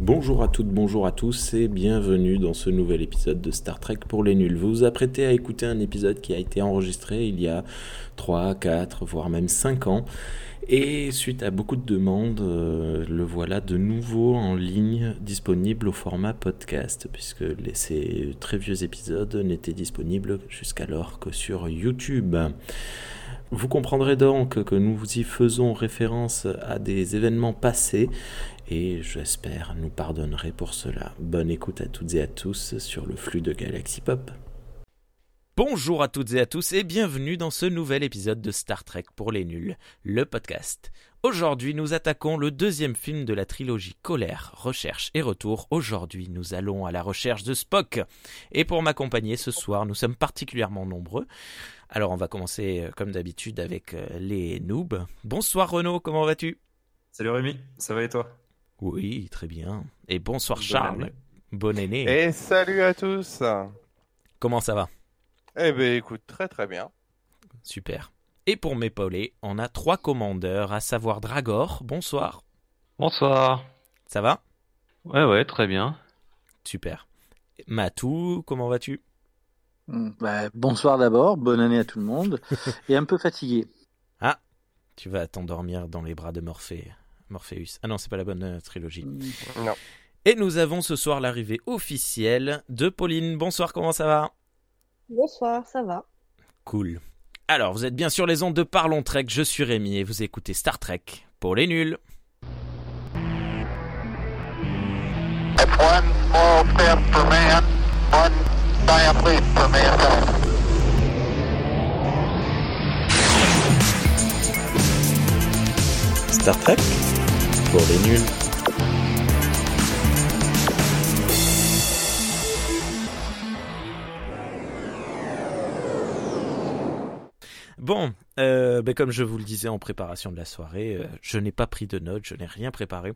Bonjour à toutes, bonjour à tous et bienvenue dans ce nouvel épisode de Star Trek pour les nuls. Vous vous apprêtez à écouter un épisode qui a été enregistré il y a 3, 4, voire même 5 ans. Et suite à beaucoup de demandes, euh, le voilà de nouveau en ligne, disponible au format podcast, puisque ces très vieux épisodes n'étaient disponibles jusqu'alors que sur YouTube. Vous comprendrez donc que nous y faisons référence à des événements passés et j'espère nous pardonnerez pour cela. Bonne écoute à toutes et à tous sur le flux de Galaxy Pop. Bonjour à toutes et à tous et bienvenue dans ce nouvel épisode de Star Trek pour les nuls, le podcast. Aujourd'hui, nous attaquons le deuxième film de la trilogie Colère, Recherche et Retour. Aujourd'hui, nous allons à la recherche de Spock. Et pour m'accompagner ce soir, nous sommes particulièrement nombreux. Alors, on va commencer euh, comme d'habitude avec euh, les noobs. Bonsoir Renaud, comment vas-tu? Salut Rémi, ça va et toi? Oui, très bien. Et bonsoir Charles, bon année. Et salut à tous Comment ça va? Eh ben écoute, très très bien. Super. Et pour m'épauler, on a trois commandeurs, à savoir Dragor, bonsoir. Bonsoir. Ça va? Ouais, ouais, très bien. Super. Matou, comment vas-tu? Bah, bonsoir d'abord, bonne année à tout le monde, et un peu fatigué. Ah, tu vas t'endormir dans les bras de Morphée, Morpheus. Ah non, c'est pas la bonne euh, trilogie. Non. Et nous avons ce soir l'arrivée officielle de Pauline. Bonsoir, comment ça va? Bonsoir, ça va. Cool. Alors, vous êtes bien sur les ondes de Parlons Trek, je suis Rémi et vous écoutez Star Trek pour les nuls. Star Trek? Pour les nuls. Bon, euh, ben comme je vous le disais en préparation de la soirée, euh, je n'ai pas pris de notes, je n'ai rien préparé.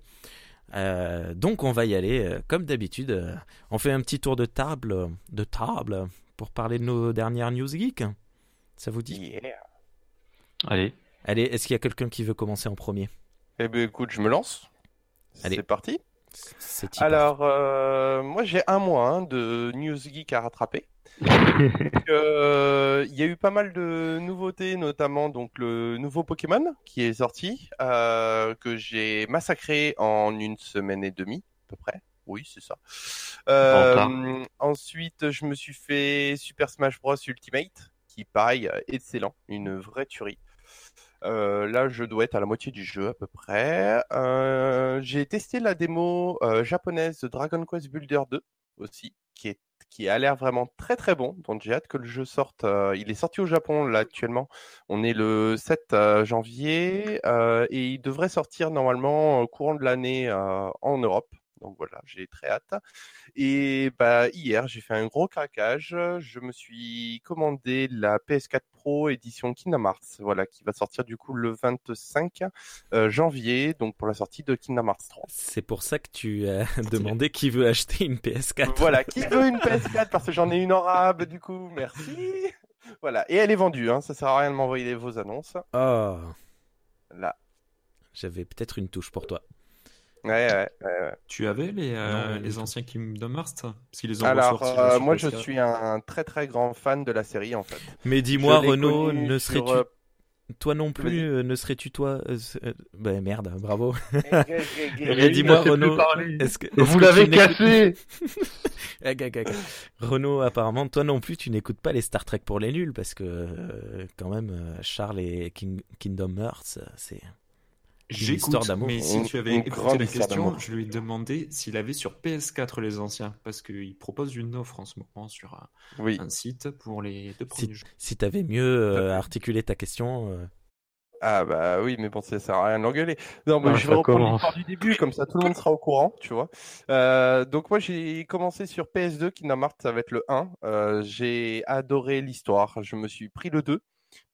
Euh, donc on va y aller euh, comme d'habitude. euh, on fait un petit tour de table, de table pour parler de nos dernières news geeks. Ça vous dit? Yeah. Allez. Allez, est-ce qu'il y a quelqu'un qui veut commencer en premier? Eh ben écoute, je me lance. Allez. C'est parti. C'est. Alors, euh, moi j'ai un mois hein, de News Geek à rattraper. Euh, Il y a eu pas mal de nouveautés, notamment donc le nouveau Pokémon qui est sorti, euh, que j'ai massacré en une semaine et demie à peu près. Oui, c'est ça. Ensuite, je me suis fait Super Smash Bros Ultimate, qui pareil, excellent, une vraie tuerie. Euh, là, je dois être à la moitié du jeu à peu près. Euh, j'ai testé la démo euh, japonaise de Dragon Quest Builder 2 aussi, qui est qui a l'air vraiment très très bon. Donc j'ai hâte que le jeu sorte. Il est sorti au Japon là actuellement. On est le 7 euh, janvier et il devrait sortir normalement au courant de l'année en Europe. Donc voilà, j'ai très hâte. Et bah hier, j'ai fait un gros craquage. Je me suis commandé la PS4 Pro édition Kingdom Hearts, voilà, qui va sortir du coup le 25 euh, janvier, donc pour la sortie de Kingdom Hearts 3. C'est pour ça que tu as demandé qui veut acheter une PS4. Voilà, qui veut une PS4 parce que j'en ai une en rab, du coup, merci. Voilà, et elle est vendue, hein, ça sert à rien de m'envoyer vos annonces. Oh, Là. j'avais peut-être une touche pour toi. Ouais, ouais, ouais, ouais. Tu avais les, euh, Non, les anciens Kingdom Hearts Parce qu'ils les ont Alors, ressortis, euh, moi, je PS4. suis un très très grand fan de la série en fait. Mais dis-moi, Renaud, connu ne serais-tu euh, toi non plus, euh, ne serais-tu toi euh, euh, Ben merde, bravo. Eh, eh, eh, eh, Mais dis-moi, Renaud, est-ce que est-ce Vous que l'avez cassé ga. Renaud, apparemment, toi non plus, tu n'écoutes pas les Star Trek pour les nuls parce que euh, quand même, euh, Charles et King- Kingdom Hearts, euh, c'est J'écoute, histoire d'amour. mais si Une- tu avais une écouté grande la question, je lui ai demandé s'il avait sur PS4 les anciens, parce qu'il propose une offre en ce moment sur un, Oui. un site pour les deux premiers jeux. si t'avais mieux euh, articulé ta question. euh, Ah bah oui, mais bon, ça sert à rien de l'engueuler. Non, bah, Ah, je vais reprendre du début, comme ça tout le monde sera au courant, tu vois. Euh, donc moi, j'ai commencé sur PS2, Kingdom Hearts, ça va être le 1. Euh, j'ai adoré l'histoire, je me suis pris le 2.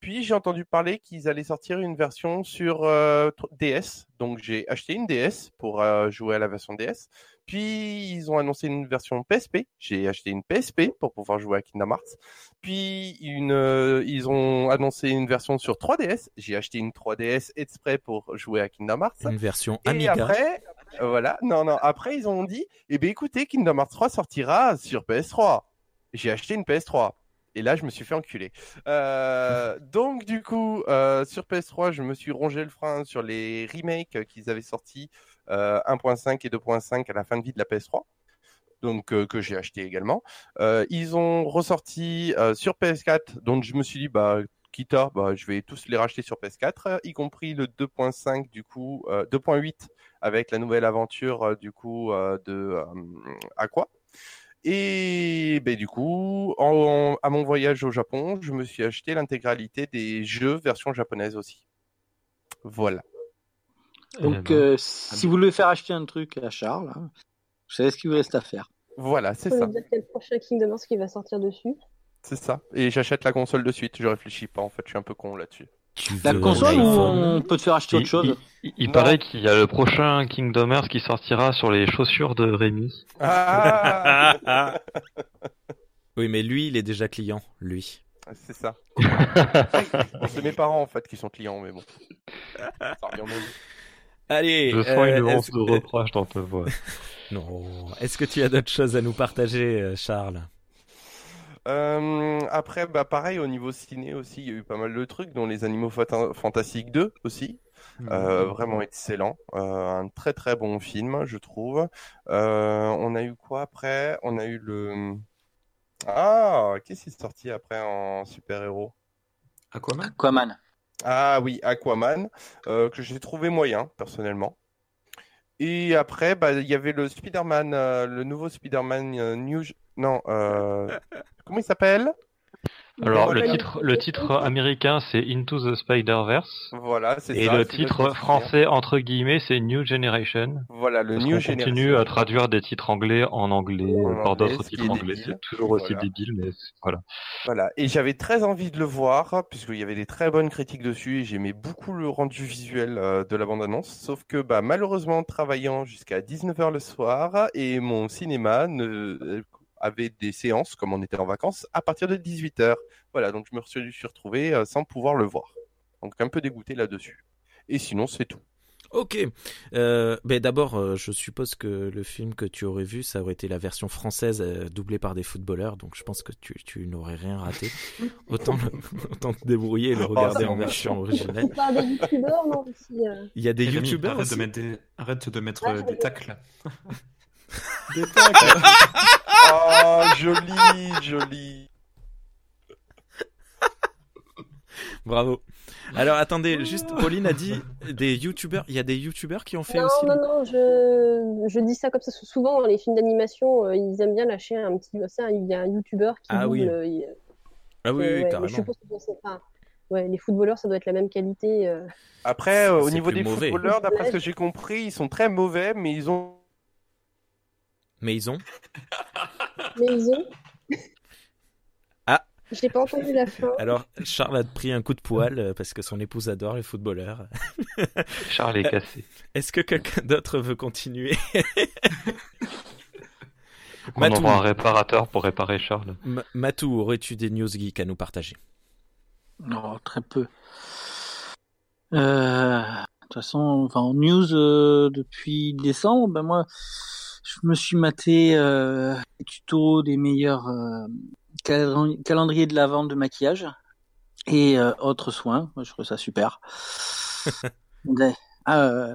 Puis j'ai entendu parler qu'ils allaient sortir une version sur euh, DS, donc j'ai acheté une DS pour euh, jouer à la version DS. Puis ils ont annoncé une version PSP, j'ai acheté une PSP pour pouvoir jouer à Kingdom Hearts. Puis une, euh, ils ont annoncé une version sur 3DS, j'ai acheté une 3DS exprès pour jouer à Kingdom Hearts. une version Et Amiga. après, Voilà. Non, non. Après, ils ont dit, eh ben écoutez, Kingdom Hearts 3 sortira sur PS3. J'ai acheté une PS3. Et là, je me suis fait enculer. Euh, donc, du coup, euh, sur PS3, je me suis rongé le frein sur les remakes qu'ils avaient sortis euh, 1.5 et 2.5 à la fin de vie de la PS3. Donc, euh, que j'ai acheté également. Euh, ils ont ressorti euh, sur PS4. Donc, je me suis dit, bah, quitte à, bah, je vais tous les racheter sur PS4, y compris le 2.5 du coup, euh, 2.8 avec la nouvelle aventure euh, du coup euh, de euh, Aqua. Et ben, du coup, en- à mon voyage au Japon, je me suis acheté l'intégralité des jeux version japonaise aussi. Voilà. Donc, Eh ben. euh, si vous voulez faire acheter un truc à Charles, hein, vous savez ce qu'il vous reste à faire. Voilà, c'est ça. dire quel prochain Kingdom Hearts qui va sortir dessus. C'est ça. Et j'achète la console de suite. Je réfléchis pas en fait. Je suis un peu con là-dessus. Tu La veux console ou on peut te faire acheter autre Il, chose? il- paraît qu'il y a le prochain Kingdom Hearts qui sortira sur les chaussures de Rémi. Ah Oui, mais lui, il est déjà client, lui. c'est ça. Bon, c'est mes parents en fait qui sont clients, mais bon. Ça revient au même. Allez, Je sens euh, une once est-ce- de reproche dans ta voix. Non. Est-ce que tu as d'autres choses à nous partager, euh, Charles? Euh, après, bah pareil, au niveau ciné aussi, il y a eu pas mal de trucs, dont les Animaux Fata- Fantastiques 2 aussi. Euh, vraiment excellent. Euh, un très très bon film, je trouve. Euh, on a eu quoi après? On a eu le... Ah, qu'est-ce qui est sorti après en super-héros? Aquaman? Aquaman. Ah oui, Aquaman, euh, que j'ai trouvé moyen, personnellement. Et après, bah, il y avait le Spider-Man, euh, le nouveau Spider-Man euh, New... Non, euh, comment il s'appelle? Alors, le titre, le titre américain, c'est Into the Spider-Verse. Voilà, c'est Et ça. le titre le- français, entre guillemets, c'est New Generation. Voilà, le Parce New qu'on continue Generation. à traduire des titres anglais en anglais, En euh, par d'autres titres anglais. C'est toujours aussi Voilà. débile, mais voilà. Voilà, et j'avais très envie de le voir, puisqu'il y avait des très bonnes critiques dessus, et j'aimais beaucoup le rendu visuel euh, de la bande-annonce, sauf que bah, malheureusement, travaillant jusqu'à 19h le soir, et mon cinéma ne... avait des séances, comme on était en vacances, à partir de 18h. Voilà, donc je me suis retrouvé euh, sans pouvoir le voir. Donc un peu dégoûté là-dessus. Et sinon, c'est tout. Ok. Euh, ben d'abord, euh, je suppose que le film que tu aurais vu, ça aurait été la version française euh, doublée par des footballeurs, donc je pense que tu, tu n'aurais rien raté. Autant, le- autant te débrouiller et le regarder c'est en version originale. On parle des youtubeurs, non aussi, euh, Il y a des youtubeurs arrête aussi. de mettre des, arrête de mettre je des tacles. Des. Oh, joli, joli. Bravo. Alors attendez, juste Pauline a dit des youtubeurs. Il y a des youtubeurs qui ont fait Non, aussi. non, non, je, je dis ça comme ça. Souvent, dans les films d'animation, euh, ils aiment bien lâcher un petit. Ça, il y a un youtubeur qui Ah oui. euh, il- Ah oui, euh, oui, ouais, mais carrément. Je suppose que c'est pas. Ouais, les footballeurs, ça doit être la même qualité. euh. Après, euh, au niveau des mauvais. footballeurs, d'après ce que j'ai compris, ils sont très mauvais, mais ils ont Mais ils ont. Mais ils ont. Ah. J'ai pas entendu la fin. Alors Charles a pris un coup de poil euh, parce que son épouse adore les footballeurs. Charles est cassé. Est-ce que quelqu'un d'autre veut continuer? On Matou. aura un réparateur pour réparer Charles. Ma- Matou, aurais-tu des news geeks à nous partager? Non, très peu. Euh, de toute façon, enfin, en news euh, depuis décembre, ben moi, je me suis maté euh, les tutos des meilleurs euh, calendri- calendriers de la vente de maquillage et euh, autres soins. Moi, je trouve ça super. Ah,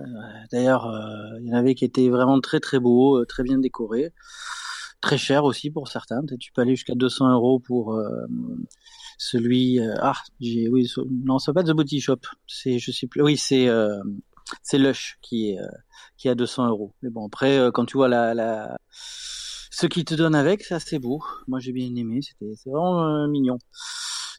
D'ailleurs, euh, il y en avait qui étaient vraiment très très beaux, euh, très bien décorés, très cher aussi pour certains. Tu peux aller jusqu'à 200 euros pour euh, celui euh, ah j'ai oui so- non c'est pas The Body Shop c'est je sais plus oui c'est euh, c'est Lush qui est euh, qui est à 200 euros. Mais bon après euh, quand tu vois la la ce qui te donne avec c'est assez beau. Moi j'ai bien aimé. C'était c'est vraiment euh, mignon.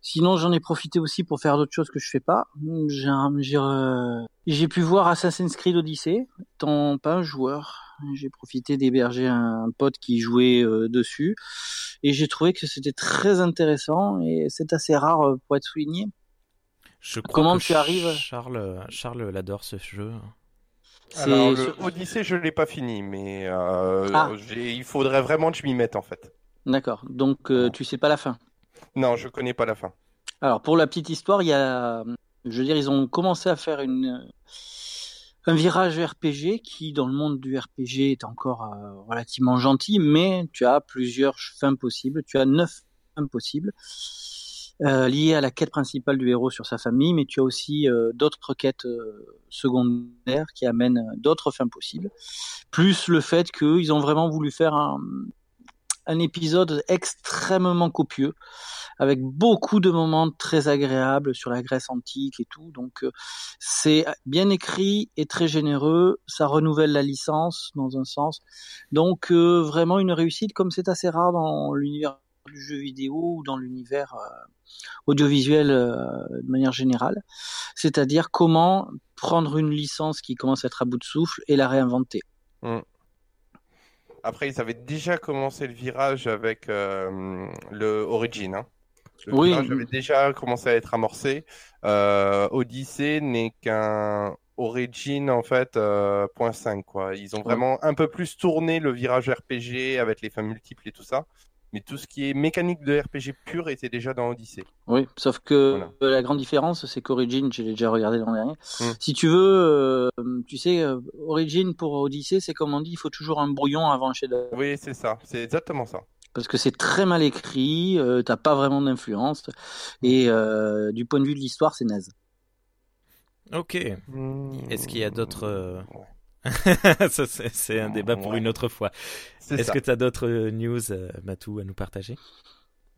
Sinon j'en ai profité aussi pour faire d'autres choses que je fais pas. J'ai euh, pu voir Assassin's Creed Odyssey étant pas un joueur. J'ai profité d'héberger un pote qui jouait euh, dessus. Et j'ai trouvé que c'était très intéressant et c'est assez rare pour être souligné. Je crois Comment que tu arrives? Charles, Charles l'adore ce jeu. Alors, le Odyssée, je l'ai pas fini, mais euh, Ah. il faudrait vraiment que je m'y mette en fait. D'accord. Donc euh, tu sais pas la fin. Non, je connais pas la fin. Alors pour la petite histoire, il y a, je veux dire, ils ont commencé à faire une un virage RPG qui, dans le monde du RPG, est encore euh, relativement gentil, mais tu as plusieurs fins possibles. Tu as neuf fins possibles euh, à la quête principale du héros sur sa famille, mais tu as aussi euh, d'autres quêtes euh, secondaires qui amènent d'autres fins possibles. Plus le fait qu'ils ont vraiment voulu faire un, un épisode extrêmement copieux, avec beaucoup de moments très agréables sur la Grèce antique et tout. Donc euh, c'est bien écrit et très généreux. Ça renouvelle la licence dans un sens. Donc euh, vraiment une réussite comme c'est assez rare dans l'univers du jeu vidéo ou dans l'univers euh, audiovisuel euh, de manière générale. C'est-à-dire comment prendre une licence qui commence à être à bout de souffle et la réinventer. Après, ils avaient déjà commencé le virage avec euh, le Origin. hein. Le Oui. virage avait déjà commencé à être amorcé. Euh, Odyssey n'est qu'un Origin en fait euh, point 5 quoi. Ils ont vraiment un peu plus tourné le virage RPG avec les fins multiples et tout ça. Mais tout ce qui est mécanique de RPG pur était déjà dans Odyssey. Oui, sauf que Voilà. euh, la grande différence, c'est qu'Origin, je l'ai déjà regardé l'an dernier. Mm. Si tu veux, euh, tu sais, euh, Origin pour Odyssey, c'est comme on dit, il faut toujours un brouillon avant le chef-d'œuvre. Oui, c'est ça. C'est exactement ça. Parce que c'est très mal écrit, euh, t'as pas vraiment d'influence, et euh, du point de vue de l'histoire, c'est naze. Ok. Est-ce qu'il y a d'autres. euh, Ouais. C'est un débat pour Ouais. une autre fois. Est-ce que tu as d'autres euh, news, euh, Matou, à nous partager?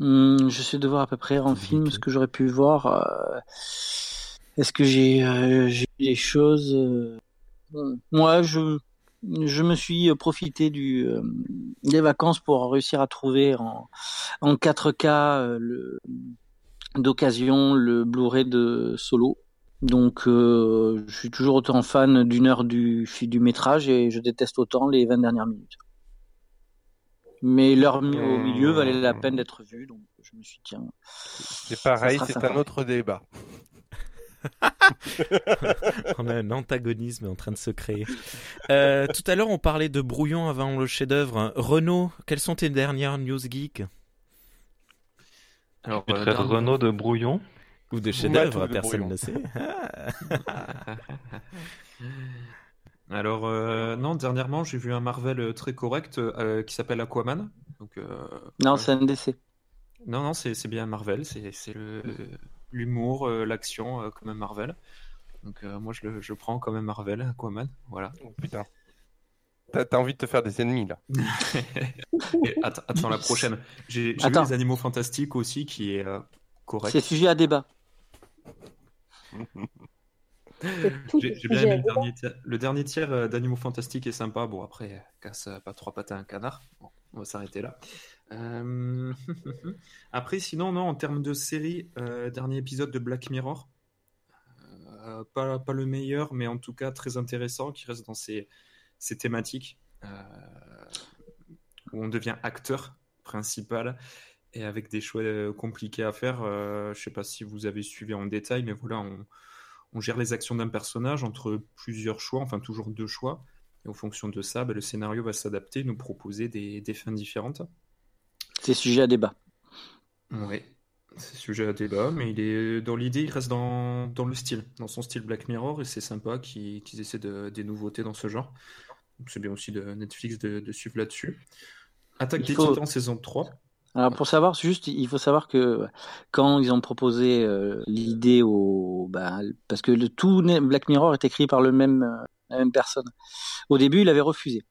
Hum, J'essaie de voir à peu près en film ce que j'aurais pu voir. euh, Est-ce que j'ai euh, des choses euh, Moi, je je me suis profité du euh, des vacances pour réussir à trouver en en 4K euh, le d'occasion le Blu-ray de Solo. Donc, euh, je suis toujours autant fan d'une heure du du métrage et je déteste autant les 20 dernières minutes. Mais l'heure au milieu valait la peine d'être vue, donc je me suis dit, tiens, C'est pareil, c'est un autre débat. On a un antagonisme en train de se créer. Euh, tout à l'heure, on parlait de brouillon avant le chef-d'œuvre. Renaud, quelles sont tes dernières news geeks? Alors, Je euh, dans- Renault de brouillon. Ou de chef-d'œuvre Personne ne sait. Ah. Alors, euh, non, dernièrement, j'ai vu un Marvel euh, très correct euh, qui s'appelle Aquaman. Donc, euh, non, c'est un décès. Non, non, c'est c'est bien Marvel, c'est l'humour, euh, l'action euh, comme un Marvel. Donc euh, moi je le je prends comme un Marvel, Aquaman, voilà. Oh, putain. T'as t'as envie de te faire des ennemis là. Et att- attends la prochaine. J'ai vu les Animaux Fantastiques aussi qui est euh, correct. C'est sujet à débat. J'ai bien aimé le dernier tiers, le dernier tiers euh, d'Animaux Fantastiques est sympa. Bon après, casse pas trois pattes à un canard. Bon, on va s'arrêter là. Euh, Après sinon non en termes de série, euh, dernier épisode de Black Mirror. Euh, pas, pas le meilleur, mais en tout cas très intéressant, qui reste dans ces, ces thématiques où on devient acteur principal et avec des choix euh, compliqués à faire. Euh, je sais pas si vous avez suivi en détail, mais voilà, on, on gère les actions d'un personnage entre plusieurs choix, enfin toujours deux choix. Et en fonction de ça, ben, le scénario va s'adapter, nous proposer des, des fins différentes. C'est sujet à débat. Oui, c'est sujet à débat, mais il est dans l'idée, il reste dans, dans le style, dans son style Black Mirror, et c'est sympa qu'ils qu'ils essaient de, des nouveautés dans ce genre. C'est bien aussi de Netflix de, de suivre là-dessus. Attaque Il des faut- Titans saison 3. Alors pour savoir, juste, il faut savoir que quand ils ont proposé euh, l'idée au, bah, parce que le tout Black Mirror est écrit par le même, euh, la même personne. Au début, il avait refusé.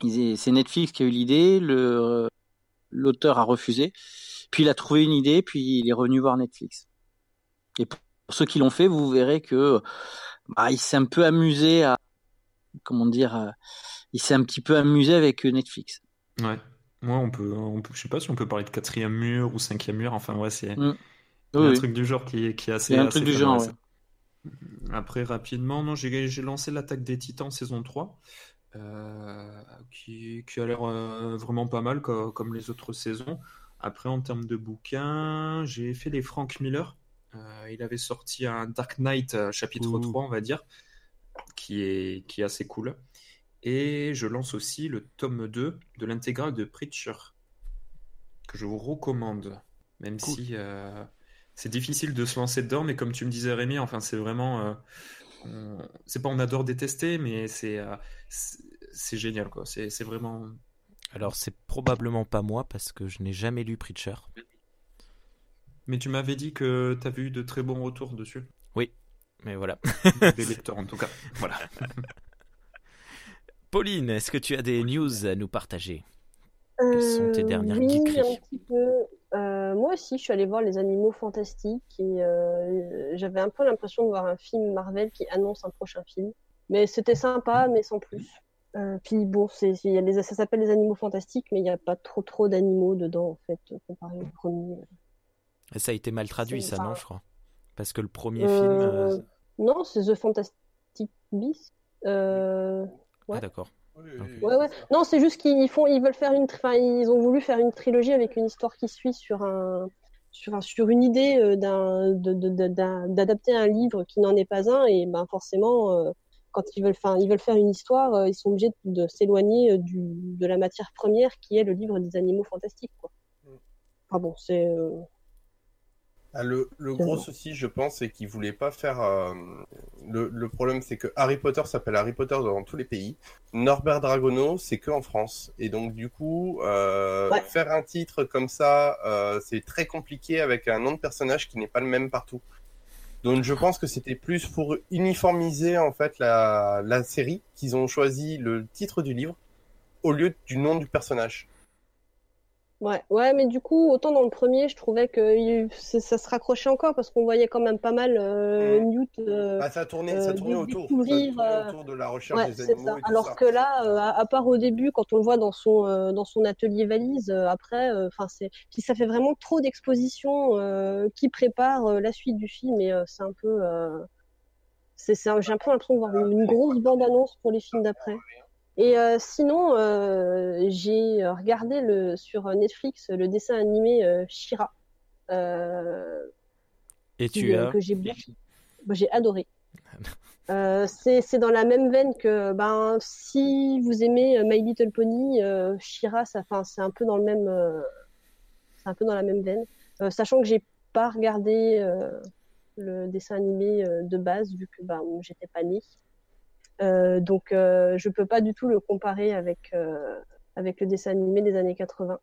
C'est Netflix qui a eu l'idée, le l'auteur a refusé, puis il a trouvé une idée, puis il est revenu voir Netflix. Et pour ceux qui l'ont fait, vous verrez que bah, il s'est un peu amusé à, comment dire, euh, il s'est un petit peu amusé avec Netflix. Ouais. Moi, on peut, on peut, je sais pas si on peut parler de quatrième mur ou cinquième mur. Enfin, ouais, c'est Mm. Oui, un oui. truc du genre qui, est- qui est assez. Il y a un truc du genre, ouais. Après, rapidement, non, j'ai lancé l'attaque des Titans saison 3, euh, qui, qui a l'air euh, vraiment pas mal co- comme les autres saisons. Après, en termes de bouquins, j'ai fait les Frank Miller. Euh, il avait sorti un Dark Knight chapitre Ouh. 3, on va dire, qui est, qui est assez cool. Et je lance aussi le tome 2 de l'intégrale de Preacher, que je vous recommande, même Cool. si euh, c'est difficile de se lancer dedans, mais comme tu me disais Rémi, enfin c'est vraiment... euh, on- c'est pas on adore détester, mais c'est euh, c'est génial quoi. C'est vraiment. Alors, c'est probablement pas moi parce que je n'ai jamais lu Preacher. Mais tu m'avais dit que tu avais eu de très bons retours dessus. Mais voilà. Des lecteurs en tout cas. Voilà. Pauline, est-ce que tu as des news à nous partager? Quelles sont tes Euh, dernières oui, geekeries? un petit peu. Euh, moi aussi, je suis allée voir les animaux fantastiques et euh, j'avais un peu l'impression de voir un film Marvel qui annonce un prochain film. Mais c'était sympa, mais sans plus. Euh, puis bon, y a les, ça s'appelle les animaux fantastiques, mais il n'y a pas trop trop d'animaux dedans en fait, comparé au premier. Et Ça a été mal traduit, ça, non, je crois? Parce que le premier film. Euh, Non, c'est The Fantastic Beasts. Euh, ouais. Ah, d'accord. Ouais, ouais. Non, c'est juste qu'ils font, ils veulent faire une, tri- enfin, ils ont voulu faire une trilogie avec une histoire qui suit sur un, sur un, sur une idée euh, d'un, d'adapter un livre qui n'en est pas un, et ben forcément, euh, quand ils veulent, enfin, ils veulent faire une histoire, euh, ils sont obligés de, de s'éloigner euh, du, de la matière première qui est le livre des animaux fantastiques, quoi. Enfin bon, c'est, euh, Ah, le, le gros souci, je pense, c'est qu'ils voulaient pas faire. euh, le, le problème, c'est que Harry Potter s'appelle Harry Potter dans tous les pays. Norbert Dragono, c'est que en France. Et donc, du coup, euh, Ouais. faire un titre comme ça, euh, c'est très compliqué avec un nom de personnage qui n'est pas le même partout. Donc, je pense que c'était plus pour uniformiser en fait la, la série qu'ils ont choisi le titre du livre au lieu du nom du personnage. Ouais, ouais, mais du coup, autant dans le premier, je trouvais que ça se raccrochait encore parce qu'on voyait quand même pas mal euh, Mhm. Newt euh, Bah, ça tournait, ça euh, tournait de autour, ça découvrir, tournait euh, autour de la recherche Ouais, des animaux ça. et tout Alors ça. que là, euh, à, à part au début, quand on le voit dans son euh, dans son atelier valise, euh, après, euh, enfin c'est puis ça fait vraiment trop d'expositions euh, qui préparent la suite du film et euh, c'est un peu euh, c'est j'ai un peu l'impression de voir une, une grosse bande annonce pour les films d'après. Et euh, sinon, euh, j'ai regardé le sur Netflix le dessin animé euh, She-Ra. Euh, Et tu as. que j'ai bah, adoré. C'est c'est dans la même veine que ben si vous aimez My Little Pony, She-Ra, ça, c'est un peu dans le même, c'est un peu dans la même veine. Sachant que j'ai pas regardé le dessin animé de base vu que ben j'étais pas née, donc euh, je peux pas du tout le comparer avec euh, avec le dessin animé des années 80.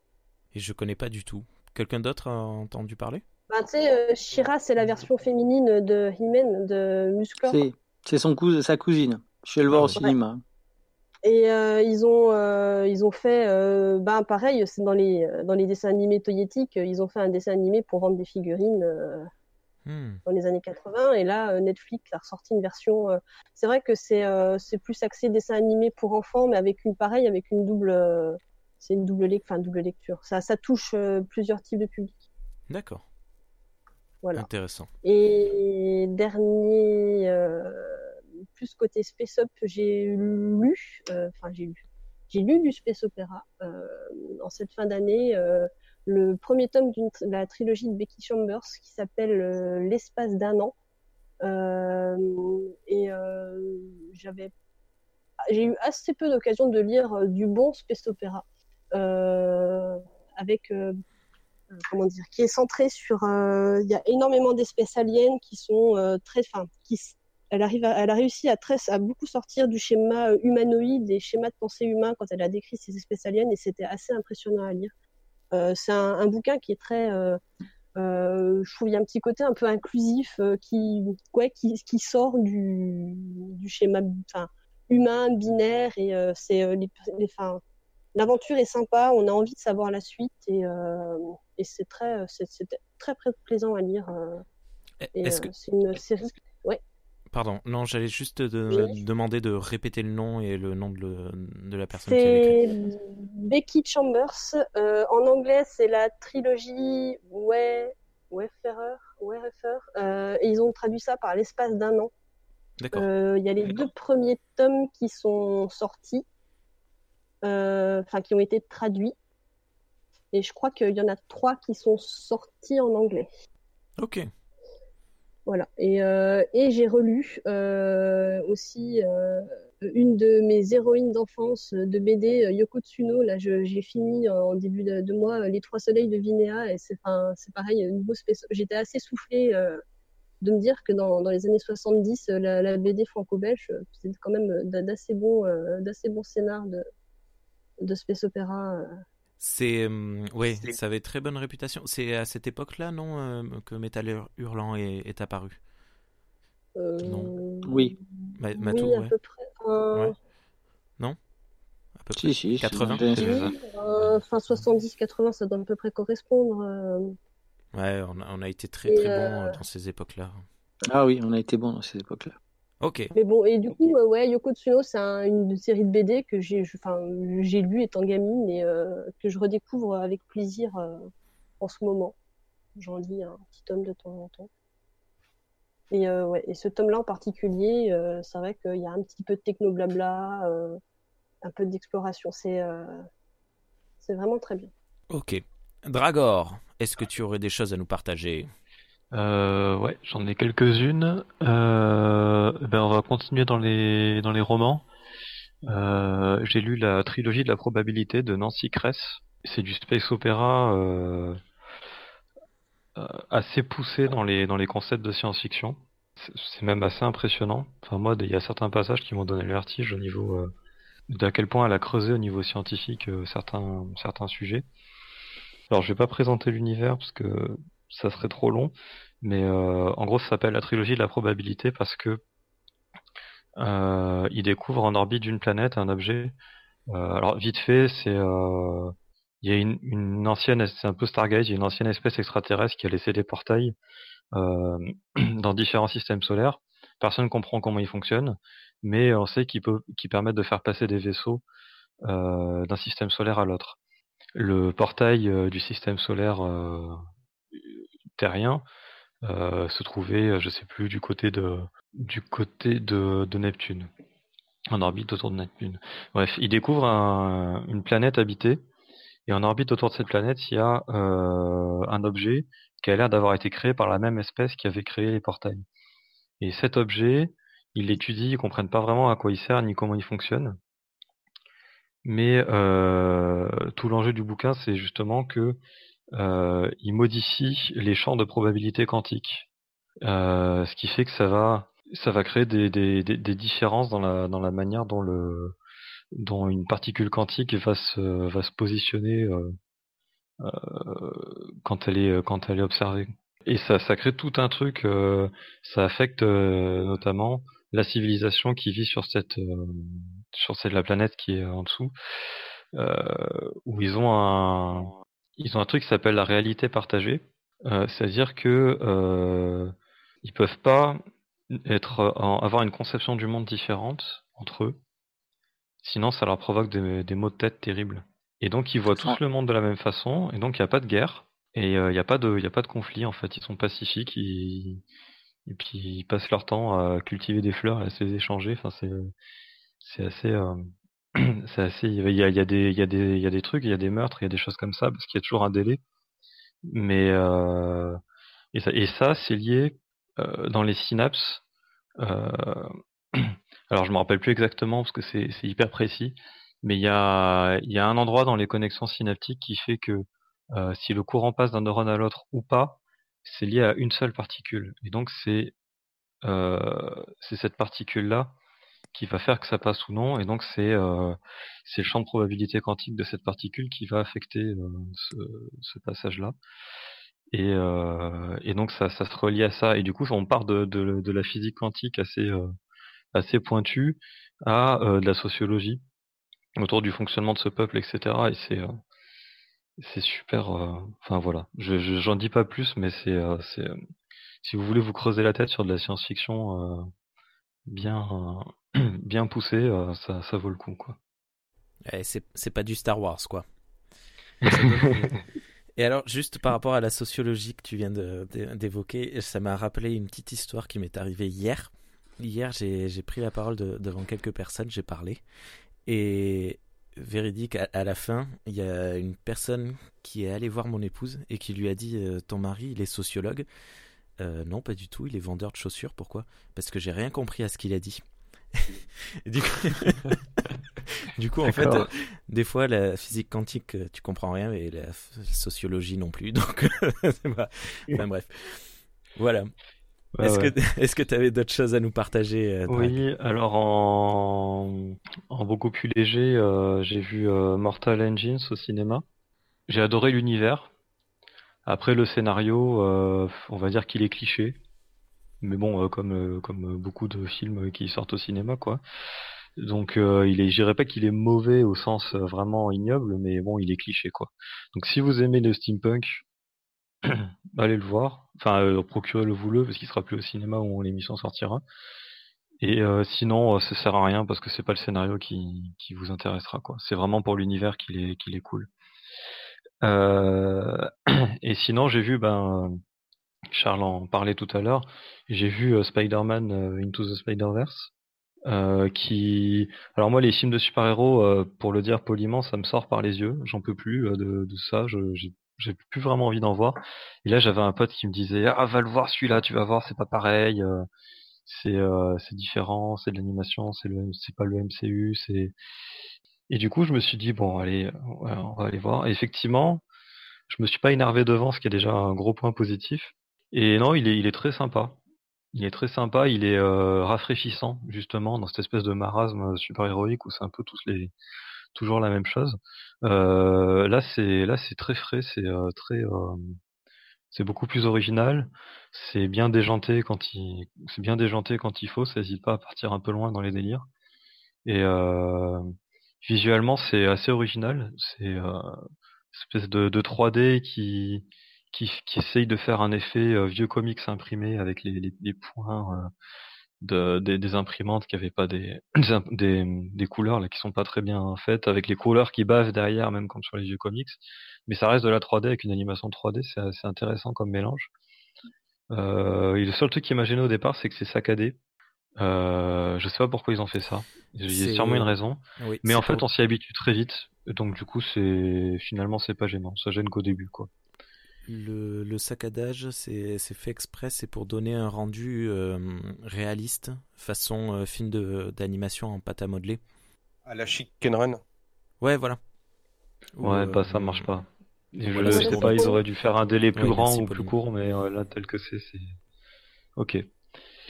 Et je connais pas du tout. Quelqu'un d'autre a entendu parler? Ben, tu sais, euh, She-Ra, c'est la version féminine de He-Man, de Musclor. C'est, c'est son cous- sa cousine. Je suis allé le voir Ah au ouais. cinéma. Et euh, ils ont euh, ils ont fait euh, ben pareil c'est dans les dans les dessins animés toyétiques ils ont fait un dessin animé pour vendre des figurines Hmm. dans les années 80 et là euh, Netflix a ressorti une version euh, c'est vrai que c'est euh, c'est plus axé dessin animé pour enfants mais avec une pareille avec une double c'est une double enfin double lecture ça ça touche plusieurs types de publics D'accord. voilà Intéressant. et dernier, euh, plus côté Space Up, j'ai lu, euh, enfin j'ai lu, j'ai lu du Space Opera euh, en cette fin d'année, le premier tome de la trilogie de Becky Chambers qui s'appelle euh, L'espace d'un an. Euh, et euh, j'avais, j'ai eu assez peu d'occasion de lire du bon Space Opera euh, avec euh, comment dire, qui est centré sur. Il y a énormément d'espèces aliens qui sont très. Enfin, qui, elle, arrive à- elle a réussi à, très, à beaucoup sortir du schéma humanoïde et schéma de pensée humain quand elle a décrit ces espèces aliens et c'était assez impressionnant à lire. Euh, c'est un, un bouquin qui est très. euh, euh, je trouve il y a un petit côté un peu inclusif euh, qui, ouais, qui, qui sort du, du schéma enfin, humain, binaire et euh, c'est les, les, enfin, l'aventure est sympa, on a envie de savoir la suite et, et c'est très, c'est, très très plaisant à lire. Est-ce que. c'est une série. Ouais. Pardon, non, j'allais juste Oui. demander de répéter le nom et le nom de, le- de la personne qui. C'est Becky Chambers. Euh, en anglais, c'est la trilogie Way, Wayfarer, Wayfarer. Euh, et ils ont traduit ça par l'espace d'un an. D'accord. Euh, Il y a les deux premiers tomes qui sont sortis, enfin qui ont été traduits. Et je crois qu'il y en a trois qui sont sortis en anglais. Ok. Voilà. Et, euh, et j'ai relu euh, aussi euh, une de mes héroïnes d'enfance de BD, Yoko Tsuno. Là, j'ai fini en début de, mois Les Trois Soleils de Vinéa. Et c'est pareil. J'étais assez soufflée de me dire que dans, dans les années 70, euh, la, la BD franco-belge, c'est quand même d'a- d'assez bons, d'assez bons scénars de, de space opéra. C'est euh, oui, ça avait très bonne réputation. C'est à cette époque-là, non, euh, que Metal Hur- Hurlant est, est apparu? Euh, Non. Oui. Ma- Matou, oui, à ouais. peu près. Euh, Ouais. À peu près. Si, si. si, 80. c'est- C'est ça. oui, euh, fin 70-80, ça doit à peu près correspondre. euh. Ouais, on a, on a été très Et, très euh, bon dans ces époques-là. Ah oui, on a été bon dans ces époques-là. Ok. Mais bon, et du coup, euh, ouais, Yoko Tsuno, c'est un- une série de BD que j'ai, je- enfin, j'ai lu étant gamine et euh, que je redécouvre avec plaisir euh, en ce moment. J'en lis un petit tome de temps en temps. Et, euh, ouais, et ce tome-là en particulier, c'est vrai qu'il y a un petit peu de techno-blabla, un peu d'exploration. C'est c'est vraiment très bien. Ok. Dragor, est-ce que tu aurais des choses à nous partager? Euh, ouais, j'en ai quelques-unes. Euh, ben on va continuer dans les dans les romans. Euh, j'ai lu la trilogie de la probabilité de Nancy Kress. C'est du space opéra euh, euh, assez poussé dans les dans les concepts de science-fiction. C'est même assez impressionnant. Enfin moi, il y a certains passages qui m'ont donné le vertige au niveau euh, d'à quel point elle a creusé au niveau scientifique certains certains sujets. Alors je vais pas présenter l'univers parce que ça serait trop long, mais euh, en gros ça s'appelle la trilogie de la probabilité parce que euh, il découvre en orbite d'une planète un objet. Euh, alors vite fait, c'est il y a une, ancienne, c'est un peu Stargate, il y a une ancienne espèce extraterrestre qui a laissé des portails dans différents systèmes solaires. Personne ne comprend comment ils fonctionnent, mais on sait qu'ils permettent de faire passer des vaisseaux d'un système solaire à l'autre. Le portail du système solaire terrien euh, se trouvait, euh, je sais plus, du côté de du côté de, Neptune, en orbite autour de Neptune. Bref, il découvre un- une planète habitée et en orbite autour de cette planète, il y a euh, un objet qui a l'air d'avoir été créé par la même espèce qui avait créé les portails. Et cet objet, ils l'étudient, ils comprennent pas vraiment à quoi il sert ni comment il fonctionne. Mais tout l'enjeu du bouquin, c'est justement que il modifie les champs de probabilité quantique, Euh, ce qui fait que ça va ça va créer des, des, des, des différences dans la dans la manière dont le dont une particule quantique va se va se positionner euh, euh, quand elle est quand elle est observée. Et ça ça crée tout un truc. euh, ça affecte euh, notamment la civilisation qui vit sur cette euh, sur cette la planète qui est en dessous, euh, où ils ont un ils ont un truc qui s'appelle la réalité partagée. Euh, C'est-à-dire que euh, ils peuvent pas être en- avoir une conception du monde différente entre eux, sinon ça leur provoque des, des maux de tête terribles. Et donc ils voient tous Ah. le monde de la même façon, et donc il n'y a pas de guerre, et euh, il n'y a pas de y a pas de conflit en fait. Ils sont pacifiques, ils, et puis ils passent leur temps à cultiver des fleurs et à se les échanger. Enfin c'est c'est assez euh, c'est assez il y a, des il y a des il y a des trucs, il y a des meurtres, il y a des choses comme ça parce qu'il y a toujours un délai. Mais euh, et ça, et ça c'est lié euh, dans les synapses. euh, alors je me rappelle plus exactement parce que c'est c'est hyper précis, mais il y a il y a un endroit dans les connexions synaptiques qui fait que euh, si le courant passe d'un neurone à l'autre ou pas, c'est lié à une seule particule. Et donc c'est euh, c'est cette particule là qui va faire que ça passe ou non, et donc c'est euh, le champ de probabilité quantique de cette particule qui va affecter euh, ce, ce passage-là. Et, euh, et donc ça, ça se relie à ça. Et du coup, on part de, de, de la physique quantique assez euh, assez pointue à euh, de la sociologie autour du fonctionnement de ce peuple, etc. Et c'est euh, c'est super. Enfin voilà, je je- j'en dis pas plus, mais c'est si vous voulez vous creuser la tête sur de la science-fiction bien bien poussée, euh, ça ça vaut le coup quoi. Eh, c'est pas du Star Wars, quoi. Et alors, juste par rapport à la sociologie que tu viens d'évoquer, ça m'a rappelé une petite histoire qui m'est arrivée hier. Hier, j'ai j'ai pris la parole de- devant quelques personnes, j'ai parlé. Et véridique, à, à la fin, il y a une personne qui est allée voir mon épouse et qui lui a dit euh, Ton mari, il est sociologue Euh, Non, pas du tout, il est vendeur de chaussures. Pourquoi? Parce que j'ai rien compris à ce qu'il a dit. Du coup, du coup en fait, euh, des fois, la physique quantique, tu comprends rien, et la sociologie non plus. Donc, c'est pas- enfin bref. Voilà. Est-ce ouais. que est-ce que tu avais d'autres choses à nous partager euh, Oui, alors en, en beaucoup plus léger, euh, j'ai vu euh, Mortal Engines au cinéma. J'ai adoré l'univers. Après le scénario, on va dire qu'il est cliché. Mais bon, euh, comme, euh, comme beaucoup de films qui sortent au cinéma, quoi. Donc euh, il est, je dirais pas qu'il est mauvais au sens euh, vraiment ignoble, mais bon, il est cliché, quoi. Donc si vous aimez le steampunk, allez le voir. Enfin, euh, procurez-le vous-le, parce qu'il sera plus au cinéma où l'émission sortira. Et euh, sinon, euh, ça sert à rien parce que c'est pas le scénario qui, qui vous intéressera, quoi. C'est vraiment pour l'univers qu'il est, qu'il est cool. Euh, et sinon, j'ai vu, ben, Charles en parlait tout à l'heure, j'ai vu euh, Spider-Man euh, Into the Spider-Verse, euh, qui, alors moi, les films de super-héros, euh, pour le dire poliment, ça me sort par les yeux. J'en peux plus euh, de, de ça. J'ai, plus vraiment envie d'en voir. Et là, j'avais un pote qui me disait, ah, va le voir celui-là, tu vas voir, c'est pas pareil. euh, c'est c'est différent, c'est de l'animation, c'est le c'est pas le MCU, c'est et du coup je me suis dit bon allez on va aller voir. Et effectivement, je me suis pas énervé devant, ce qui est déjà un gros point positif. Et non, il est il est très sympa. Il est très sympa, il est euh, rafraîchissant justement dans cette espèce de marasme super héroïque où c'est un peu tous les toujours la même chose. Euh, là c'est là c'est très frais, c'est euh, très euh, c'est beaucoup plus original. C'est bien déjanté quand il, c'est bien déjanté quand il faut. Ça hésite pas à partir un peu loin dans les délires. Et euh, visuellement, c'est assez original. C'est euh, espèce de, de 3D qui, qui, qui essaye de faire un effet euh, vieux comics imprimé avec les, les, les points euh, de, des, des imprimantes qui avaient pas des, couleurs là qui sont pas très bien faites, avec les couleurs qui bavent derrière, même comme sur les vieux comics. Mais ça reste de la 3D avec une animation 3D, c'est assez intéressant comme mélange. Euh, et le seul truc qui m'a gêné au départ, c'est que c'est saccadé. Euh, je sais pas pourquoi ils ont fait ça. Il y a sûrement une raison. Oui, Mais en fait, on s'y habitue très vite. Donc du coup, c'est finalement c'est pas gênant. Ça gêne qu'au début, quoi. Le, le saccadage, c'est fait exprès, c'est pour donner un rendu euh, réaliste, façon euh, film d'animation en pâte à modeler. À la chic Ken Run. Ouais, voilà. Ou, Ouais, euh, bah ça marche pas. Et voilà, je sais pas, ils auraient dû faire un délai plus Ouais, grand ou plus court, mais euh, là tel que c'est, c'est. Ok.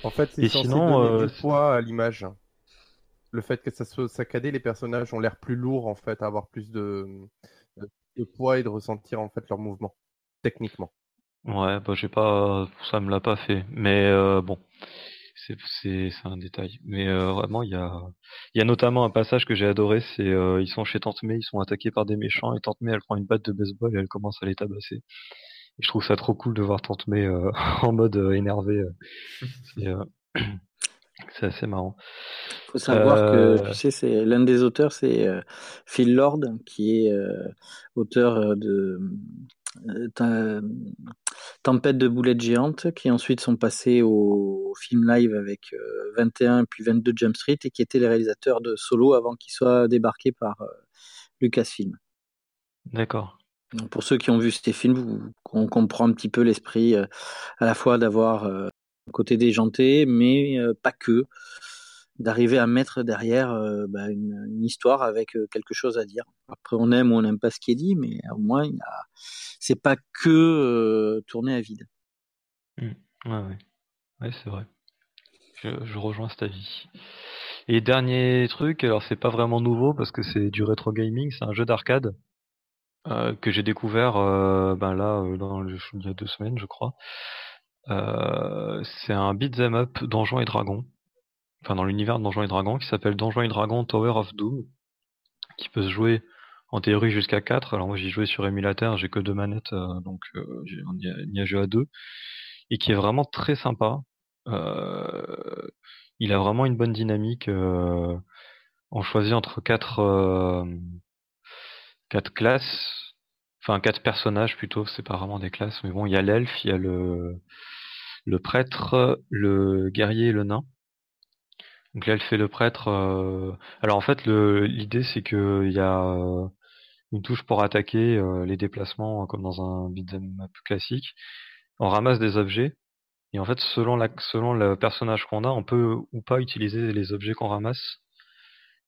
En fait, c'est censé sinon, donner euh, du poids à l'image. Le fait que ça soit saccadé, les personnages ont l'air plus lourds en fait, à avoir plus de, de poids et de ressentir en fait leurs mouvements techniquement. Ouais, bah j'ai pas, ça me l'a pas fait. Mais euh, bon, c'est c'est c'est un détail. Mais euh, vraiment, il y a il y a notamment un passage que j'ai adoré, c'est euh, ils sont chez Tante May, ils sont attaqués par des méchants et Tante May elle prend une batte de baseball et elle commence à les tabasser. Et je trouve ça trop cool de voir Tante May euh, en mode euh, énervé. C'est euh, assez marrant. faut savoir Euh, que tu sais, c'est l'un des auteurs, c'est euh, Phil Lord, qui est euh, auteur de Tempête de boulettes géantes, qui ensuite sont passés au film live avec euh, 21 puis 22 Jump Street et qui était les réalisateurs de Solo avant qu'il soit débarqué par euh, Lucasfilm. D'accord. Pour ceux qui ont vu ces films, on comprend un petit peu l'esprit euh, à la fois d'avoir euh, un côté déjanté, mais euh, pas que, d'arriver à mettre derrière euh, bah, une, histoire avec euh, quelque chose à dire. Après, on aime ou on n'aime pas ce qui est dit, mais au moins, c'est pas que euh, tourné à vide. Ouais, ouais. C'est vrai. Je, rejoins cet avis. Et dernier truc, alors c'est pas vraiment nouveau parce que c'est du rétro gaming, c'est un jeu d'arcade que j'ai découvert ben là dans le- il y a deux semaines, je crois. C'est un beat'em up Donjons et Dragons, enfin dans l'univers de Donjons et Dragons qui s'appelle Donjons et Dragons Tower of Doom, qui peut se jouer en théorie jusqu'à 4. Alors moi j'y joué sur émulateur, j'ai que deux manettes, euh, donc euh, on y a, y joué à deux, et qui est vraiment très sympa. Euh, il a vraiment une bonne dynamique. Euh, on choisit entre quatre euh, quatre classes, enfin quatre personnages plutôt. C'est pas vraiment des classes, mais bon, il y a l'elfe, il y a le le prêtre, le guerrier et le nain. Donc l'elfe et le prêtre. euh, Alors en fait, l'idée c'est que il y a euh, une touche pour attaquer euh, les déplacements comme dans un beat'em classique. On ramasse des objets et en fait, selon selon le personnage qu'on a, on peut ou pas utiliser les objets qu'on ramasse.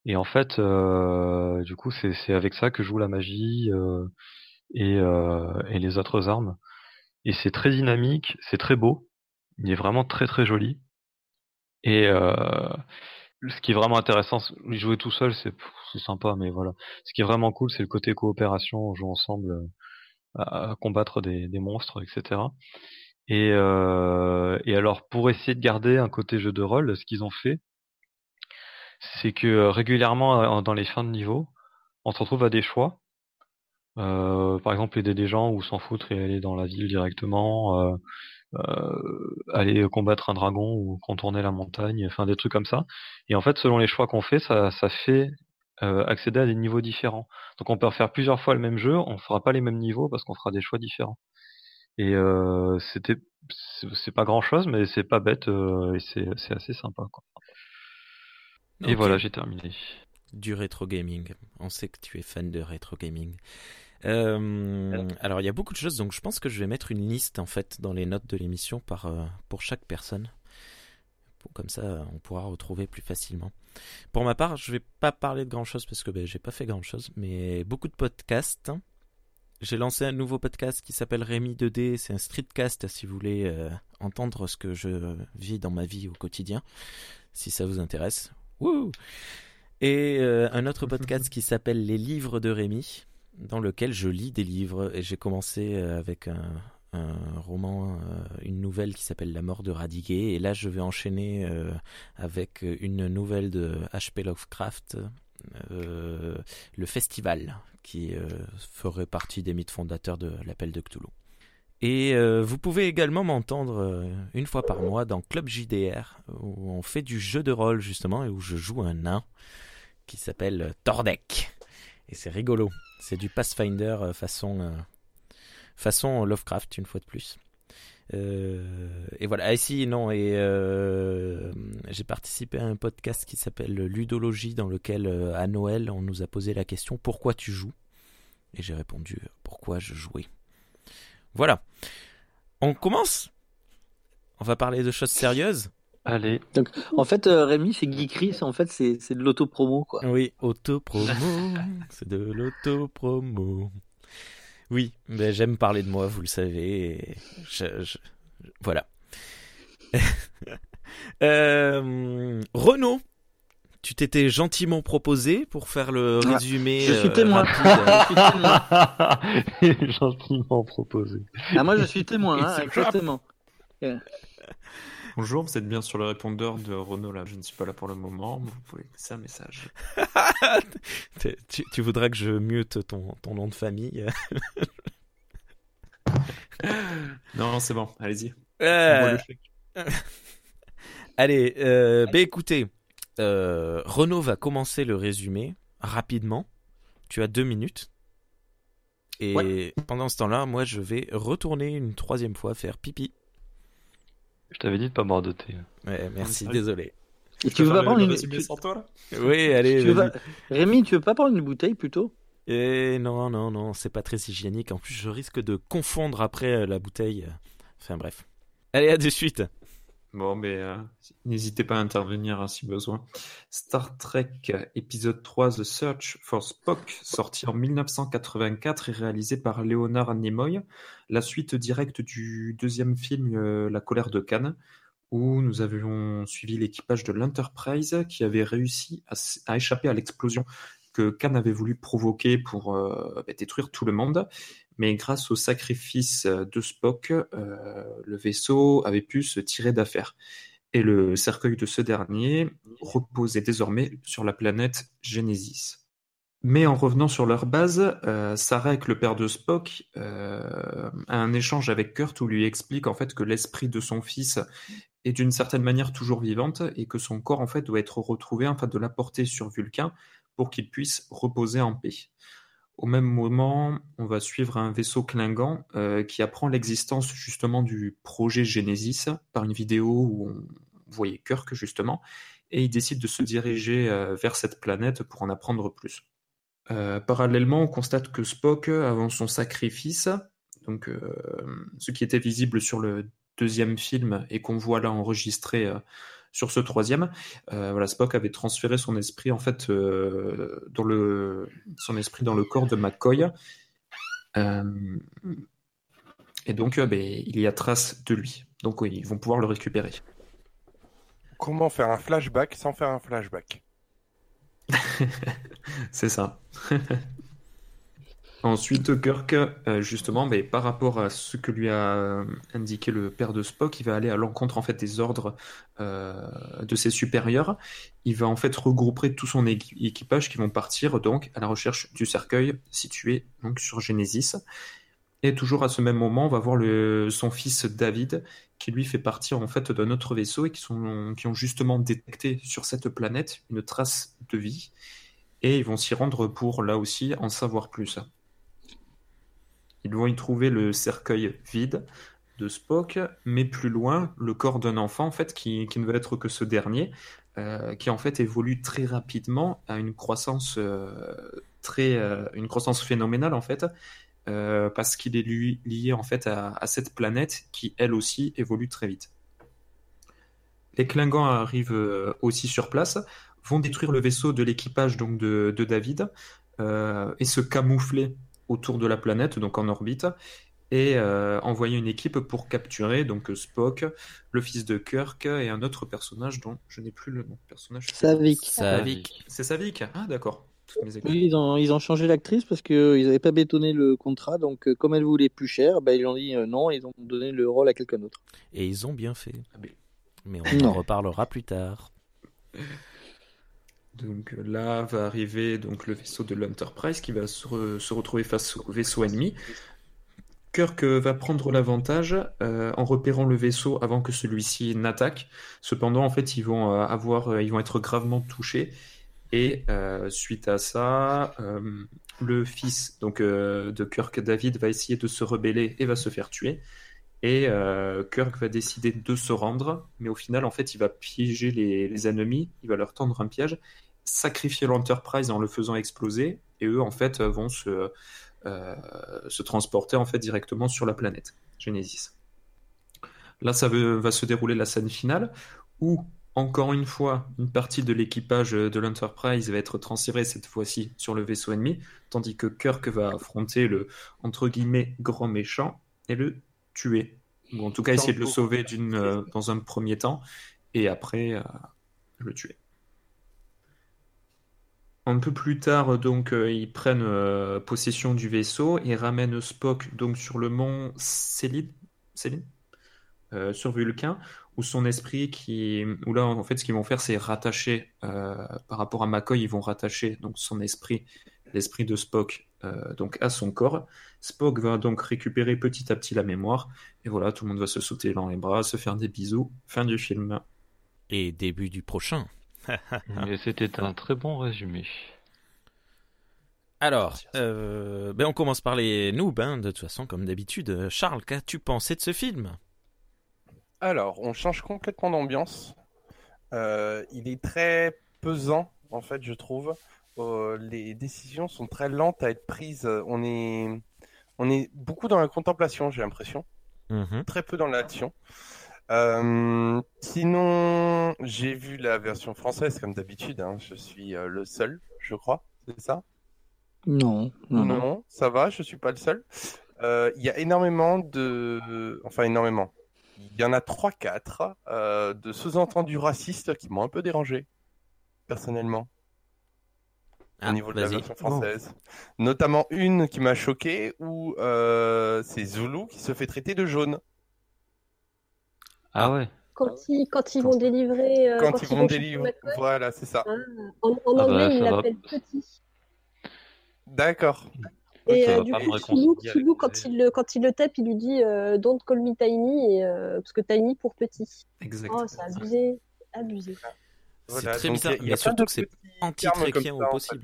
Et en fait, euh, du coup, c'est avec ça que joue la magie euh, et, euh, et les autres armes. Et c'est très dynamique, c'est très beau. il est vraiment très très joli. Et euh, ce qui est vraiment intéressant, jouer tout seul, c'est sympa, mais voilà. Ce qui est vraiment cool, c'est le côté coopération, on joue ensemble euh, à, combattre des, des monstres, etc. Et, euh, et alors, pour essayer de garder un côté jeu de rôle, ce qu'ils ont fait, c'est que euh, régulièrement, dans les fins de niveau, on se retrouve à des choix. Euh, par exemple, aider des gens ou s'en foutre et aller dans la ville directement, euh, aller combattre un dragon ou contourner la montagne, enfin des trucs comme ça. Et en fait, selon les choix qu'on fait, ça, ça fait euh, accéder à des niveaux différents. Donc on peut refaire plusieurs fois le même jeu, on fera pas les mêmes niveaux parce qu'on fera des choix différents. Et euh, c'était, c'est pas grand chose, mais c'est pas bête euh, et c'est assez sympa. Quoi. Et voilà, j'ai terminé. Du rétro gaming. On sait que tu es fan de rétro gaming. Euh, alors il y a beaucoup de choses, donc je pense que je vais mettre une liste en fait dans les notes de l'émission par euh, pour chaque personne. Comme ça, on pourra retrouver plus facilement. Pour ma part, je vais pas parler de grand chose parce que ben, j'ai pas fait grand chose, mais beaucoup de podcasts. J'ai lancé un nouveau podcast qui s'appelle Rémi 2D. C'est un streetcast si vous voulez euh, entendre ce que je vis dans ma vie au quotidien, si ça vous intéresse. Wouh et un autre podcast qui s'appelle Les livres de Rémi, dans lequel je lis des livres. Et j'ai commencé euh, avec un, roman, euh, une nouvelle qui s'appelle La mort de Radiguet. Et là, je vais enchaîner euh, avec une nouvelle de H.P. Lovecraft, Le Festival, qui ferait partie des mythes fondateurs de l'appel de Cthulhu. Et vous pouvez également m'entendre une fois par mois dans Club JDR, où on fait du jeu de rôle justement, et où je joue un nain qui s'appelle Tordek. Et c'est rigolo. C'est du Pathfinder euh, façon, euh, façon Lovecraft, une fois de plus. Euh, et voilà. Ah, non, et j'ai participé à un podcast qui s'appelle Ludologie, dans lequel à Noël, on nous a posé la question Pourquoi tu joues? Et j'ai répondu Pourquoi je jouais? Voilà. On commence? On va parler de choses sérieuses? Allez, En fait, euh, Rémi, c'est Geekery, c'est- en fait, c'est c'est de l'auto-promo, quoi. Oui, auto-promo. c'est de l'auto-promo. Oui, mais j'aime parler de moi, vous le savez. et je- je- voilà. Euh, Renaud, tu t'étais gentiment proposé pour faire le Ah, résumé. je suis euh, témoin. rapide. Je suis témoin. gentiment proposé. Ah, moi, je suis témoin, hein, exactement. Bonjour, vous êtes bien sur le répondeur de Renault là. Je ne suis pas là pour le moment. mais Vous pouvez laisser un message. Tu, tu voudrais que je mute ton, ton nom de famille? Non, c'est bon. Allez-y. Euh. Allez, euh, bah écoutez, euh, Renaud va commencer le résumé rapidement. Tu as deux minutes. Et pendant ce temps-là, moi, je vais retourner une troisième fois faire pipi. Je t'avais dit de pas boire de thé. Ouais, merci, désolé. Et tu veux pas prendre une... tu- sans toi là Oui, allez. tu Rémi, tu veux pas prendre une bouteille plutôt? Eh non, non, non, c'est pas très hygiénique. En plus, je risque de confondre après euh, la bouteille. Enfin bref. Allez, à de suite. Bon, mais euh, n'hésitez pas à intervenir hein, si besoin. Star Trek épisode 3 The Search for Spock, sorti en 1984 et réalisé par Leonard Nimoy, la suite directe du deuxième film euh, La colère de Khan, où nous avions suivi l'équipage de l'Enterprise qui avait réussi à échapper à l'explosion que Khan avait voulu provoquer pour euh, bah, détruire tout le monde. Mais grâce au sacrifice de Spock, euh, le vaisseau avait pu se tirer d'affaire. Et le cercueil de ce dernier reposait désormais sur la planète Genesis. Mais en revenant sur leur base, euh, Sarek, le père de Spock, euh, a un échange avec Kurt où lui explique en fait que l'esprit de son fils est d'une certaine manière toujours vivante et que son corps en fait doit être retrouvé afin de l'apporter sur Vulcain pour qu'il puisse reposer en paix. Au même moment, on va suivre un vaisseau Klingon euh, qui apprend l'existence justement du projet Genesis par une vidéo où on voyait Kirk justement, et il décide de se diriger euh, vers cette planète pour en apprendre plus. Euh, parallèlement, on constate que Spock, avant son sacrifice, donc ce qui était visible sur le deuxième film et qu'on voit là enregistré sur ce troisième, euh, voilà, Spock avait transféré son esprit en fait euh, dans le son esprit dans le corps de McCoy. Euh, Et donc, ben, il y a trace de lui. Donc, oui, ils vont pouvoir le récupérer. Comment faire un flashback sans faire un flashback? C'est ça. Ensuite, Kirk, euh, justement, mais par rapport à ce que lui a euh, indiqué le père de Spock, il va aller à l'encontre en fait des ordres euh, de ses supérieurs. Il va en fait regrouper tout son équi- équipage qui vont partir donc à la recherche du cercueil situé donc sur Genesis. Et toujours à ce même moment, on va voir son fils David qui lui fait partir en fait d'un autre vaisseau et qui sont qui ont justement détecté sur cette planète une trace de vie. Et ils vont s'y rendre pour là aussi en savoir plus. Ils vont y trouver le cercueil vide de Spock, mais plus loin, le corps d'un enfant, en fait, qui, ne va être que ce dernier, euh, qui en fait évolue très rapidement à une croissance euh, très, euh, une croissance phénoménale en fait, parce qu'il est lié en fait à, cette planète qui elle aussi évolue très vite. Les Klingons arrivent aussi sur place, vont détruire le vaisseau de l'équipage donc de, David et se camoufler autour de la planète, donc en orbite, et euh, envoyer une équipe pour capturer donc Spock, le fils de Kirk et un autre personnage dont je n'ai plus le nom. Personnage. Savik. Savik. C'est Savik. Ah d'accord. Oui, ils ont, ils ont changé l'actrice parce qu'ils n'avaient pas bétonné le contrat. Donc, euh, comme elle voulait plus cher, bah, ils ont dit euh, non, ils ont donné le rôle à quelqu'un d'autre. Et ils ont bien fait. Ah, mais- Mais on en reparlera plus tard. Donc euh, là va arriver donc le vaisseau de l'Enterprise qui va se, re- se retrouver face au vaisseau ennemi. Kirk euh, va prendre l'avantage euh, en repérant le vaisseau avant que celui-ci n'attaque. Cependant, en fait, ils vont avoir, ils vont être gravement touchés. Et suite à ça, le fils donc de Kirk, David, va essayer de se rebeller et va se faire tuer. Et Kirk va décider de se rendre, mais au final, en fait, il va piéger les ennemis, il va leur tendre un piège, sacrifier l'Enterprise en le faisant exploser, et eux, en fait, vont se, euh, se transporter en fait directement sur la planète Genesis. Là, ça veut- va se dérouler la scène finale, où encore une fois, une partie de l'équipage de l'Enterprise va être transférée cette fois-ci sur le vaisseau ennemi, tandis que Kirk va affronter le entre guillemets grand méchant et le tuer, ou en tout cas essayer de le sauver d'une, euh, dans un premier temps, et après euh, le tuer. Un peu plus tard, donc, euh, ils prennent euh, possession du vaisseau et ramènent Spock donc sur le mont Céline, Céline Euh, sur Vulcain, où son esprit qui, où là en fait ce qu'ils vont faire c'est rattacher par rapport à McCoy, ils vont rattacher donc son esprit, l'esprit de Spock donc à son corps. Spock va donc récupérer petit à petit la mémoire et voilà tout le monde va se sauter dans les bras, se faire des bisous. Fin du film. Et début du prochain. Et c'était un très bon résumé. Alors, euh, ben on commence par les noobs, hein, de toute façon, comme d'habitude. Charles, qu'as-tu pensé de ce film? Alors, on change complètement d'ambiance. Euh, il est très pesant, en fait, je trouve. Euh, les décisions sont très lentes à être prises. On est, on est beaucoup dans la contemplation, j'ai l'impression. Mhm. Très peu dans l'action. Euh, sinon, j'ai vu la version française, comme d'habitude. hein. Je suis euh, le seul, je crois. C'est ça? Non, non, Non, non. ça va, je suis pas le seul. Euh, Il y a énormément de... Enfin, énormément. Il y en a 3-4 euh, de sous-entendus racistes qui m'ont un peu dérangé, personnellement, Ah, au niveau de la version française. Notamment une qui m'a choqué, où euh, c'est Zulu qui se fait traiter de jaune. Ah ouais. Quand ils, quand ils vont délivrer. euh, Quand ils vont délivrer... Voilà, c'est ça. ah, en, en Ah bah, anglais, ils l'appellent petit. D'accord. Et ça euh, du coup, Philou, quand, il le, quand il le tape, il lui dit euh, Don't call me tiny, et, euh, parce que tiny pour petit. Exactement. Oh, c'est abusé. Abusé. Voilà, c'est très bizarre, il y a- il y mais surtout que c'est anti-tréquien au en fait.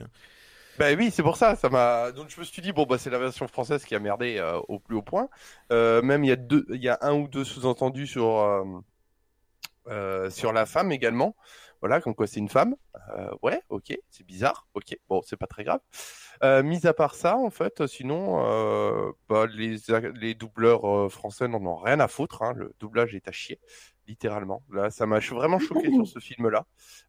Bah oui, c'est pour ça. Donc je me suis dit bon bah c'est la version française qui a merdé euh, au plus haut point. Euh, même il y a un ou deux sous-entendus sur euh, sur la femme également. Voilà, comme quoi c'est une femme. Ouais, ok, c'est bizarre. Ok, bon c'est pas très grave. Mis à part ça, en fait, sinon bah, les les doubleurs français n'en ont rien à foutre. Hein. Le doublage est à chier, littéralement. Là, ça m'a vraiment choqué sur ce film-là.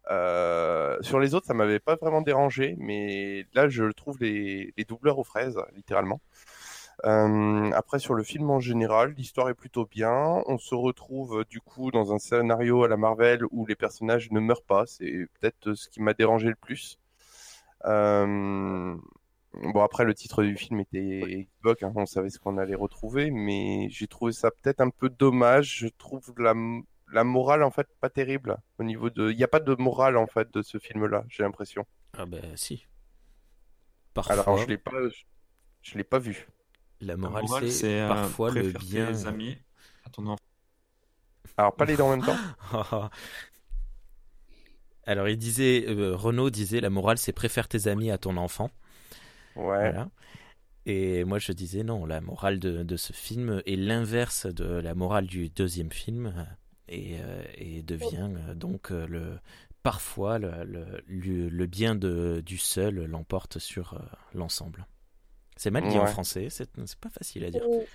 Euh, sur les autres, ça m'avait pas vraiment dérangé, mais là, je trouve les, les doubleurs aux fraises, littéralement. Euh, après, sur le film en général, l'histoire est plutôt bien. On se retrouve du coup dans un scénario à la Marvel où les personnages ne meurent pas. C'est peut-être ce qui m'a dérangé le plus. Euh, Bon, après, le titre du film était équivoque, hein, on savait ce qu'on allait retrouver, mais j'ai trouvé ça peut-être un peu dommage. Je trouve la, la morale, en fait, pas terrible. Au niveau de... Il n'y a pas de morale, en fait, de ce film-là, j'ai l'impression. Ah ben si. Parfois, Alors, je l'ai pas, je l'ai pas vu. la morale, morale, c'est euh, parfois le bien. tes amis à ton enfant. Alors, pas les deux en même temps. Alors il disait, euh, Renaud disait, la morale c'est préfère tes amis à ton enfant. Ouais. Voilà. Et moi je disais non, la morale de, de ce film est l'inverse de la morale du deuxième film euh, et, euh, et devient euh, donc euh, le parfois le, le, le- le bien de, du seul l'emporte sur euh, l'ensemble. C'est mal dit en français, c'est c'est pas facile à dire. Il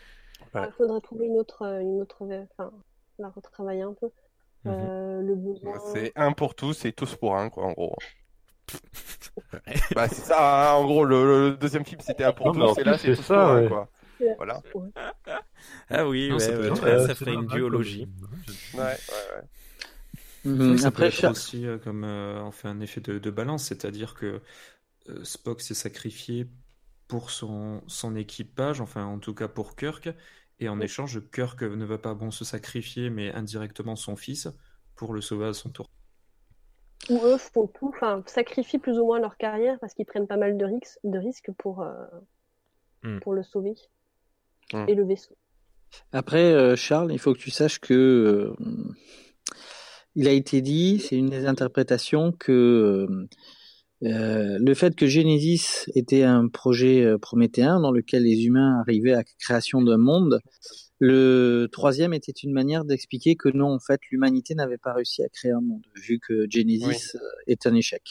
Ouais. faudrait trouver une autre, une autre, enfin, la retravailler un peu. Mhm. Euh, le besoin. C'est un pour tous et tous pour un, quoi, en gros. bah, c'est ça, hein, en gros, le, le deuxième film, c'était un pour Non, tous, et là, c'est ça, pour un, quoi. Voilà. Ah oui, Non, ouais, ça peut ouais, être- ouais, ça c'est ferait une duologie. comme- Ouais, ouais, ouais. Mhm. Ça peut Après, être Char- aussi euh, comme euh, on fait un effet de, de balance, c'est-à-dire que euh, Spock s'est sacrifié pour son, son équipage, enfin en tout cas pour Kirk, et en échange, Kirk ne va pas bon se sacrifier, mais indirectement son fils pour le sauver à son tour. Ou eux font tout, enfin, sacrifient plus ou moins leur carrière parce qu'ils prennent pas mal de risques, de risques pour, euh, Hmm. pour le sauver Et le vaisseau. Après, euh, Charles, il faut que tu saches que euh, il a été dit, c'est une des interprétations que euh, le fait que Genesis était un projet euh, prométhéen dans lequel les humains arrivaient à la création d'un monde, le troisième était une manière d'expliquer que non, en fait, l'humanité n'avait pas réussi à créer un monde, vu que Genesis est un échec.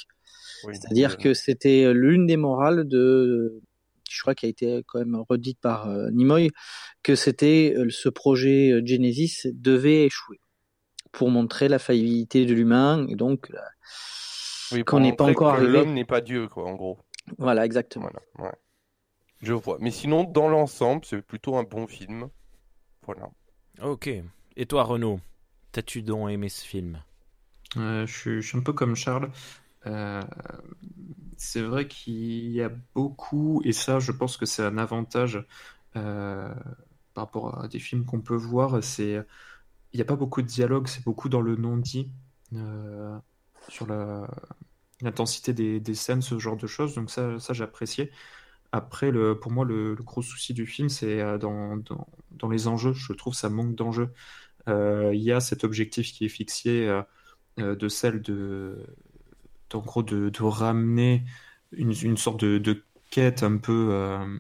Oui, C'est-à-dire que c'était l'une des morales de, je crois, qui a été quand même redite par euh, Nimoy, que c'était euh, ce projet euh, Genesis devait échouer pour montrer la faillibilité de l'humain et donc Oui, qu'on n'est pas encore que arrivé. L'homme n'est pas Dieu, quoi, en gros. voilà exactement. Voilà, ouais. Je vois. Mais sinon, dans l'ensemble, c'est plutôt un bon film. Voilà. Ok. Et toi, Renaud, t'as-tu donc aimé ce film? Euh, je, suis, je suis un peu comme Charles. Euh, c'est vrai qu'il y a beaucoup, et ça, je pense que c'est un avantage euh, par rapport à des films qu'on peut voir. C'est, il n'y a pas beaucoup de dialogue, c'est beaucoup dans le non-dit euh, sur l'intensité des, des scènes, ce genre de choses. Donc ça, ça j'appréciais. Après, pour moi, le, gros souci du film, c'est dans, dans, dans les enjeux. Je trouve ça manque d'enjeux. Il y a cet objectif qui est fixé. de celle de, en gros, de, ramener une, sorte de, quête un peu, euh,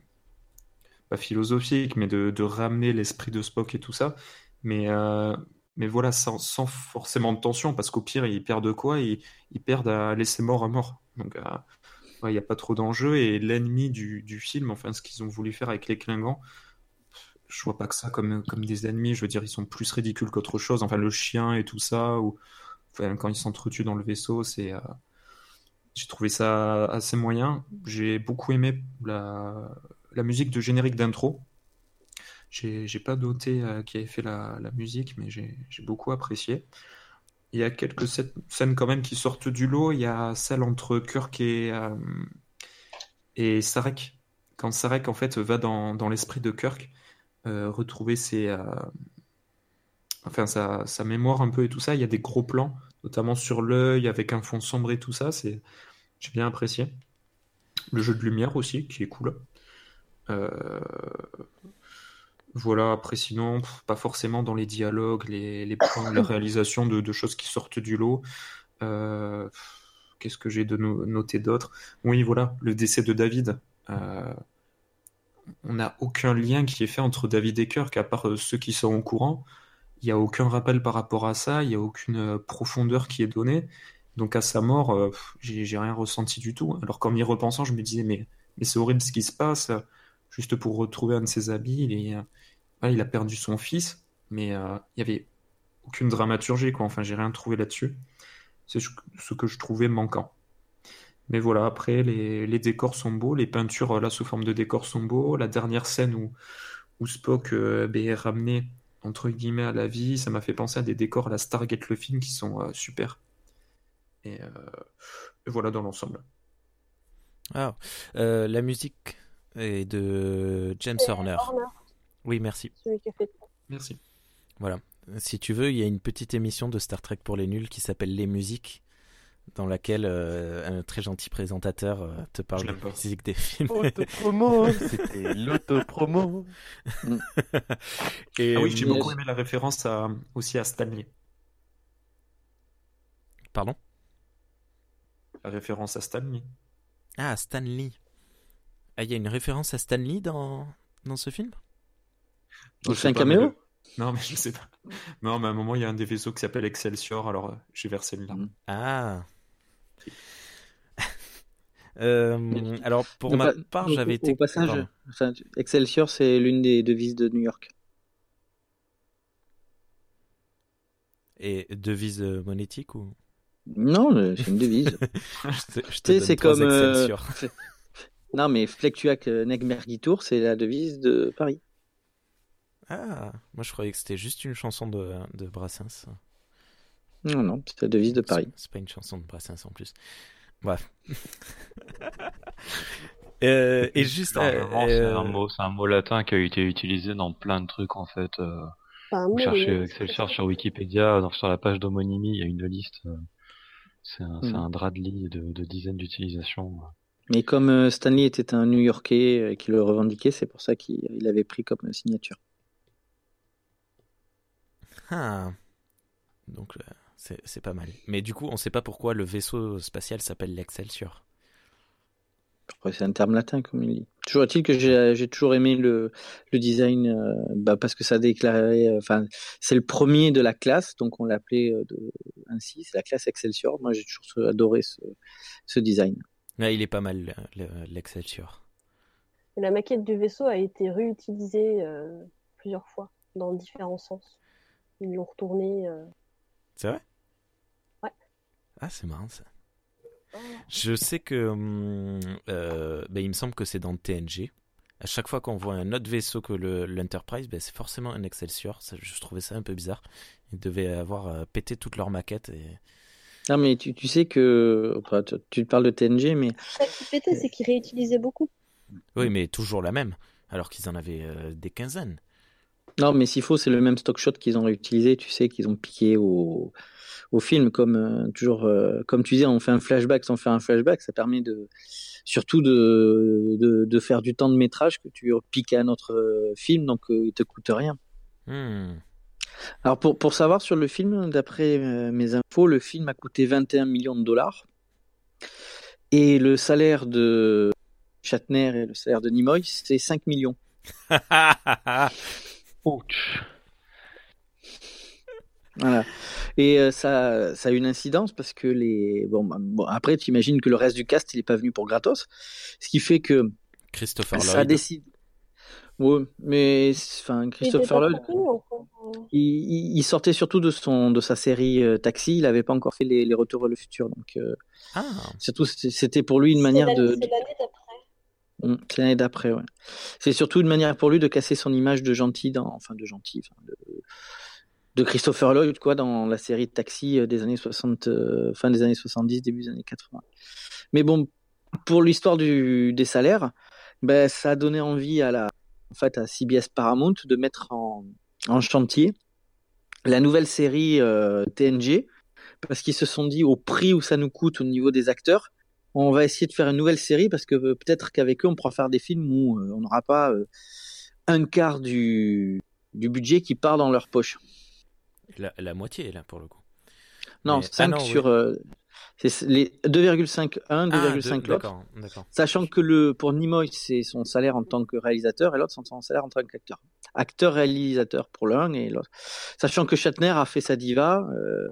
pas philosophique, mais de, ramener l'esprit de Spock et tout ça. Mais, euh, mais voilà, sans, forcément de tension, parce qu'au pire, ils perdent quoi? Ils, perdent à laisser mort à mort. Donc, euh, il n'y a pas trop d'enjeu. Et l'ennemi du, film, enfin, ce qu'ils ont voulu faire avec les Klingons, je vois pas que ça comme, comme des ennemis. Je veux dire, ils sont plus ridicules qu'autre chose. Enfin, le chien et tout ça, ou quand ils s'entretuent dans le vaisseau, c'est. J'ai trouvé ça assez moyen. J'ai beaucoup aimé la, musique de générique d'intro. J'ai j'ai pas noté euh, qui avait fait la, la musique, mais j'ai beaucoup apprécié. Il y a quelques scè- scènes quand même qui sortent du lot. Il y a celle entre Kirk et, euh, et Sarek. Quand Sarek en fait va dans, dans l'esprit de Kirk, euh, retrouver ses, euh, enfin sa, sa mémoire un peu et tout ça, il y a des gros plans, notamment sur l'œil avec un fond sombre et tout ça. C'est, j'ai bien apprécié. Le jeu de lumière aussi, qui est cool. Euh, voilà, après sinon, pas forcément dans les dialogues, les, les plans, la réalisation de, de choses qui sortent du lot. Euh, Qu'est-ce que j'ai de no- noter d'autre? Oui, voilà, le décès de David. Euh, on n'a aucun lien qui est fait entre David et Kirk, à part ceux qui sont au courant. Il n'y a aucun rappel par rapport à ça, il n'y a aucune euh, profondeur qui est donnée. Donc à sa mort, euh, j'ai rien ressenti du tout. Alors qu'en y repensant, je me disais, mais, mais c'est horrible ce qui se passe. Juste pour retrouver un de ses habits, il euh, a perdu son fils, mais il y avait aucune dramaturgie, quoi. Enfin, j'ai rien trouvé là-dessus. C'est ce que je trouvais manquant. Mais voilà, après, les, décors sont beaux, les peintures là sous forme de décors sont beaux. La dernière scène où, Spock ben, est ramené entre guillemets à la vie, ça m'a fait penser à des décors à la Stargate le film qui sont euh, super. Et, euh, et voilà dans l'ensemble. Ah, euh, la musique est de James Horner. Horner, Oui, merci. Merci. Voilà. Si tu veux, il y a une petite émission de Star Trek pour les nuls qui s'appelle Les Musiques, dans laquelle euh, un très gentil présentateur euh, te parle de la musique des films. Autopromo, c'était l'autopromo. Et, Ah oui, j'ai euh, beaucoup aimé la référence à, aussi à Stanley. Pardon? La référence à Stanley. Ah, Stan Lee. Ah, il y a une référence à Stan Lee dans, dans ce film? Il fait un caméo Non, mais je sais pas. Non, mais à un moment, il y a un des vaisseaux qui s'appelle Excelsior, alors euh, j'ai versé le larme. Mm. Ah. Euh, alors, pour Donc, ma pas- part, j'avais été. Au passage, enfin, Excelsior, c'est l'une des devises de New York. Et devise euh, monétique ou? Non, mais c'est une devise. Je te, je c'est comme. euh, Excelsior. non, mais Flectuac euh, Nec Mergitur, c'est la devise de Paris. Ah, moi je croyais que c'était juste une chanson de, de Brassens. Non, non, c'est la devise de Paris. C'est- pas une chanson de Brassens en plus. Bref. Euh, et juste. euh, Normalement, c'est un euh, mot, c'est un mot latin qui a été utilisé dans plein de trucs en fait. euh, Vous cherchez Excelsior sur Wikipédia, sur la page d'homonymie, il y a une liste. C'est un, Mhm. un drap de lit de, de dizaines d'utilisations. Mais comme euh, Stanley était un New Yorkais qui le revendiquait, c'est pour ça qu'il il avait pris comme signature. Ah. Donc euh, c'est pas mal. Mais du coup, on sait pas pourquoi le vaisseau spatial s'appelle l'Excelsior. C'est un terme latin, comme il dit. Toujours est-il que j'ai toujours aimé le, le design euh, bah, parce que ça déclarait. euh, Enfin, c'est le premier de la classe, donc on l'appelait euh, ainsi. C'est la classe Excelsior. Moi, j'ai toujours adoré ce, ce design. Ouais, il est pas mal le- le- l'Excelsior. La maquette du vaisseau a été réutilisée euh, plusieurs fois dans différents sens. Ils l'ont retournée. C'est vrai? Ouais. Ah, c'est marrant ça. Je sais que. hum, euh, ben, il me semble que c'est dans TNG. À chaque fois qu'on voit un autre vaisseau que le- l'Enterprise, ben, c'est forcément un Excelsior. Ça, je trouvais ça un peu bizarre. Ils devaient avoir euh, pété toute leur maquette. Et... Non, mais tu, tu sais que. enfin, tu, tu parles de TNG, mais Ça qui pétait, c'est qu'ils réutilisaient beaucoup. Oui, mais toujours la même. Alors qu'ils en avaient euh, des quinzaines. Non, mais s'il faut, c'est le même stock shot qu'ils ont réutilisé. Tu sais qu'ils ont piqué au, au film, comme euh, toujours, euh, comme tu disais, on fait un flashback sans faire un flashback, ça permet de surtout de, de, de faire du temps de métrage que tu piques à un autre euh, film, donc euh, il te coûte rien. Hmm. Alors pour, pour savoir sur le film, d'après mes infos, le film a coûté 21 millions de dollars et le salaire de Shatner et le salaire de Nimoy, c'est 5 millions. Ouch. Voilà. Et euh, ça, ça a une incidence parce que les. Bon, bah, bon après, tu imagines que le reste du cast, il n'est pas venu pour gratos. Ce qui fait que Christopher ça Lloyd. décide. Ouais, mais enfin, Christopher Lloyd, il, il- il sortait surtout de son de sa série euh, Taxi. Il n'avait pas encore fait les, les Retours vers le futur, donc euh, Ah, surtout c'était pour lui une manière de. C'est l'année d'après. Hum, C'est d'après. C'est surtout une manière pour lui de casser son image de gentil dans, enfin de gentil, de, Christopher Lloyd quoi dans la série Taxi euh, des années 60, euh, fin des années 70, début des années 80. Mais bon, pour l'histoire des salaires, ben ça a donné envie à la, en fait à CBS Paramount de mettre en, en chantier la nouvelle série euh, TNG parce qu'ils se sont dit au prix où ça nous coûte au niveau des acteurs on va essayer de faire une nouvelle série parce que euh, peut-être qu'avec eux, on pourra faire des films où euh, on n'aura pas euh, un quart du, du budget qui part dans leur poche. la, la moitié là pour le coup. Non, Mais- 5 ah non, sur oui. euh, c'est les 2,5 un, 2,5 Ah. Sachant que le pour Nimoy, c'est son salaire en tant que réalisateur et l'autre, c'est son salaire en tant qu'acteur. Acteur-réalisateur pour l'un et l'autre. Sachant que Shatner a fait sa diva euh,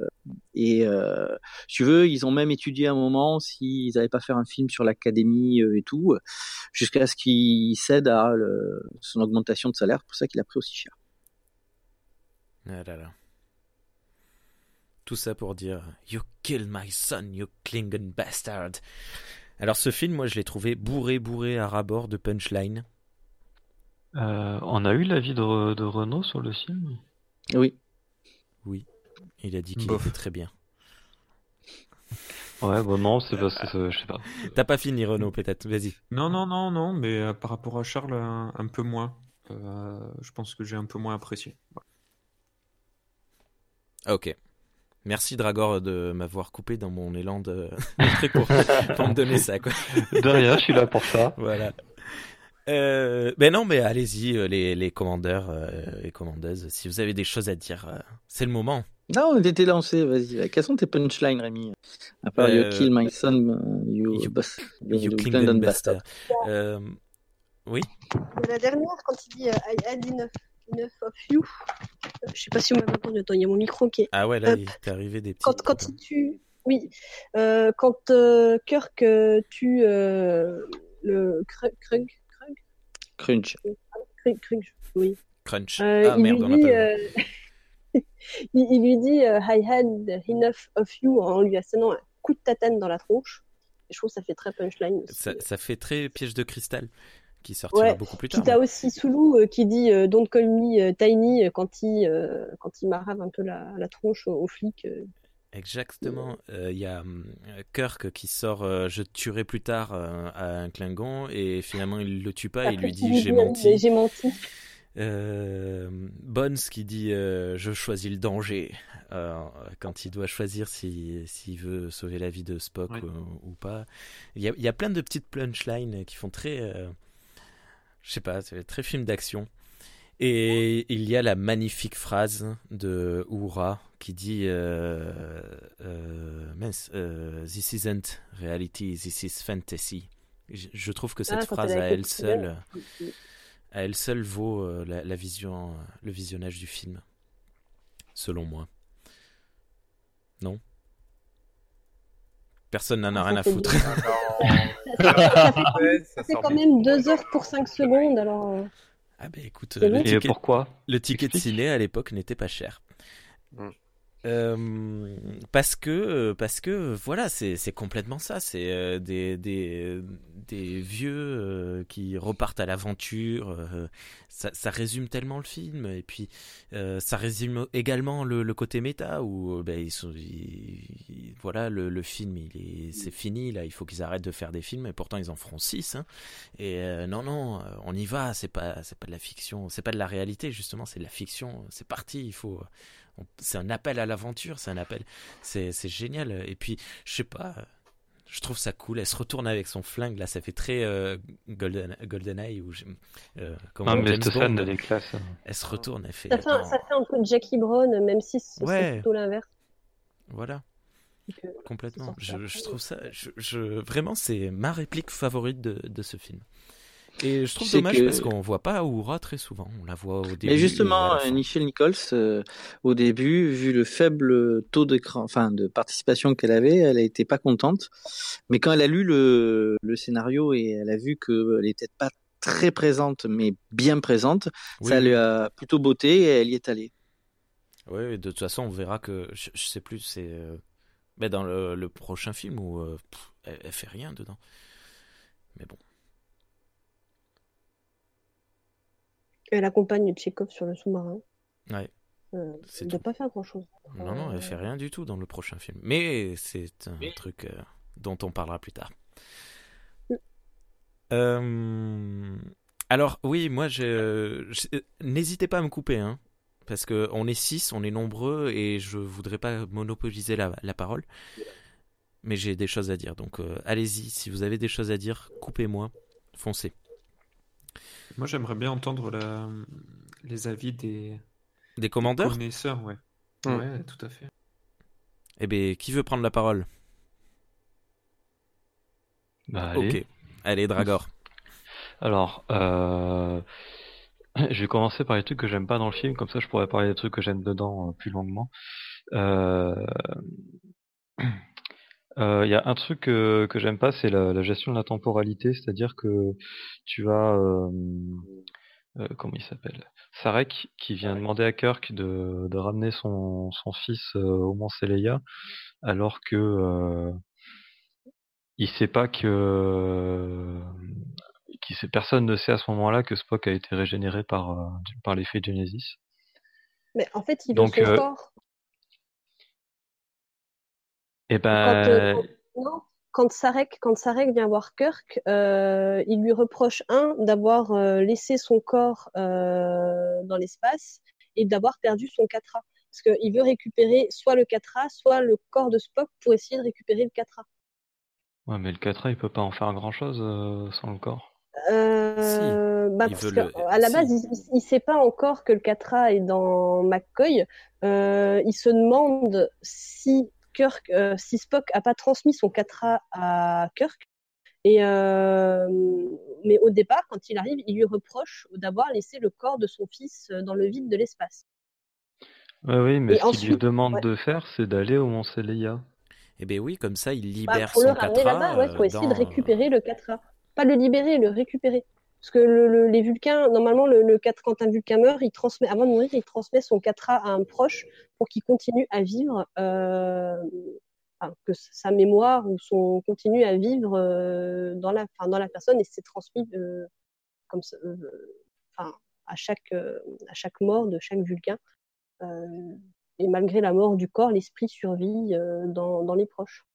et euh, tu veux, ils ont même étudié un moment s'ils n'allaient pas faire un film sur l'académie euh, et tout, jusqu'à ce qu'il cède à son augmentation de salaire. Pour ça qu'il a pris aussi cher. Ah. Tout ça pour dire You kill my son, you Klingon bastard. Alors ce film, moi je l'ai trouvé bourré, bourré à rabord de punchline. Euh, on a eu l'avis de, de Renault sur le film Oui. Oui, il a dit qu'il Bof. était très bien. Ouais, bon non, c'est parce que c'est- je sais pas. T'as pas fini Renaud peut-être, vas-y. Non, non, non, non, mais euh, par rapport à Charles, un, un peu moins. Euh, je pense que j'ai un peu moins apprécié. Ah, Ok. Merci Dragor de m'avoir coupé dans mon élan de, de truc pour, pour me donner ça. Quoi. De rien, je suis là pour ça. Voilà. Euh, ben non, mais allez-y, euh, les, les commandeurs euh, et commandeuses, si vous avez des choses à dire, euh, c'est le moment. Non, on était lancé, vas-y. Quels sont tes punchlines, Rémi À part Euh, You kill my son, you, you- bust- You you and bastard. Euh, oui, la dernière, quand il dit euh, I had enough, enough of you, euh, je sais pas si vous m'avez entendu, attends, il y a mon micro qui est. ah ouais, là, il t'est arrivé des petits. Quand, quand il tue. Oui, euh, quand euh, Kirk euh, tue euh, le Krug. Krug Crunch. Krug, oui. Crunch. Euh, ah merde, on dit, pas vu. euh, il, il lui dit euh, I had enough of you en lui assénant un coup de tatane dans la tronche. Et je trouve que ça fait très punchline aussi. Ça, ça fait très piège de cristal qui sortira Ouais, beaucoup plus Puis tard. t'as aussi Soulou euh, qui dit euh, Don't call me euh, Tiny quand il, euh, quand il marave un peu la, la tronche aux, aux flics. Euh. Exactement. Euh, Il y a hum, Kirk qui sort euh, Je te tuerai plus tard euh, à un Klingon et finalement il le tue pas. Il Après lui dit J'ai menti. J'ai menti. Euh, Bones qui dit euh, Je choisis le danger euh, quand il doit choisir si- s'il veut sauver la vie de Spock Ouais. ou, ou pas. Il y, a, il y a plein de petites punchlines qui font très. euh, je sais pas, c'est très film d'action. Et il y a la magnifique phrase de Uhura qui dit euh, euh, Mince, euh, This isn't reality, this is fantasy. Je, je trouve que cette Ah, quand phrase à elle seule, à elle seule vaut euh, la, la vision, le visionnage du film, selon moi. Non? Personne n'en a Ah, rien à foutre. C'est sort quand même 2 heures pour 5 secondes, alors. Ah bah écoute, le ticket, pourquoi? le ticket de ciné à l'époque n'était pas cher. Euh, parce que euh, parce que voilà c'est complètement ça. C'est euh, des, des vieux qui repartent à l'aventure ça, ça résume tellement le film. Et puis ça résume également le, côté méta où ben, ils sont voilà le, le film il est c'est fini là il faut qu'ils arrêtent de faire des films. Et pourtant ils en feront six hein. et non non on y va. C'est pas c'est pas de la fiction. C'est pas de la réalité justement. C'est de la fiction. C'est parti. Il faut c'est un appel à l'aventure, c'est un appel, c'est c'est génial. Et puis, je sais pas, je trouve ça cool. Elle se retourne avec son flingue là, ça fait très euh, Golden GoldenEye ou euh, comment Ah, mais James Bond. classes. Elle se retourne, elle fait. Ça fait, un, attends, ça fait un peu Jackie Brown, même si ce serait Ouais. plutôt l'inverse. Voilà, euh, complètement. Je, trouve ça, je, je- vraiment, c'est ma réplique favorite de, de ce film. Et je trouve dommage que- parce qu'on voit pas Aura très souvent. On la voit au début. Mais justement, euh, Nichelle Nichols, euh, au début, vu le faible taux d'écran, enfin de participation qu'elle avait, elle n'était pas contente. Mais quand elle a lu le, le scénario et elle a vu qu'elle n'était pas très présente, mais bien présente, Oui, ça lui a plutôt beauté et elle y est allée. Oui, de toute façon, on verra que. Je, je sais plus, c'est. euh, ben, dans le, le prochain film où euh, pff, elle, elle fait rien dedans. Mais bon. Elle accompagne Tchekhov sur le sous-marin. Ouais. Euh, elle ne pas faire grand-chose. Non, non, elle fait rien du tout dans le prochain film. Mais c'est un truc euh, dont on parlera plus tard. Mm. Euh, Alors, oui, moi, je... je- n'hésitez pas à me couper, hein. Parce que on est six, on est nombreux et je voudrais pas monopoliser la, la parole. Mais j'ai des choses à dire. Donc, euh, allez-y. Si vous avez des choses à dire, coupez-moi. Foncez. Moi, j'aimerais bien entendre la- les avis des Des commandeurs connaisseurs, ouais. Hmm. Ouais, tout à fait. Eh bien, qui veut prendre la parole? Bah, allez. Ok. Allez, Dragor. Alors, euh, je vais commencer par les trucs que j'aime pas dans le film, comme ça je pourrais parler des trucs que j'aime dedans euh, plus longuement. Euh, euh, Il y a un truc que, que j'aime pas, c'est la, la gestion de la temporalité, c'est-à-dire que tu as, euh, euh, comment il s'appelle, Sarek qui vient demander à Kirk de, de ramener son, son fils euh, au Mont Seleia, alors que euh, il sait pas que qui sait, personne ne sait à ce moment-là que Spock a été régénéré par euh, par l'effet Genesis. Mais en fait, il veut Donc, son euh, corps. Et Quand, euh, ben quand- non, quand Sarek, quand Sarek vient voir Kirk, euh, il lui reproche un d'avoir euh, laissé son corps euh, dans l'espace et d'avoir perdu son Katra. Parce qu'il veut récupérer soit le Katra, soit le corps de Spock pour essayer de récupérer le Katra. ouais, mais le 4A il peut pas en faire grand chose sans le corps. Euh, bah, il parce que, le- à la si. base, il, il- il sait pas encore que le Katra est dans McCoy. Euh, il se demande si Kirk, euh, si Spock a pas transmis son Katra à Kirk. Et euh, mais au départ, quand il arrive, il lui reproche d'avoir laissé le corps de son fils dans le vide de l'espace. Ouais, oui, mais Et ce qu'il lui demande ouais. de faire, c'est d'aller au Mont Célia. Eh ben oui, comme ça, il Bah, libère pour son le ramener là-bas, ouais, euh, pour essayer de récupérer le Katra. Pas le libérer, le récupérer. Parce que le, le- les Vulcains, normalement, le, le 4, quand un Vulcain meurt, il transmet, avant de mourir, il transmet son Katra à un proche pour qu'il continue à vivre, euh, enfin, que sa mémoire ou son continue à vivre euh, dans, la, enfin, dans la personne et c'est transmis euh, comme ça, euh, enfin, à, chaque, euh, à chaque mort de chaque Vulcain. Euh, et malgré la mort du corps, l'esprit survit dans, dans les proches.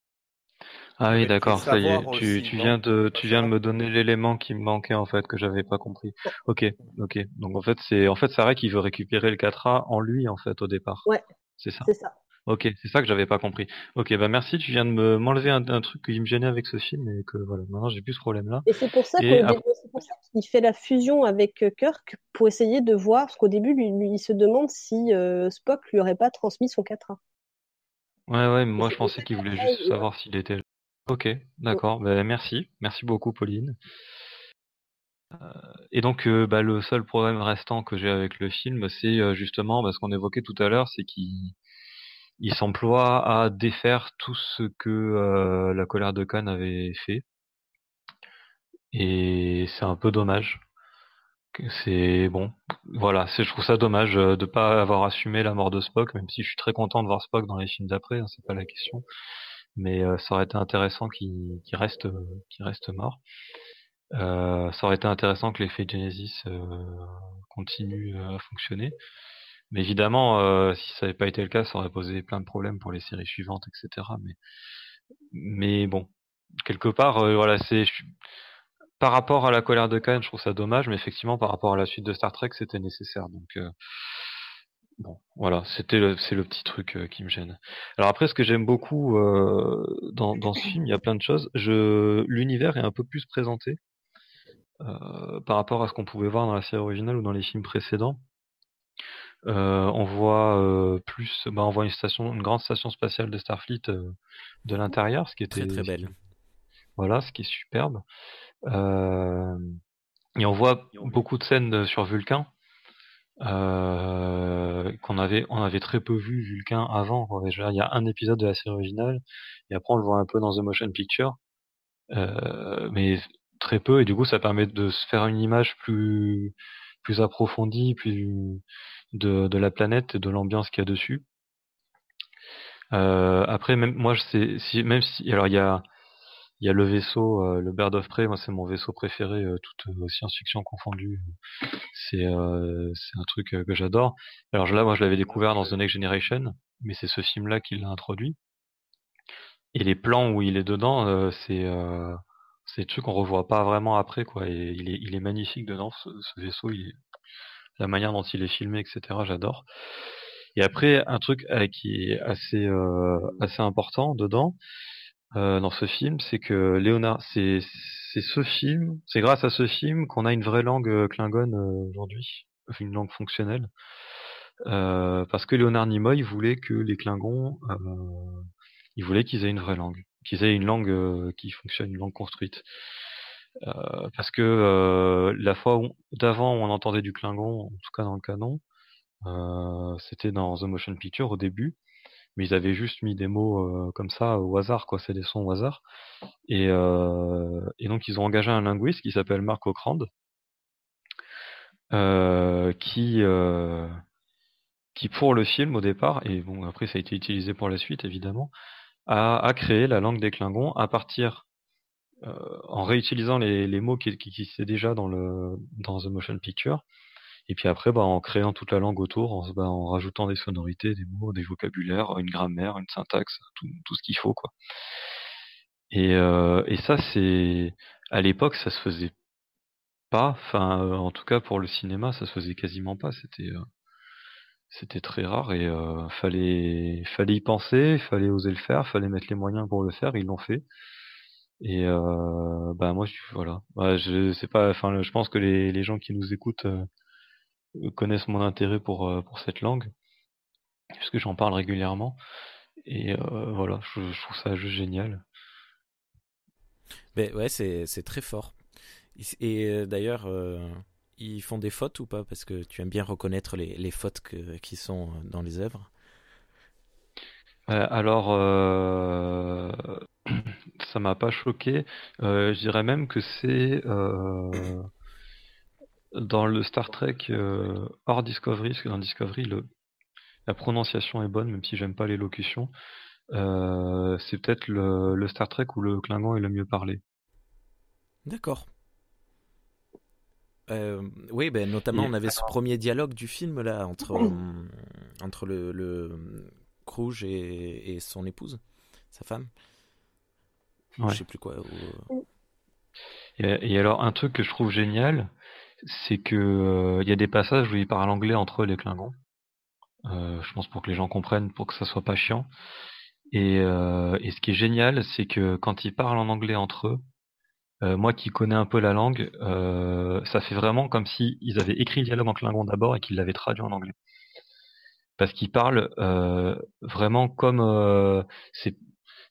Ah oui, d'accord, ça y est. Tu, aussi, tu viens de, tu viens de me donner l'élément qui me manquait en fait que j'avais pas compris. Ok, ok. Donc en fait c'est, en fait c'est vrai qu'il veut récupérer le 4A en lui en fait au départ. Ouais. C'est ça. C'est ça. Ok, c'est ça que j'avais pas compris. Ok, bah merci. Tu viens de me m'enlever un, un truc qui me gênait avec ce film et que voilà, maintenant j'ai plus ce problème là. Et c'est pour ça Et qu'au après- début, c'est pour ça qu'il fait la fusion avec euh, Kirk pour essayer de voir, parce qu'au début, lui, lui, il se demande si euh, Spock lui aurait pas transmis son 4A. Ouais, ouais, mais moi je pensais qu'il voulait juste savoir s'il était. là. Ok, d'accord. Bah, merci, merci beaucoup, Pauline. Euh, Et donc, euh, bah, le seul problème restant que j'ai avec le film, c'est euh, justement bah, ce qu'on évoquait tout à l'heure, c'est qu'il il s'emploie à défaire tout ce que la colère de Khan avait fait. Et c'est un peu dommage. C'est bon, voilà, je trouve ça dommage euh, de pas avoir assumé la mort de Spock, même si je suis très content de voir Spock dans les films d'après, hein, c'est pas la question. Mais euh, ça aurait été intéressant qu'il euh, reste mort. Euh, ça aurait été intéressant que l'effet Genesis euh, continue euh, à fonctionner. Mais évidemment, si ça n'avait pas été le cas, ça aurait posé plein de problèmes pour les séries suivantes, etc. Mais, mais bon, quelque part, voilà, c'est par rapport à la colère de Khan, je trouve ça dommage, mais effectivement, par rapport à la suite de Star Trek, c'était nécessaire. Donc euh, bon, voilà, c'était le, c'est le petit truc euh, qui me gêne. Alors après, ce que j'aime beaucoup euh, dans, dans ce film, il y a plein de choses. Je, l'univers est un peu plus présenté par rapport à ce qu'on pouvait voir dans la série originale ou dans les films précédents. On voit plus, bah, on voit une station, une grande station spatiale de Starfleet de l'intérieur, ce qui était Très très belle. voilà, ce qui est superbe. Euh, et on voit beaucoup de scènes sur Vulcain euh, qu'on avait, on avait très peu vu Vulcain avant. il y a un épisode de la série originale et après on le voit un peu dans The Motion Picture, euh, mais très peu. Et du coup, ça permet de se faire une image plus plus approfondie, plus de, de la planète et de l'ambiance qu'il y a dessus. Euh, après, même moi, je sais, si, même si, alors il y a, il y a le vaisseau, euh, le Bird of Prey, moi c'est mon vaisseau préféré, euh, toute euh, science-fiction confondue. C'est, euh, c'est un truc euh, que j'adore. Alors là, moi, je l'avais découvert dans The Next Generation, mais c'est ce film-là qui l'a introduit. Et les plans où il est dedans, c'est, c'est des trucs qu'on revoit pas vraiment après, quoi. Et il est, il est magnifique dedans, ce, vaisseau. Il est, la manière dont il est filmé, etc. J'adore. Et après, un truc qui est assez assez important dedans euh, dans ce film, c'est que Léonard, c'est c'est ce film, c'est grâce à ce film qu'on a une vraie langue euh, klingone euh, aujourd'hui, une langue fonctionnelle, Euh, parce que Léonard Nimoy voulait que les Klingons, euh, il voulait qu'ils aient une vraie langue, qu'ils aient une langue qui fonctionne, une langue construite. Parce que la fois d'avant où on entendait du Klingon, en tout cas dans le canon, c'était dans The Motion Picture au début, mais ils avaient juste mis des mots euh, comme ça au hasard, quoi, c'est des sons au hasard. Et, euh, et donc ils ont engagé un linguiste qui s'appelle Mark Okrand, euh, qui euh, qui pour le film au départ, et bon après ça a été utilisé pour la suite évidemment, a, a créé la langue des Klingons à partir en réutilisant les, mots qui, qui existaient déjà dans le dans The Motion Picture. Et puis après, bah, en créant toute la langue autour, en, bah, en rajoutant des sonorités, des mots, des vocabulaires, une grammaire, une syntaxe, tout, ce qu'il faut, quoi. Et, euh, et ça, c'est à l'époque, ça se faisait pas. Enfin, euh, en tout cas pour le cinéma, ça se faisait quasiment pas. C'était euh, c'était très rare et euh, fallait fallait y penser, fallait oser le faire, fallait mettre les moyens pour le faire. Ils l'ont fait. Et euh, bah moi, je, voilà. Bah, je sais pas. Enfin, je pense que les, les gens qui nous écoutent euh, connaissent mon intérêt pour euh, pour cette langue, puisque j'en parle régulièrement. Et euh, voilà, je, je trouve ça juste génial. Ben ouais, c'est c'est très fort. Et euh, d'ailleurs, euh, ils font des fautes ou pas? Parce que tu aimes bien reconnaître les, les fautes que, qui sont dans les œuvres. Euh, alors, euh, ça m'a pas choqué. Je dirais même que c'est dans le Star Trek euh, hors Discovery, parce que dans Discovery, le, la prononciation est bonne, même si j'aime pas l'élocution. Euh, c'est peut-être le, le Star Trek où le Klingon est le mieux parlé. D'accord. Euh, oui, ben, notamment, Et- on avait ce premier dialogue du film là entre, euh, entre le, le et, et son épouse, sa femme. Ouais. Je sais plus quoi. ou- Et, et alors, un truc que je trouve génial, c'est que euh, il y a des passages où ils parlent anglais entre eux, les Klingons. Euh, je pense pour que les gens comprennent, pour que ça soit pas chiant. Et, euh, et ce qui est génial, c'est que quand ils parlent en anglais entre eux, moi qui connais un peu la langue, ça fait vraiment comme si ils avaient écrit le dialogue en Klingon d'abord et qu'ils l'avaient traduit en anglais. Parce qu'ils parlent vraiment comme c'est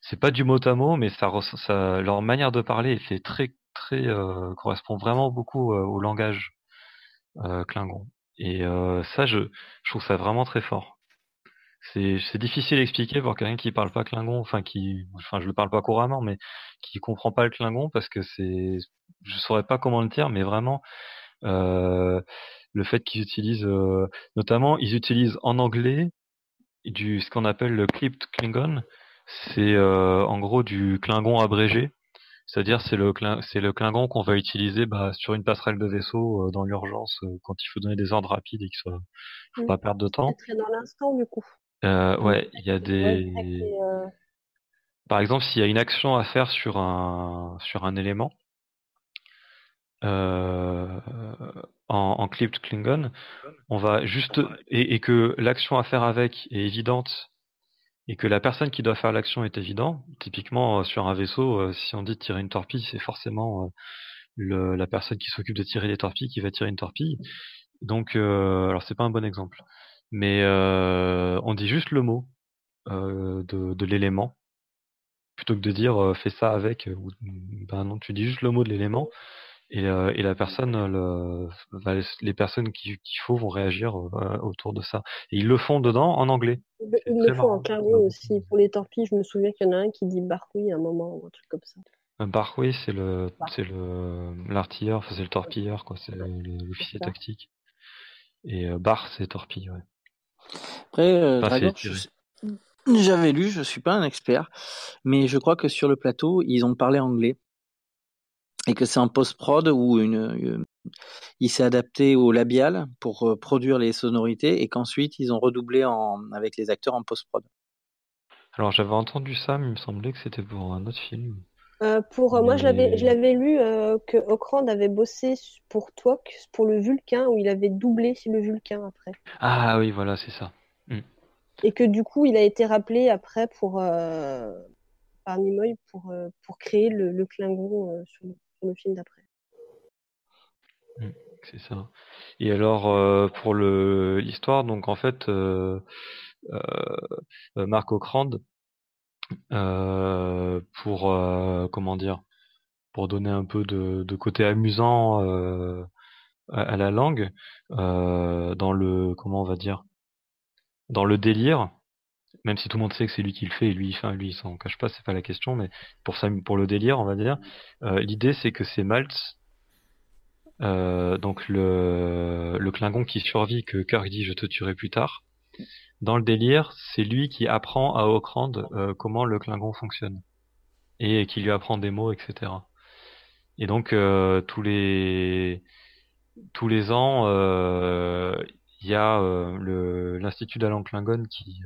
c'est pas du mot à mot, mais ça, leur manière de parler fait très très euh, correspond vraiment beaucoup euh, au langage euh, Klingon. Et ça, je, je trouve ça vraiment très fort. C'est c'est difficile à expliquer pour quelqu'un qui parle pas Klingon, enfin qui, enfin je le parle pas couramment, mais qui comprend pas le Klingon parce que c'est, je saurais pas comment le dire, mais vraiment euh, le fait qu'ils utilisent, euh, notamment ils utilisent en anglais du ce qu'on appelle le clipped Klingon, c'est euh, en gros du Klingon abrégé. C'est-à-dire c'est le c'est le Klingon qu'on va utiliser bah, sur une passerelle de vaisseau euh, dans l'urgence euh, quand il faut donner des ordres rapides et qu'il soit faut Mm. pas perdre de temps. C'est très dans l'instant, du coup. Euh, ouais, il y a des les, euh, par exemple, s'il y a une action à faire sur un sur un élément euh, en, en clipped Klingon, on va juste et, et que l'action à faire avec est évidente et que la personne qui doit faire l'action est évident. Typiquement euh, sur un vaisseau, euh, si on dit tirer une torpille, c'est forcément euh, la personne qui s'occupe de tirer les torpilles qui va tirer une torpille. Donc, euh, alors c'est pas un bon exemple, mais euh, on dit juste le mot euh, de, de l'élément plutôt que de dire fais ça avec. ou- ben non, tu dis juste le mot de l'élément et, euh, et la personne, euh, le, les personnes qui- qu'il faut vont réagir euh, autour de ça. Et ils le font dedans en anglais. Ils le font en. Klingon aussi. Pour les torpilles, je me souviens qu'il y en a un qui dit Barkoui à un moment ou un truc comme ça. Un bar, oui, c'est le, c'est le, l'artilleur, enfin, c'est le torpilleur, quoi, c'est l'officier tactique. Et euh, bar, c'est torpille, ouais. Après, euh, Enfin, j'avais lu, je suis pas un expert, mais je crois que sur le plateau, ils ont parlé anglais. Et que c'est en post-prod où une, une- il s'est adapté au labial pour euh, produire les sonorités et qu'ensuite ils ont redoublé en, avec les acteurs en post-prod. Alors, j'avais entendu ça, mais il me semblait que c'était pour un autre film. Euh, pour, euh, Moi, je l'avais, je l'avais lu euh, que Okrand avait bossé pour Twok pour le Vulcain, où il avait doublé le Vulcain après. Ah oui, voilà, c'est ça. Et que du coup, il a été rappelé après pour, euh, par Nimoy pour, euh, pour créer le, le Klingon euh, sur, le, le film d'après. C'est ça. Et alors euh, pour l'histoire, donc en fait, euh, euh, Marc Okrand, euh, pour euh, comment dire, pour donner un peu de, côté amusant à, la langue, dans le comment on va dire, dans le délire, même si tout le monde sait que c'est lui qui le fait et lui, enfin lui il s'en cache pas, c'est pas la question, mais pour ça, pour le délire, on va dire, euh, l'idée c'est que c'est Maltz euh, donc le, le Klingon qui survit que Kirk dit je te tuerai plus tard. Dans le délire, c'est lui qui apprend à Okrand euh, comment le Klingon fonctionne et qui lui apprend des mots, etc. Et donc tous les tous les ans, il y a l'institut d'Alan Klingon qui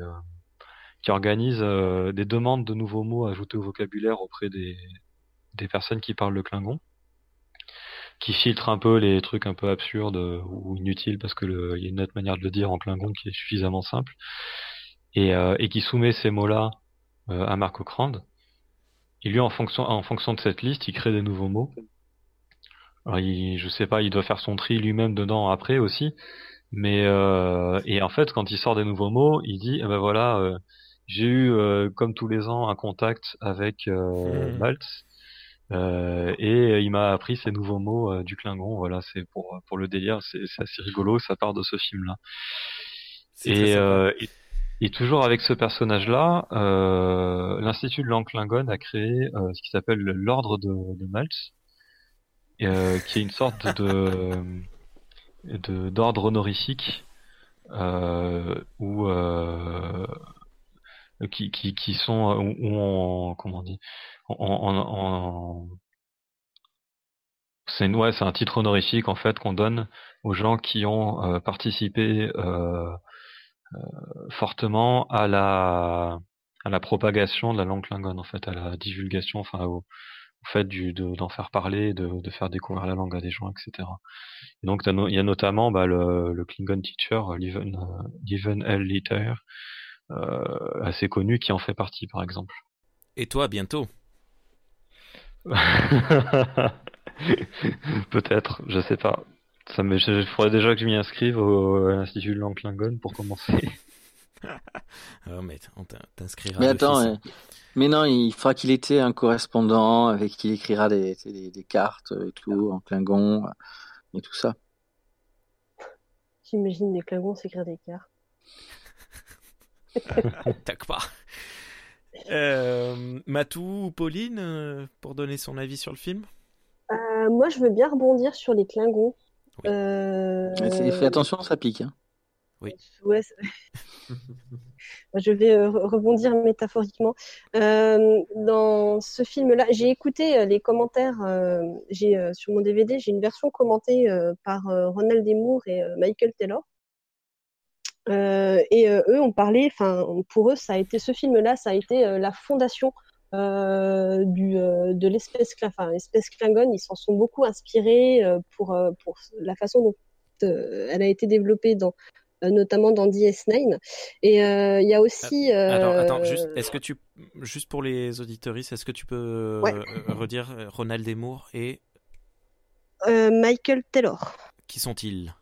qui organise euh, des demandes de nouveaux mots ajoutés au vocabulaire auprès des des personnes qui parlent le Klingon, qui filtre un peu les trucs un peu absurdes euh, ou inutiles parce que le- il y a une autre manière de le dire en Klingon qui est suffisamment simple et, euh, et qui soumet ces mots-là euh, à Marc Okrand. Et lui, en fonction, en fonction de cette liste, il crée des nouveaux mots. Alors, il, je sais pas, il doit faire son tri lui-même dedans après aussi. Mais euh, et en fait, quand il sort des nouveaux mots, il dit, eh ben voilà, euh, j'ai eu euh, comme tous les ans un contact avec euh, Mhm. Maltz. euh, et il m'a appris ces nouveaux mots euh, du Klingon. Voilà, c'est pour pour le délire, c'est assez rigolo. Ça part de ce film-là. Et, euh, et, et toujours avec ce personnage-là, euh, l'Institut de Langklingon a créé euh, ce qui s'appelle l'Ordre de, de Maltz, euh, qui est une sorte de de- d'ordre honorifique euh, où euh, qui, qui, qui sont où, où on comment on dit en, en, en- c'est ouais c'est un titre honorifique en fait qu'on donne aux gens qui ont euh, participé euh, fortement à la à la propagation de la langue klingon en fait à la divulgation enfin au, fait du de- d'en faire parler de, de faire découvrir la langue à des gens etc et donc il y a notamment bah, le, le Klingon teacher euh, euh, Leven L. Litter euh, assez connu qui en fait partie par exemple Et toi, bientôt? peut-être je sais pas ça me il faudrait déjà que je m'y inscrive au, à l'institut de langue klingon pour commencer Oh, mais on t'in- t'inscrira. Mais attends, euh, mais non, il faudra qu'il ait un correspondant avec qui il écrira des, cartes et tout, en Klingon euh, et tout ça. J'imagine des Klingons s'écrire des cartes. Tac pas. Euh, Matou ou Pauline, euh, pour donner son avis sur le film? Euh, moi, je veux bien rebondir sur les Klingons. Oui. Euh, Fais attention, ça pique. Hein. Ouais, c'est- je vais euh, re- rebondir métaphoriquement. Euh, dans ce film-là, j'ai écouté euh, les commentaires. euh, j'ai euh, sur mon DVD, j'ai une version commentée euh, par euh, Ronald D. Moore et euh, Michael Taylor. Euh, et euh, eux ont parlé. Enfin, pour eux, ça a été ce film-là, ça a été euh, la fondation euh, du euh, de l'espèce, enfin, Klingon. Ils s'en sont beaucoup inspirés euh, pour pour la façon dont elle a été développée dans notamment dans DS9. Et il y a aussi. Attends, attends, juste, est-ce que tu, juste pour les auditoristes, est-ce que tu peux Ouais. redire Ronald Desmours et Michael Taylor, qui sont-ils?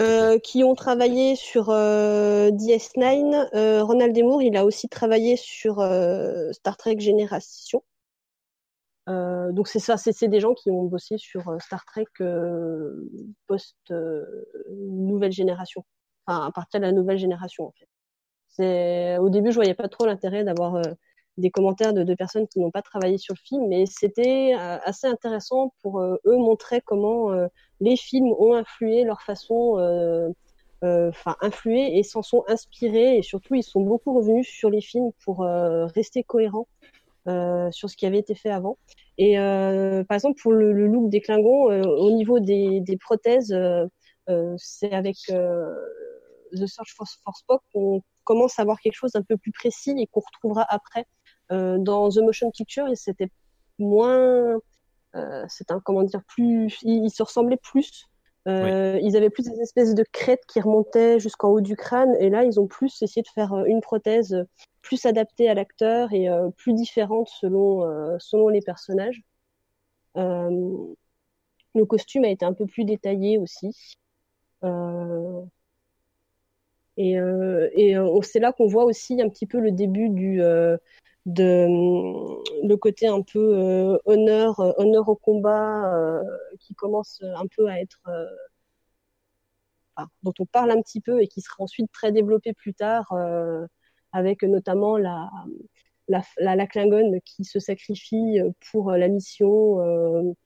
Euh, qui ont travaillé sur euh, DS9. Euh, Ronald D. Moore, il a aussi travaillé sur euh, Star Trek Génération. Donc c'est ça, c'est des gens qui ont bossé sur Star Trek post nouvelle génération, enfin à partir de la nouvelle génération en fait. Au début je voyais pas trop l'intérêt d'avoir des commentaires de, de personnes qui n'ont pas travaillé sur le film, mais c'était euh, assez intéressant pour euh, eux montrer comment euh, les films ont influé leur façon, euh, euh, enfin influé et s'en sont inspirés et surtout ils sont beaucoup revenus sur les films pour euh, rester cohérents euh, sur ce qui avait été fait avant. Et euh, par exemple pour le, le look des Klingons, euh, au niveau des, des prothèses, euh, euh, c'est avec euh, The Search for, for Spock qu'on commence à avoir quelque chose d'un peu plus précis et qu'on retrouvera après euh, dans The Motion Picture. C'était moins, euh, c'est un comment dire plus, ils, se ressemblaient plus. Euh, Ils avaient plus des espèces de crêtes qui remontaient jusqu'en haut du crâne, et là ils ont plus essayé de faire une prothèse plus adaptée à l'acteur et plus différente selon selon les personnages. Le costume a été un peu plus détaillé aussi. Euh, et euh, et euh, c'est là qu'on voit aussi un petit peu le début du de le côté un peu euh, honneur euh, honneur au combat euh, qui commence un peu à être dont on parle un petit peu et qui sera ensuite très développé plus tard avec notamment la la, la, la Klingon qui se sacrifie pour la mission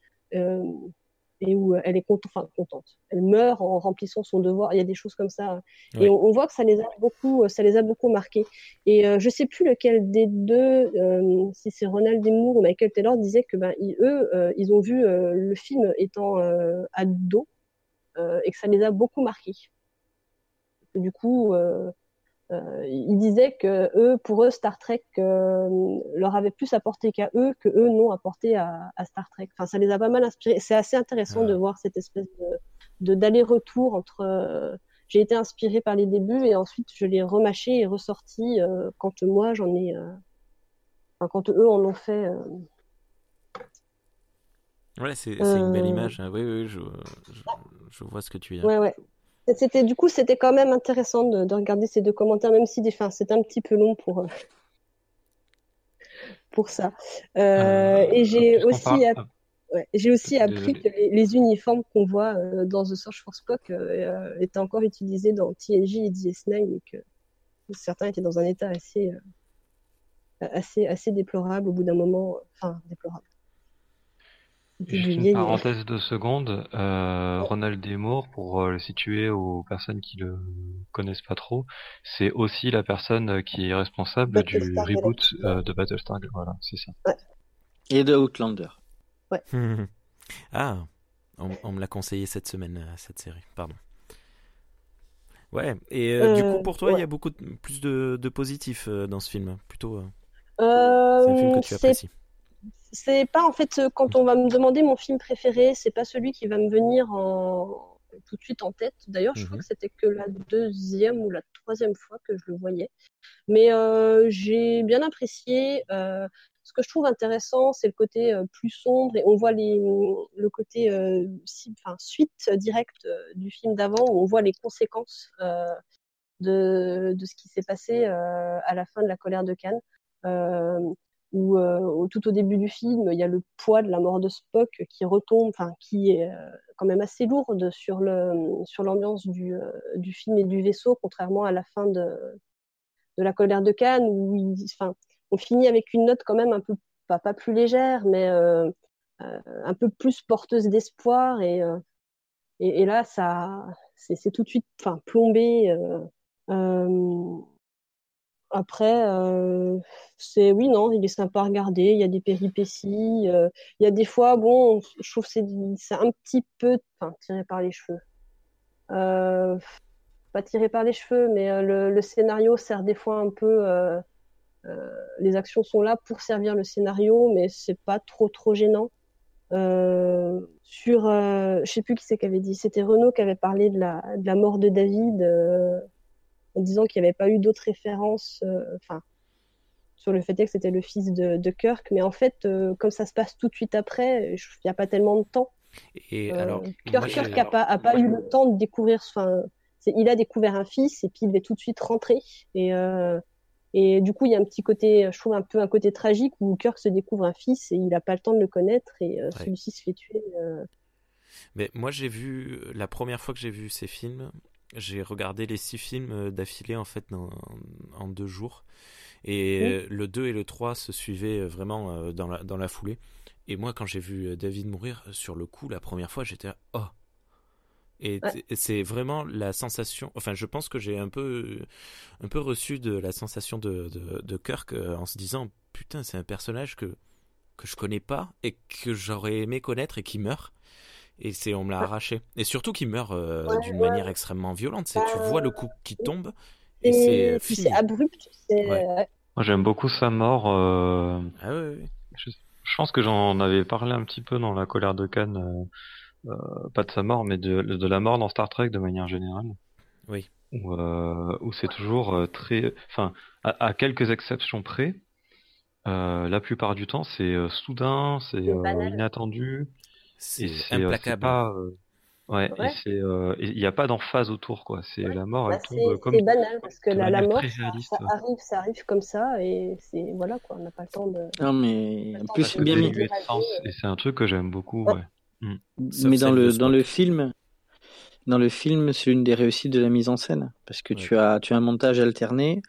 et où elle est contente, enfin, contente. Elle meurt en remplissant son devoir. Il y a des choses comme ça. Ouais. Et on, on voit que ça les a beaucoup, ça les a beaucoup marqués. Et euh, je sais plus lequel des deux, euh, si c'est Ronald. Moore ou Michael Taylor, disait que ben, ils- eux, euh, ils ont vu euh, le film étant euh, ado euh, et que ça les a beaucoup marqués. Du coup, euh, ils disaient que eux, pour eux, Star Trek euh, leur avait plus apporté qu'à eux, que eux n'ont apporté à, à Star Trek. Enfin, ça les a pas mal inspirés. C'est assez intéressant de voir cette espèce de, d'aller-retour entre. euh, j'ai été inspirée par les débuts et ensuite je l'ai remâché et ressorti euh, quand moi j'en ai. Enfin, quand eux en ont fait. Ouais, c'est une belle image. Oui, oui, je, je, je vois ce que tu veux dire. Ouais, ouais. C'était du coup, c'était quand même intéressant de, de regarder ces deux commentaires, même si des, c'était un petit peu long pour euh, pour ça. Euh, Euh, et j'ai aussi parle- app- ouais, j'ai aussi appris Désolé. que les, les uniformes qu'on voit dans The Search for Spock étaient encore utilisés dans TNG et DS9 et que certains étaient dans un état assez assez assez déplorable au bout d'un moment. Enfin, déplorable. Juste une parenthèse de seconde, euh, Ronald D. Moore, pour euh, le situer aux personnes qui le connaissent pas trop, c'est aussi la personne euh, qui est responsable du reboot euh, de Battlestar. Voilà, c'est ça. Et de Outlander. ah, on, on me l'a conseillé cette semaine, cette série. Pardon. Ouais, et euh, du coup, pour toi, il y ouais. a beaucoup de- plus de, de positifs euh, dans ce film. Plutôt, euh, Euh, c'est un film que tu apprécies. C'est pas en fait euh, quand on va me demander mon film préféré, c'est pas celui qui va me venir en tout de suite en tête. D'ailleurs, je crois Mhm. que c'était que la deuxième ou la troisième fois que je le voyais. Mais euh, j'ai bien apprécié. euh, ce que je trouve intéressant, c'est le côté euh, plus sombre et on voit les, le côté euh, si- suite directe du film d'avant où on voit les conséquences euh, de, de ce qui s'est passé euh, à la fin de la colère de Cannes. Où euh, tout au début du film, il y a le poids de la mort de Spock qui retombe, enfin qui est euh, quand même assez lourde sur le sur l'ambiance du euh, du film et du vaisseau, contrairement à la fin de de la colère de Cannes où enfin on finit avec une note quand même un peu pas pas plus légère, mais euh, euh, un peu plus porteuse d'espoir et, et et là ça c'est tout de suite enfin plombé. euh, après, euh, c'est oui, non, il est sympa à regarder. Il y a des péripéties. euh, il y a des fois, bon, je trouve c'est c'est un petit peu, tiré par les cheveux. Euh, pas tiré par les cheveux, mais euh, le, le scénario sert des fois un peu. euh, euh, les actions sont là pour servir le scénario, mais c'est pas trop trop gênant. Sur, je sais plus qui c'est qui avait dit, c'était Renaud qui avait parlé de la, de la mort de David. En disant qu'il n'y avait pas eu d'autres références, euh, enfin, sur le fait que c'était le fils de, de Kirk, mais en fait, euh, comme ça se passe tout de suite après, il n'y a pas tellement de temps. Et Euh, alors, Kirk, n'a pas, a pas eu le temps de découvrir, enfin, il a découvert un fils et puis il est tout de suite rentré. Et, et du coup, il y a un petit côté, je trouve un peu un côté tragique où Kirk se découvre un fils et il n'a pas le temps de le connaître et euh, Ouais. celui-ci se fait tuer. euh, Mais moi, j'ai vu la première fois que j'ai vu ces films, j'ai regardé les six films euh, d'affilée en fait dans- en deux jours. Et le 2 et le 3 se suivaient euh, vraiment euh, dans la, dans la foulée. Et moi, quand j'ai vu David mourir, sur le coup, la première fois, j'étais oh. Et Ouais. c'est vraiment la sensation. Enfin, je pense que j'ai un peu, un peu reçu de la sensation de, de, de Kirk en se disant, putain, c'est un personnage que, que je connais pas et que j'aurais aimé connaître et qui meurt. Et c'est, on me l'a Ouais. arraché. Et surtout qu'il meurt euh, Ouais, d'une ouais. manière extrêmement violente. C'est, tu Bah, vois le coup qui tombe et, Et, c'est euh, puis fini. c'est abrupt. c'est- Ouais. Moi, j'aime beaucoup sa mort. euh, Ah. Je, je pense que j'en avais parlé un petit peu dans la colère de Cannes, euh, euh, pas de sa mort, mais de, de la mort dans Star Trek de manière générale. Oui. Où, euh, où c'est toujours euh, très, enfin, à, à quelques exceptions près, euh, la plupart du temps c'est euh, soudain, c'est euh, inattendu, C'est et c'est euh, c'est implacable. pas, euh, ouais, Ouais. euh, il n'y a pas d'emphase autour quoi. C'est la mort, Bah, elle tombe comme c'est banal parce que la, la mort, ça, ça arrive, ça arrive comme ça et c'est voilà quoi, on n'a pas le temps de. Non, mais en plus, c'est bien mis. c'est un truc que j'aime beaucoup. Ouais. Ouais. Sauf Mais dans le, dans le film, dans le film, c'est l'une des réussites de la mise en scène. Parce que tu, as, tu as un montage alterné,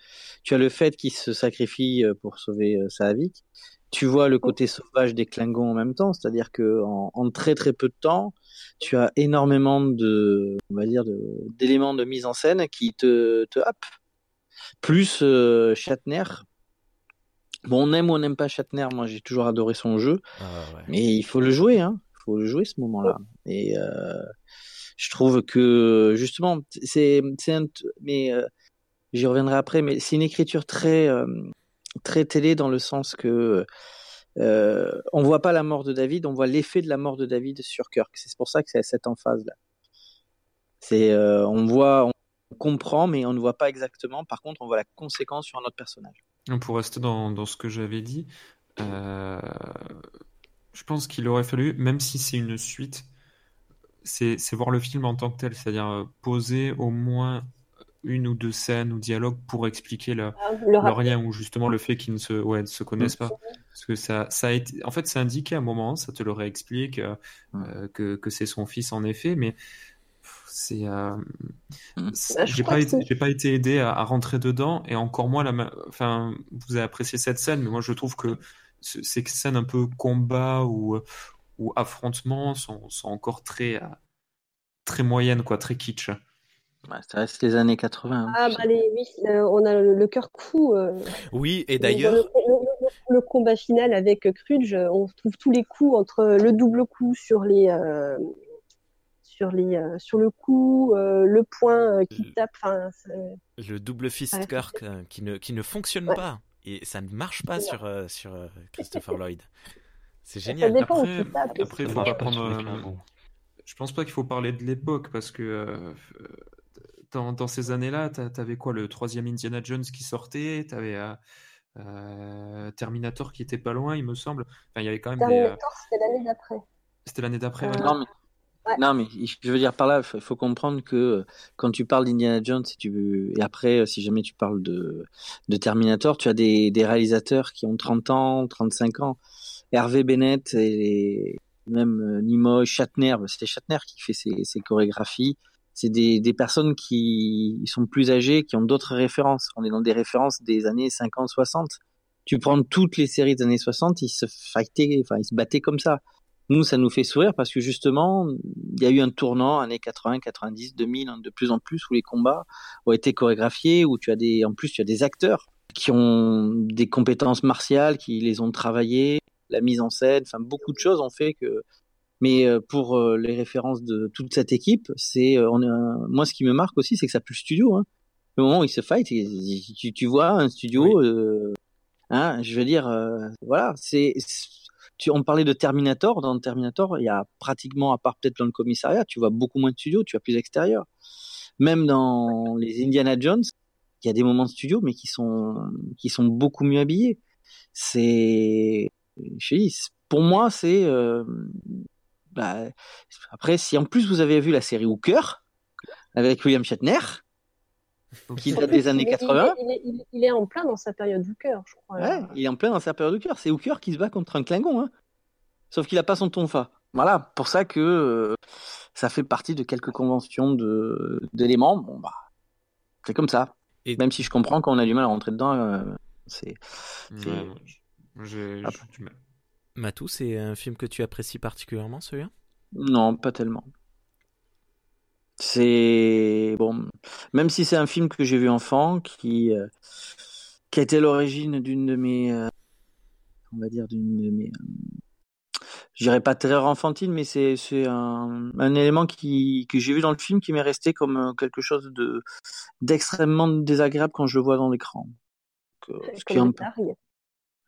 tu as le fait qu'il se sacrifie euh, pour sauver euh, Saavik, tu vois le côté sauvage des Klingons en même temps, c'est-à-dire que en, en, très très peu de temps, tu as énormément de, on va dire, d'éléments de, mise en scène qui te, te happent. Plus euh, Shatner. Bon, on aime ou on n'aime pas Shatner. Moi, j'ai toujours adoré son jeu, Ah ouais. mais il faut le jouer, hein. Il faut le jouer ce moment-là. Et euh, je trouve que justement, c'est, mais euh, j'y reviendrai après. Mais c'est une écriture très, euh, très télé dans le sens que euh, on voit pas la mort de David, on voit l'effet de la mort de David sur Kirk. C'est pour ça que c'est cette emphase là. C'est, euh, on voit, on comprend, mais on ne voit pas exactement. Par contre, on voit la conséquence sur un autre personnage. Pour rester dans, ce que j'avais dit, je pense qu'il aurait fallu, même si c'est une suite, c'est voir le film en tant que tel, c'est-à-dire euh, poser au moins une ou deux scènes ou dialogues pour expliquer le, Ah, le lien ou justement le fait qu'ils ne se, ouais, ne se connaissent pas. Parce que ça, ça a été, en fait, c'est indiqué à un moment, ça te le réexplique euh, euh, que, que c'est son fils en effet, mais c'est, euh, c'est- Bah, je j'ai pas été, pas été aidé à, à rentrer dedans et encore moins la, enfin, vous avez apprécié cette scène, mais moi je trouve que ce- ces scènes un peu combat ou, ou affrontement sont, sont encore très, euh, très moyennes, quoi, très kitsch. Ouais, ça reste les années 80. hein. Ah, bah, les, oui, euh, on a le, le cœur fou. euh, Oui, et d'ailleurs, le- le- le combat final avec Crudge, on trouve tous les coups entre le double coup sur les. euh, sur, les, euh, sur le coup, euh, le point euh, qui tape, le double fist Ouais. Kirk euh, qui ne, qui ne fonctionne Ouais. pas. Et ça ne marche pas sur, euh, sur euh, Christopher Lloyd. C'est ça génial. dépend où Après, après, Ça faut pas prendre. euh. Je pense pas qu'il faut parler de l'époque parce que euh, dans, dans ces années-là, t'a- t'avais quoi le troisième Indiana Jones qui sortait, t'avais euh, euh, Terminator qui était pas loin, il me semble. Enfin, il y avait quand même des. euh, Terminator, c'était l'année d'après. C'était l'année d'après. Euh. Non, mais, Ouais. non, mais je veux dire par là, il faut, comprendre que quand tu parles d'Indiana Jones et, tu, et après, si jamais tu parles de, de Terminator, tu as des, des réalisateurs qui ont 30 ans, 35 ans. Hervé Bennett et même euh, Nimoy, Shatner, bah, c'était Shatner qui fait ses, chorégraphies. C'est des, des personnes qui sont plus âgées, qui ont d'autres références. On est dans des références des années 50, 60. Tu prends toutes les séries des années 60, ils se fightaient, enfin, ils se battaient comme ça. Nous, ça nous fait sourire parce que justement, il y a eu un tournant années 80, 90, 2000, hein, de plus en plus où les combats ont été chorégraphiés, où tu as des, en plus, tu as des acteurs qui ont des compétences martiales, qui les ont travaillées, la mise en scène, enfin, beaucoup de choses ont fait que, mais euh, pour euh, les références de toute cette équipe, c'est, euh, on moi, ce qui me marque aussi, c'est que ça pue le studio, hein. Le moment où ils se fight, tu, tu vois un studio, euh, hein, je veux dire, euh, voilà, c'est, tu, on parlait de Terminator. Dans Terminator, il y a pratiquement, à part peut-être dans le commissariat, tu vois beaucoup moins de studio, tu as plus d'extérieur. Même dans les Indiana Jones, il y a des moments de studio, mais qui sont, qui sont beaucoup mieux habillés. C'est- pour moi, c'est, euh, bah, après, si en plus vous avez vu la série Hooker, avec William Shatner, qui date plus, des années il est- 80, Il est, il est- il est en plein dans sa période Hooker, je crois. Ouais, il est en plein dans sa période de cœur. C'est Hooker qui se bat contre un Klingon, hein. Sauf qu'il a pas son tonfa. Voilà, pour ça que euh, ça fait partie de quelques conventions d'éléments. Bon bah, c'est comme ça. Et- Même si je comprends qu'on a du mal à rentrer dedans, euh, c'est. Ouais, j'ai j'ai du mal. Matou, c'est un film que tu apprécies particulièrement, celui-là? Non, pas tellement. C'est bon, même si c'est un film que j'ai vu enfant, qui euh, qui a été l'origine d'une de mes, euh, on va dire d'une de mes, euh, je dirais pas terreur enfantine, mais c'est c'est un, un élément qui que j'ai vu dans le film qui m'est resté comme euh, quelque chose de d'extrêmement désagréable quand je le vois dans l'écran. Euh, ce qui est Comme un peu-.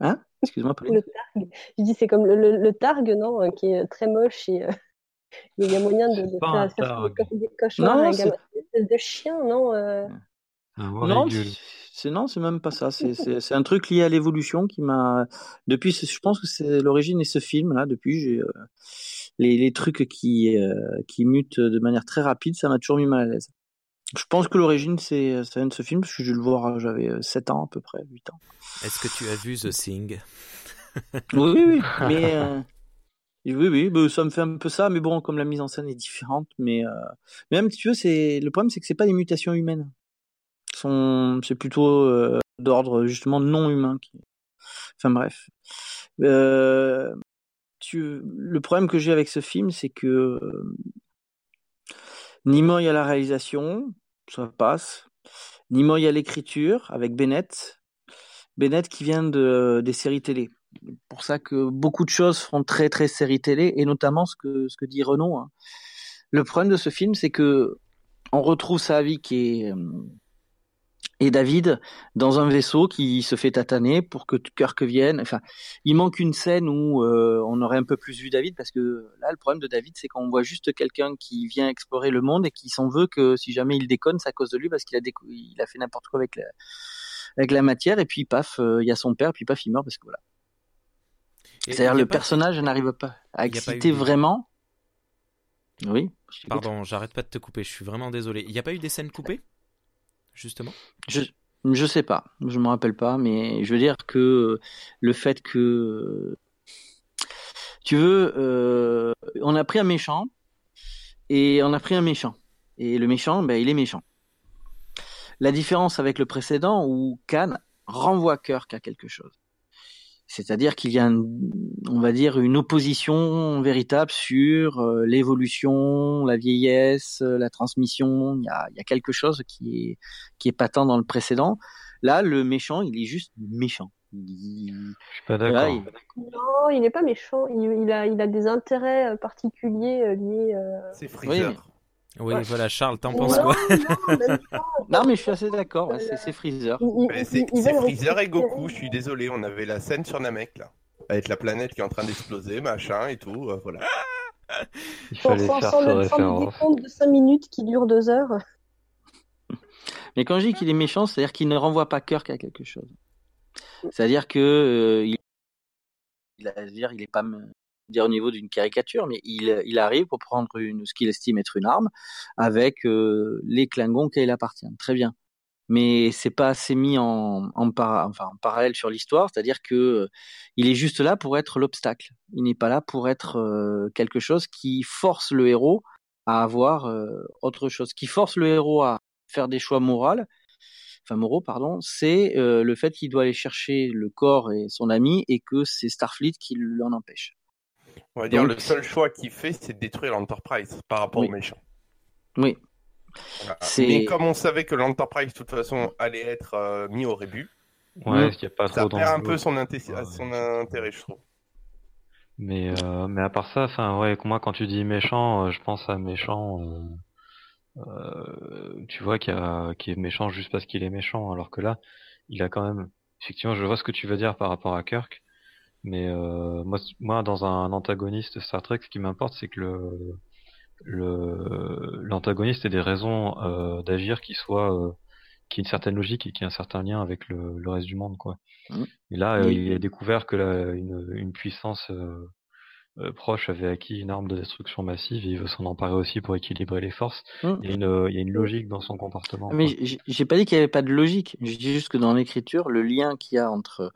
Hein? Excuse-moi, Pauline. Le Targ. Je dis, c'est comme le, le, le Targ, non, euh, qui est très moche et euh, il y a moyen de, de pas faire, faire des, cauchemars Non, à un de chien, non euh, Non, c'est non, c'est même pas ça. C'est un truc lié à l'évolution qui m'a depuis. Je pense que c'est l'origine et ce film là. Depuis, j'ai euh, les les trucs qui euh, qui mutent de manière très rapide, ça m'a toujours mis mal à l'aise. Je pense que l'origine c'est ça vient de ce film parce que j'ai dû le voir, j'avais 7 ans à peu près, 8 ans. Est-ce que tu as vu The Thing? Oui, oui, oui. Mais euh, Oui, oui, bah, ça me fait un peu ça, mais bon, comme la mise en scène est différente, mais, euh... même si tu veux, c'est le problème, c'est que c'est pas des mutations humaines. Sont... C'est plutôt euh, d'ordre justement non humain. Qui... Enfin bref. Euh... Tu... Le problème que j'ai avec ce film, c'est que euh, Nimoy à la réalisation, ça passe. Nimoy à l'écriture avec Bennett. Bennett qui vient de, des séries télé. Pour ça que beaucoup de choses font très très série télé et notamment ce que ce que dit Renaud. Hein. Le problème de ce film, c'est que on retrouve Saavik et et David dans un vaisseau qui se fait tataner pour que Kirk vienne. Enfin, il manque une scène où euh, on aurait un peu plus vu David parce que là, le problème de David, c'est qu'on voit juste quelqu'un qui vient explorer le monde et qui s'en veut que si jamais il déconne, c'est à cause de lui parce qu'il a, déco- il a fait n'importe quoi avec la, avec la matière et puis paf, euh, il y a son père, puis paf, il meurt parce que voilà. C'est-à-dire le personnage n'arrive pas à pas exciter eu vraiment. Oui. Pardon, j'arrête pas de te couper, je suis vraiment désolé. Il n'y a pas eu des scènes coupées? Justement Je je sais pas, je me rappelle pas, mais je veux dire que le fait que tu veux, euh, on a pris un méchant et on a pris un méchant et le méchant, ben il est méchant. La différence avec le précédent où Khan renvoie Kirk à quelque chose. C'est-à-dire qu'il y a, un- on va dire, une opposition véritable sur euh, l'évolution, la vieillesse, euh, la transmission. Il y a, il y a quelque chose qui est, qui est patent dans le précédent. Là, le méchant, il est juste méchant. Il- Je suis pas d'accord. il- Non, il n'est pas méchant. Il, il a, il a des intérêts euh, particuliers euh, liés. euh, C'est Oui, Freezer. mais- Oui, Ouais. voilà, Charles, t'en penses quoi non, mais je suis assez d'accord. ouais, c'est, c'est Freezer. Mais c'est Freezer et Goku, je suis désolé, on avait la scène sur Namek là. Avec la planète qui est en train d'exploser, machin et tout, euh, voilà. Il Sans, fallait sans, faire sans ce référence. décompte de 5 minutes qui dure 2 heures. Mais quand je dis qu'il est méchant, c'est-à-dire qu'il ne renvoie pas Kirk à quelque chose. C'est-à-dire que euh, il, il, a- dire, il est pas dire au niveau d'une caricature, mais il, il arrive pour prendre une, ce qu'il estime être une arme avec euh, les Klingons qui il appartient. Très bien. Mais c'est pas assez mis en, en, enfin, en parallèle sur l'histoire, c'est-à-dire que euh, il est juste là pour être l'obstacle. Il n'est pas là pour être euh, quelque chose qui force le héros à avoir euh, autre chose, qui force le héros à faire des choix moraux, enfin moraux pardon, c'est euh, le fait qu'il doit aller chercher le corps et son ami et que c'est Starfleet qui l'en empêche. On va dire Donc- le seul choix qu'il fait, c'est de détruire l'Enterprise par rapport Oui. aux méchants. Oui, Voilà. Mais comme on savait que l'Enterprise, de toute façon, allait être euh, mis au rébut, Ouais, Mm. a pas ça trop perd un peu son, inté- Ouais. son intérêt, je trouve. Mais, euh, mais à part ça, enfin, ouais, moi, quand tu dis méchant, euh, je pense à méchant, euh, euh, tu vois, qui est méchant juste parce qu'il est méchant, alors que là, il a quand même, effectivement, je vois ce que tu veux dire par rapport à Kirk, mais euh, moi, moi, dans un antagoniste Star Trek, ce qui m'importe, c'est que le le l'antagoniste ait des raisons euh, d'agir qui soient euh, qui aient une certaine logique et qui aient un certain lien avec le, le reste du monde, quoi. Mhm. Et là, euh, Oui. il a découvert que la, une, une puissance euh, euh, proche avait acquis une arme de destruction massive et il veut s'en emparer aussi pour équilibrer les forces. Mhm. Il y a une, il y a une logique dans son comportement. mais j'ai pas dit qu'il y avait pas de logique. Je dis juste que dans l'écriture, le lien qu'il y a entre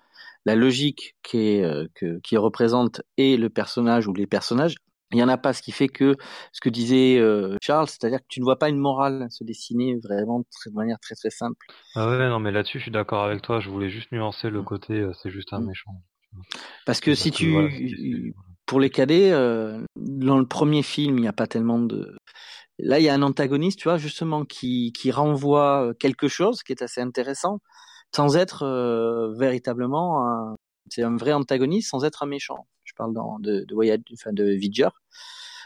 la logique qui est euh, que qui représente et le personnage ou les personnages, il y en a pas. Ce qui fait que ce que disait euh, Charles, c'est-à-dire que tu ne vois pas une morale se dessiner vraiment de manière très très simple. Ah ouais, non, mais là-dessus, je suis d'accord avec toi. Je voulais juste nuancer le Mhm. côté, euh, c'est juste un Mhm. méchant. Parce que si que, tu voilà, pour les cadets, euh, dans le premier film, il n'y a pas tellement de. Là, il y a un antagoniste, tu vois, justement, qui, qui renvoie quelque chose qui est assez intéressant, sans être euh, véritablement un. C'est un vrai antagoniste sans être un méchant. Je parle dans, de, de Voyage, enfin de Vidger.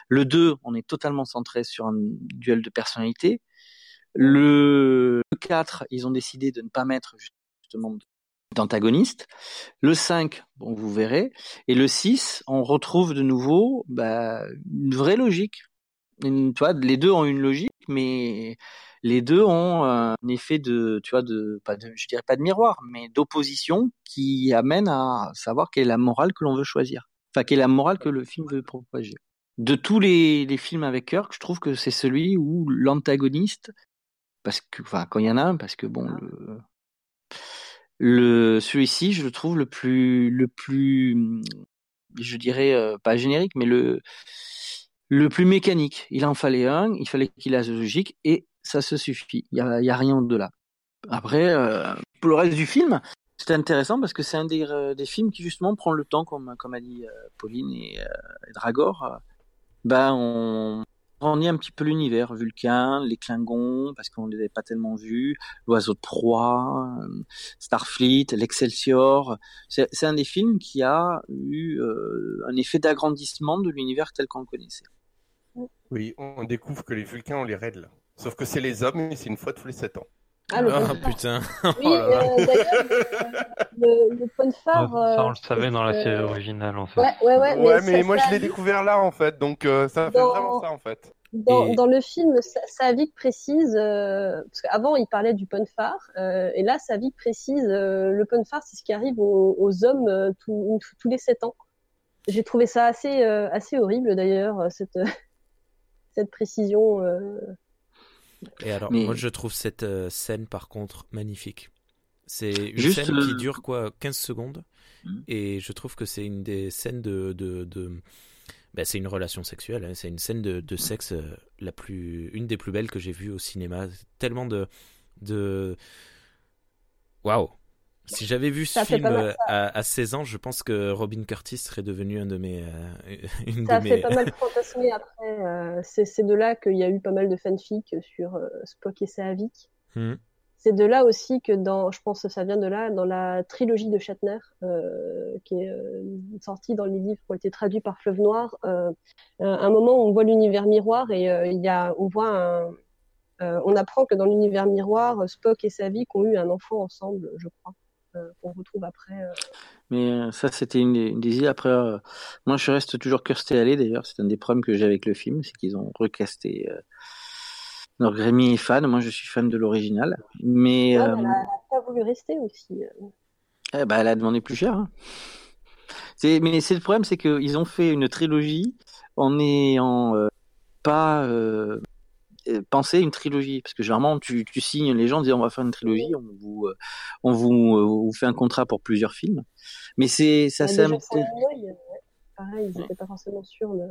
Le 2, on est totalement centré sur un duel de personnalité. Le 4, ils ont décidé de ne pas mettre justement d'antagoniste. Le 5, bon, vous verrez. Et le 6, on retrouve de nouveau bah, une vraie logique. Tu vois, les deux ont une logique, mais les deux ont un effet de, tu vois, de, je dirais pas de miroir, mais d'opposition qui amène à savoir quelle est la morale que l'on veut choisir. Enfin, quelle est la morale que le film veut propager. De tous les, films avec Kirk, je trouve que c'est celui où l'antagoniste, parce que, enfin, quand il y en a un, parce que bon, le celui-ci, je le trouve le plus le plus je dirais euh, pas générique, mais le le plus mécanique. Il en fallait un, il fallait qu'il ait la logique et ça se suffit. Il y a, y a rien au-delà. Après, euh, pour le reste du film, c'est intéressant parce que c'est un des, euh, des films qui justement prend le temps, comme comme a dit euh, Pauline et, euh, Dragor. ben on grandit un petit peu l'univers, Vulcain, les Klingons, parce qu'on les avait pas tellement vus, l'Oiseau de proie, euh, Starfleet, l'Excelsior. C'est un des films qui a eu un effet d'agrandissement de l'univers tel qu'on le connaissait. Oui, on découvre que les Vulcains ont les règles. Sauf que c'est les hommes et c'est une fois tous les 7 ans. Ah, le Ah putain. Oui, Oh là là. euh, d'ailleurs, euh, le, le point phare. Ça, on euh, le savait dans la euh, série originale, en fait. Ouais, ouais, ouais. Ouais, mais, ça- moi ça je l'ai découvert là en fait, donc euh, ça fait Dans- vraiment ça en fait. Dans, Et- dans le film, Sa- Savick précise, euh, parce qu'avant il parlait du pun phare, euh, et là Savick précise, euh, le pun phare c'est ce qui arrive aux, aux hommes euh, tous- tous les sept ans. J'ai trouvé ça assez, euh, assez horrible d'ailleurs, euh, cette, cette précision. euh. Et alors, Mais- moi, je trouve cette euh, scène, par contre, magnifique. C'est une Juste, scène qui euh, dure, quoi, 15 secondes. Mhm. Et je trouve que c'est une des scènes de... de, de... Ben, c'est une relation sexuelle, hein. c'est une scène de, de sexe la plus, une des plus belles que j'ai vues au cinéma. Tellement de, de, waouh. Si j'avais vu ce Ça film mal, euh, à, à 16 ans, je pense que Robin Curtis serait devenu un de mes, euh, une Ça de a fait pas mal fantasmer après. euh, c'est de là qu'il y a eu pas mal de fanfics sur euh, Spock et Saavik. Mhm. C'est de là aussi que dans, je pense que ça vient de là, dans la trilogie de Shatner, qui est sortie dans les livres qui ont été traduits par Fleuve Noir, à un moment où on voit l'univers miroir et il y a, on voit un, on apprend que dans l'univers miroir, Spock et Saavik ont eu un enfant ensemble, je crois, qu'on retrouve après. euh. Mais euh, ça, c'était une, des- une des idées. Après, euh, moi, je reste toujours cursé allé. D'ailleurs, c'est un des problèmes que j'ai avec le film, c'est qu'ils ont recasté. Euh... Donc, Rémi est fan. Moi, je suis fan de l'original. Mais, euh, elle a, elle a pas voulu rester aussi. euh. eh ben, elle a demandé plus cher. hein. Mais c'est le problème, c'est qu'ils ont fait une trilogie en n'ayant euh, pas euh, euh, pensé une trilogie. Parce que généralement, tu, tu signes les gens disant on va faire une trilogie, on vous, euh, on vous, euh, vous fait un contrat pour plusieurs films. Mais c'est, ça, c'est pareil, ils n'étaient pas forcément sûrs de.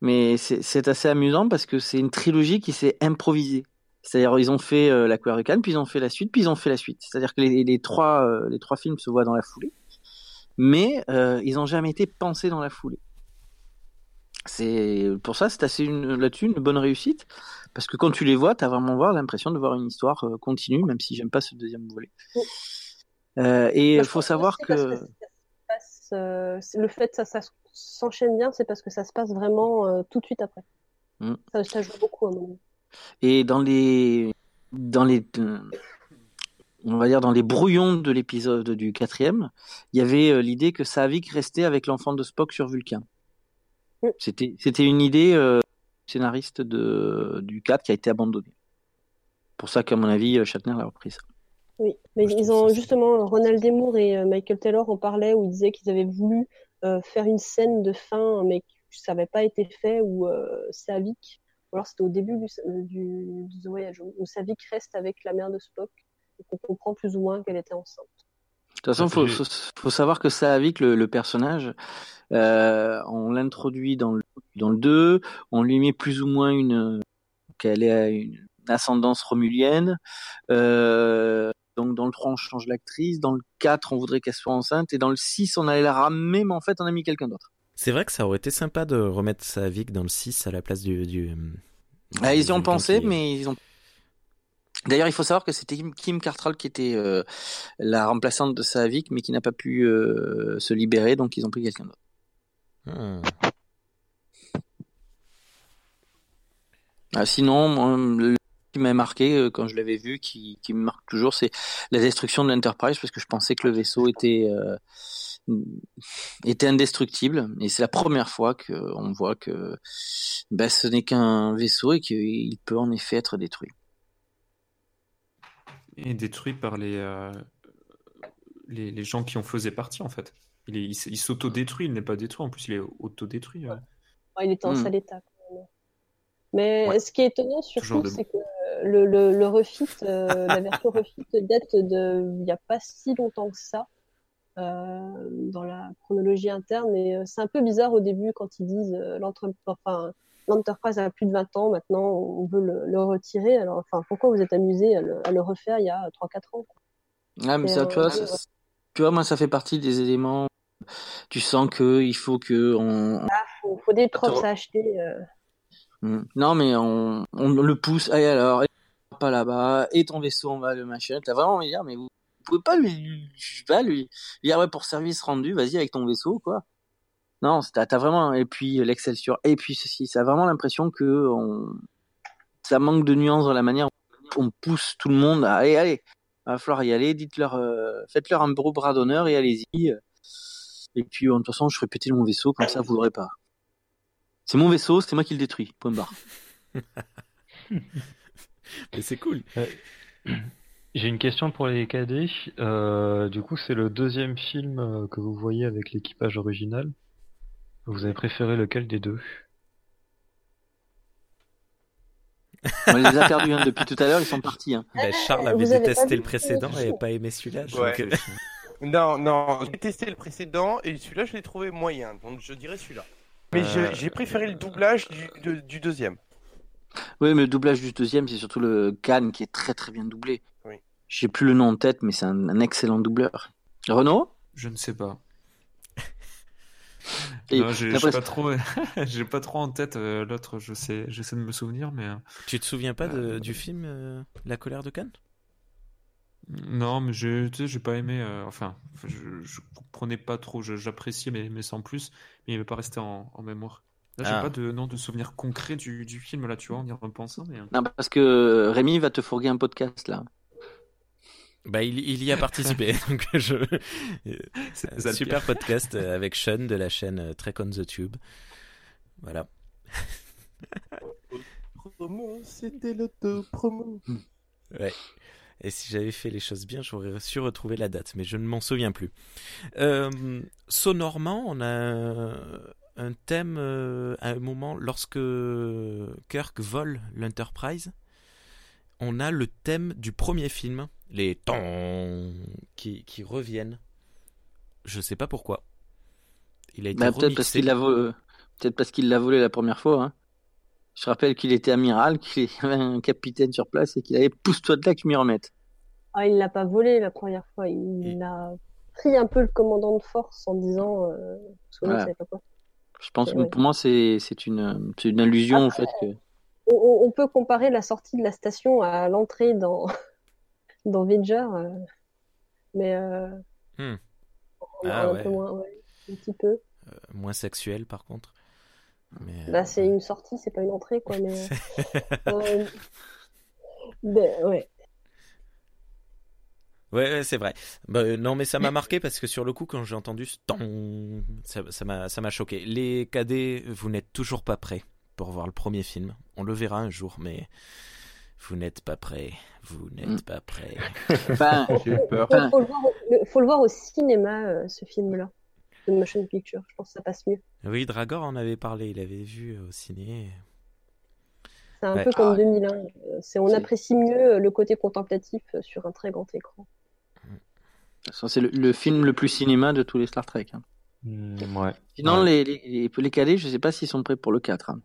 Mais c'est assez amusant parce que c'est une trilogie qui s'est improvisée. C'est-à-dire ils ont fait euh, la couleur de Cannes, puis ils ont fait la suite, puis ils ont fait la suite. C'est-à-dire que les, les trois euh, les trois films se voient dans la foulée, mais euh, ils n'ont jamais été pensés dans la foulée. C'est pour ça c'est assez là-dessus une bonne réussite parce que quand tu les vois, tu as vraiment voir l'impression de voir une histoire euh, continue, même si j'aime pas ce deuxième volet. Euh, et il faut savoir que passe, euh, le fait que ça, ça s'enchaîne bien, c'est parce que ça se passe vraiment euh, tout de suite après. Mm. Ça, ça joue beaucoup à mon avis. Et dans les, dans les, on va dire dans les brouillons de l'épisode du quatrième, il y avait l'idée que Saavik restait avec l'enfant de Spock sur Vulcain. Mm. C'était, c'était une idée scénariste de, du 4 qui a été abandonnée. Pour ça qu'à mon avis, euh, Shatner l'a reprise. Oui, mais Moi, ils ont justement Ronald Demour et euh, Michael Taylor en parlaient où ils disaient qu'ils avaient voulu euh, faire une scène de fin, mais que ça n'avait pas été fait où euh, Saavik, ou alors c'était au début du, du, Voyage, où Saavik reste avec la mère de Spock et qu'on comprend plus ou moins qu'elle était enceinte. De toute façon, faut, faut, faut savoir que Saavik, le, le personnage, euh, on l'introduit dans le, dans le 2, on lui met plus ou moins une, qu'elle ait une ascendance romulienne. Euh, donc dans le 3, on change l'actrice. Dans le 4, on voudrait qu'elle soit enceinte. Et dans le 6, on allait la ramener, mais en fait, on a mis quelqu'un d'autre. C'est vrai que ça aurait été sympa de remettre Saavik dans le 6 à la place du. du Ah, ils y ont pensé, qui- mais ils ont. D'ailleurs, il faut savoir que c'était Kim- Cartral qui était euh, la remplaçante de Saavik, mais qui n'a pas pu euh, se libérer, donc ils ont pris quelqu'un d'autre. Hmm. Ah, sinon, moi, le qui m'a marqué euh, quand je l'avais vu, qui, qui me marque toujours, c'est la destruction de l'Enterprise, parce que je pensais que le vaisseau était euh, était indestructible, et c'est la première fois qu'on voit que ben, ce n'est qu'un vaisseau et qu'il peut en effet être détruit. Et détruit par les, euh, les, les gens qui en faisaient partie, en fait. Il, est- il, s'auto-détruit, il n'est pas détruit, en plus il est auto-détruit. euh. Ouais, il était en Hmm. sale état. quand même. Mais Ouais. ce qui est étonnant surtout, c'est que le, le, le refit, euh, la version refit date de il n'y a pas si longtemps que ça. euh, dans la chronologie interne. Euh, c'est un peu bizarre au début quand ils disent euh, l'entre- enfin, l'Enterprise a plus de 20 ans, maintenant on veut le, le retirer. Alors, enfin, pourquoi vous êtes amusé à le, à le refaire il y a 3-4 ans quoi? Ah, mais Et, ça, euh, tu vois, ouais, ça- ouais. tu vois, moi, ça fait partie des éléments. Tu sens que il faut que on, faut, faut des props à acheter. euh. Hmm. Non, mais on, on le pousse. Allez, alors, et pas là-bas, et ton vaisseau, on va le machin. T'as vraiment envie de dire, mais vous, vous pouvez pas lui, je sais pas, lui dire, ouais, pour service rendu, vas-y avec ton vaisseau, quoi. Non, c'est- t'as vraiment, et puis l'Excelsior, et puis ceci, ça a vraiment l'impression que on, ça manque de nuances dans la manière dont on pousse tout le monde à, allez, allez, va falloir y aller, dites-leur, euh, faites-leur un beau bras d'honneur et allez-y. Et puis, de toute façon, je ferai péter mon vaisseau, comme ça, vous l'aurez pas. C'est mon vaisseau, c'est moi qui le détruis. Point barre. Mais c'est cool. J'ai une question pour les cadets. Euh, du coup, c'est le deuxième film euh, que vous voyez avec l'équipage original. Vous avez préféré lequel des deux? On les a perdus hein, depuis tout à l'heure, ils sont partis. Hein. Ben, Charles vous avait détesté le précédent et pas aimé celui-là. Ouais. donc, euh, Non, non, j'ai testé le précédent et celui-là je l'ai trouvé moyen, donc je dirais celui-là. Mais Euh, j'ai préféré le doublage du, de- du deuxième. Oui, mais le doublage du deuxième, c'est surtout le Cannes qui est très très bien doublé. Oui. J'ai plus le nom en tête, mais c'est un, un excellent doubleur. Renaud? Je ne sais pas. Et Non, j'ai pas trop, j'ai pas trop en tête euh, l'autre. Je sais, j'essaie de me souvenir, mais euh, tu te souviens pas de- du film euh, La colère de Cannes? Non, mais j'ai, tu sais, j'ai pas aimé. euh, enfin, je, je comprenais pas trop. je- J'appréciais, mais, mais sans plus. Mais il m'est pas resté en, en mémoire. Là, j'ai Ah. pas de nom de souvenir concret du, du film là, tu vois, en y repensant. Mais euh, Non, parce que Rémi va te fourguer un podcast là. Bah, il, il y a participé. donc je... c'est Un ça le super pire. podcast euh, avec Sean de la chaîne euh, Trek on the Tube. Voilà. Promo, c'était l'auto-promo. Ouais. Et si j'avais fait les choses bien, j'aurais su retrouver la date, mais je ne m'en souviens plus. Euh, sonorement, on a un thème euh, à un moment, lorsque Kirk vole l'Enterprise, on a le thème du premier film, les tons qui, qui reviennent. Je sais pas pourquoi. Il a été Bah, peut-être parce qu'il l'a vo- peut-être parce qu'il l'a volé la première fois. Hein. Je rappelle qu'il était amiral, qu'il y avait un capitaine sur place et qu'il avait pousse-toi de là que tu m'y remettes. Ah, il l'a pas volé la première fois. Il a pris un peu le commandant de force en disant. Euh, souvenez, Voilà. savait pas quoi. Je pense que ouais. pour moi c'est c'est une c'est une allusion au fait que On, peut comparer la sortie de la station à l'entrée dans dans euh, mais euh, Hmm. un, Ah un ouais. peu moins, ouais, un petit peu. Euh, moins sexuel par contre. Mais, Bah, c'est une sortie, c'est pas une entrée, quoi. Mais, mais, ouais. Ouais, ouais, c'est vrai. Bah, non, mais ça m'a marqué parce que sur le coup, quand j'ai entendu ce ton, ça m'a ça m'a choqué. Les cadets, vous n'êtes toujours pas prêts pour voir le premier film. On le verra un jour, mais vous n'êtes pas prêts. Vous n'êtes Mm. pas prêts. Enfin, J'ai eu peur. Faut, faut le voir, au- le- faut le voir au cinéma, euh, ce film-là, de motion picture. Je pense que ça passe mieux. Oui, Dragor en avait parlé. Il avait vu euh, au ciné. C'est un Ouais. peu comme Ah. 2001. euh, C'est, on apprécie mieux euh, le côté contemplatif euh, sur un très grand écran. de toute façon, c'est le, le film le plus cinéma de tous les Star Trek. hein. Ouais. Sinon, Ouais. les, les, les cadets, je sais pas s'ils sont prêts pour le 4. hein.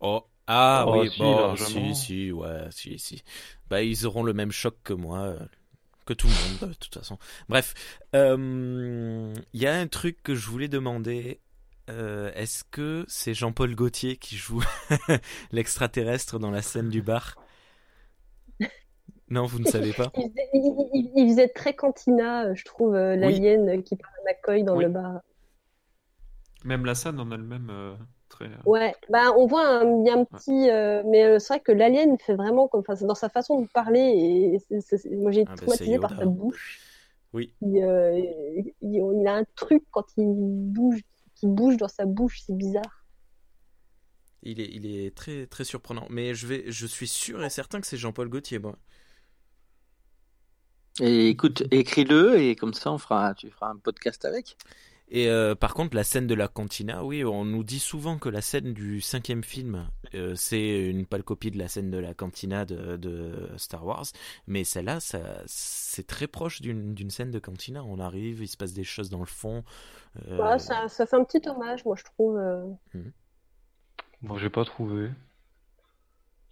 Oh, ah Oh, oui, si, bon, si, si, ouais, si, si. Bah, ils auront le même choc que moi, euh, que tout le monde, de toute façon. Bref, euh, il y a un truc que je voulais demander. Euh, Est-ce que c'est Jean-Paul Gaultier qui joue l'extraterrestre dans la scène du bar? Non, vous ne savez pas? Il faisait, il- il- il faisait très cantina, je trouve, l'alien qui parle à McCoy dans Oui. le bar. Même la scène en elle-même, euh, très. Ouais, bah on voit un, il y a un petit, euh, mais euh, c'est vrai que l'alien fait vraiment comme, dans sa façon de parler et moi j'ai été Ah bah, traumatisée par sa bouche. Oui. Il, euh, il, il a un truc quand il bouge, qui bouge dans sa bouche, c'est bizarre. il est, il est très, très surprenant. Mais je, vais, je suis sûr et certain que c'est Jean-Paul Gaultier. Et écoute, écris-le et comme ça, on fera, tu feras un podcast avec. Et euh, par contre, la scène de la cantina, oui, on nous dit souvent que la scène du cinquième film, euh, c'est une pâle copie de la scène de la cantina de, de Star Wars, mais celle-là, ça, c'est très proche d'une d'une scène de cantina. On arrive, il se passe des choses dans le fond. euh, Ouais, ça, ça fait un petit hommage, moi je trouve. euh. Bon, j'ai pas trouvé.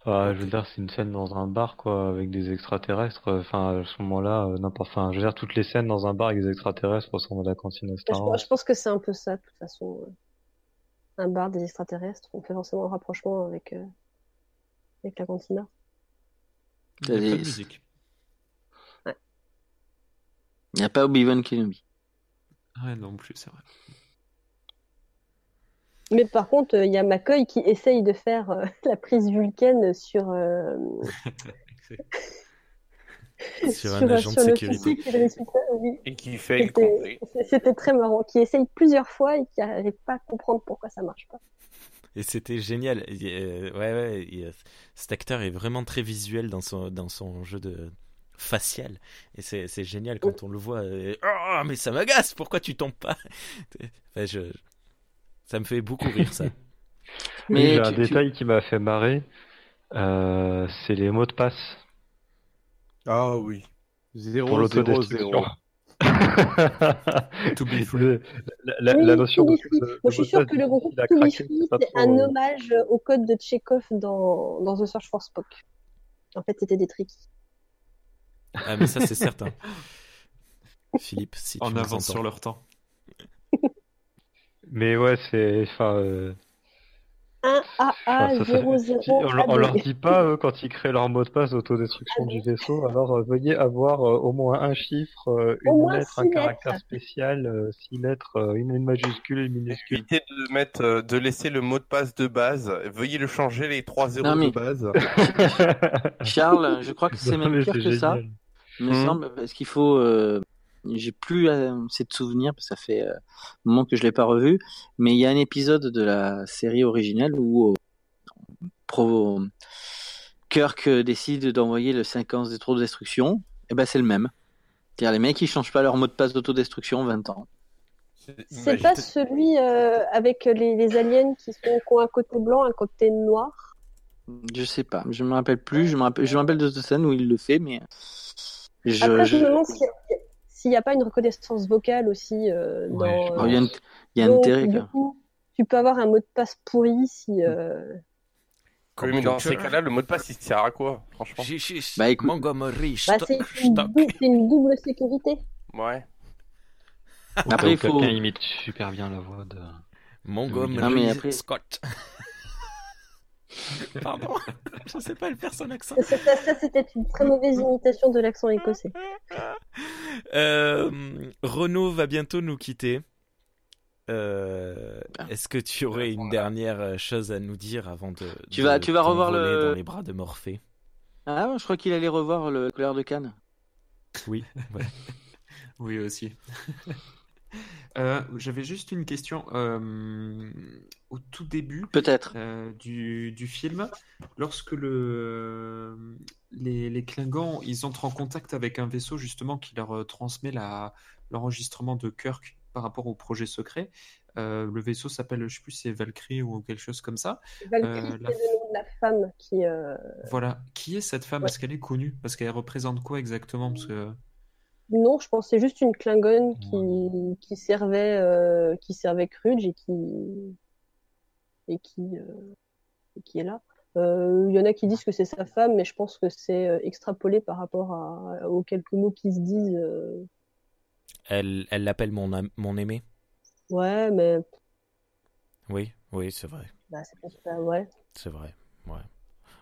Enfin, je veux dire, c'est une scène dans un bar, quoi, avec des extraterrestres. Enfin, à ce moment-là, euh, n'importe. Enfin, je veux dire, toutes les scènes dans un bar avec des extraterrestres ressemblent à la cantine Star Wars. je pense que c'est un peu ça, de toute façon. euh. Un bar des extraterrestres, on fait forcément un rapprochement avec, euh, avec la cantina. Il y a pas de musique. Il n'y a pas Obi-Wan Kenobi. Ouais, non plus, c'est vrai. Mais par contre, euh, il y a McCoy qui essaye de faire euh, la prise vulcaine sur, euh, Sur un agent de le sécurité. oui. Et qui fait C'était très marrant. Qui essaye plusieurs fois et qui n'arrive pas à comprendre pourquoi ça marche pas. Et c'était génial. Euh, ouais, ouais, il- cet acteur est vraiment très visuel dans son, dans son jeu de facial. Et c'est c'est génial quand on le voit. euh, Oh, mais ça m'agace, pourquoi tu tombes pas? Enfin, je... Ça me fait beaucoup rire, ça. Oui, Mais j'ai un tu- tu- détail qui m'a fait marrer. Euh, c'est les mots de passe Ah oui. pour 0, 0, l'autodestruction. 0. To be free. Le- la, la- Oui, la notion de, de- Moi, je suis passe, que le groupe c'est un euh, hommage au code de Chekhov dans, dans The Search for Spock. En fait, c'était des tricks. Ah, mais ça, c'est certain. Philippe, si tu En avance sur leur temps. Mais ouais, c'est. Enfin, euh, 1 enfin, AA ça- ça- 00 on, leur- on leur AB. dit pas, eux, quand ils créent leur mot de passe d'autodestruction du vaisseau, alors euh, veuillez avoir euh, au moins un chiffre, euh, une lettre, un caractère lettres. spécial, euh, six lettres, euh, une, une majuscule, une minuscule. Évitez de mettre, euh, de laisser le mot de passe de base. Veuillez le changer les trois zéros Non, mais- De base. Charles, je crois que c'est même pire que ça. Il me Mhm. semble, parce qu'il faut. J'ai plus euh, assez de souvenirs, parce que ça fait euh, un moment que je l'ai pas revu. Mais il y a un épisode de la série originale où euh, Pro... Kirk décide d'envoyer le séquence d'autodestruction. Et ben c'est le même. C'est-à-dire les mecs ils changent pas leur mot de passe d'autodestruction 20 ans. C'est pas celui euh, avec les, les aliens qui, sont, qui ont un côté blanc, un côté noir? Je sais pas, je me rappelle plus. Je me rappelle, je me rappelle de cette scène où il le fait, mais je, Après, je je- me demande s'il s'il n'y a pas une reconnaissance vocale aussi euh, dans. Ouais, Oh, il y a une, euh, y a une donc, théorie, du quoi. coup, tu peux avoir un mot de passe pourri si. euh, Oui, mais dans ces cas-là, le mot de passe, il sert à quoi, franchement? Bah, écoute- Montgomery, Bah, c'est une, dou- c'est une double sécurité. Ouais. Après, il faut. Quelqu'un imite super bien la voix de. Montgomery Non, mais après- Scott. Pardon, je sais pas le faire son accent. Ça, ça- ça, c'était une très mauvaise imitation de l'accent écossais. Euh, Renaud va bientôt nous quitter. Euh, Ah. Est-ce que tu aurais une dernière euh, chose à nous dire avant de, Tu de vas- tu vas revoir le- dans les bras de Morphée? Ah, ouais, je crois qu'il allait revoir le couleur de Cannes. Oui. ouais. Oui, aussi. Euh, J'avais juste une question. Euh, au tout début Peut-être. euh, du, du film, lorsque le, les, les Klingons ils entrent en contact avec un vaisseau justement qui leur transmet la- l'enregistrement de Kirk par rapport au projet secret, euh, le vaisseau s'appelle, je sais plus, c'est Valkyrie ou quelque chose comme ça. Valkyrie, Euh, c'est la- le nom de la femme qui. euh, Voilà. Qui est cette femme? Ouais. Est-ce qu'elle est connue? Parce qu'elle représente quoi exactement? Parce que... Non, je pense que c'est juste une Klingon qui, qui servait euh, qui servait Crudge et qui et qui euh, et qui est là. Euh, Il y en a qui disent que c'est sa femme, mais je pense que c'est euh, extrapolé par rapport à, aux quelques mots qui se disent. euh, Elle elle l'appelle mon, am- mon aimé. Ouais, mais Oui, oui, c'est vrai. bah, c'est pas ça, ouais. C'est vrai. Ouais.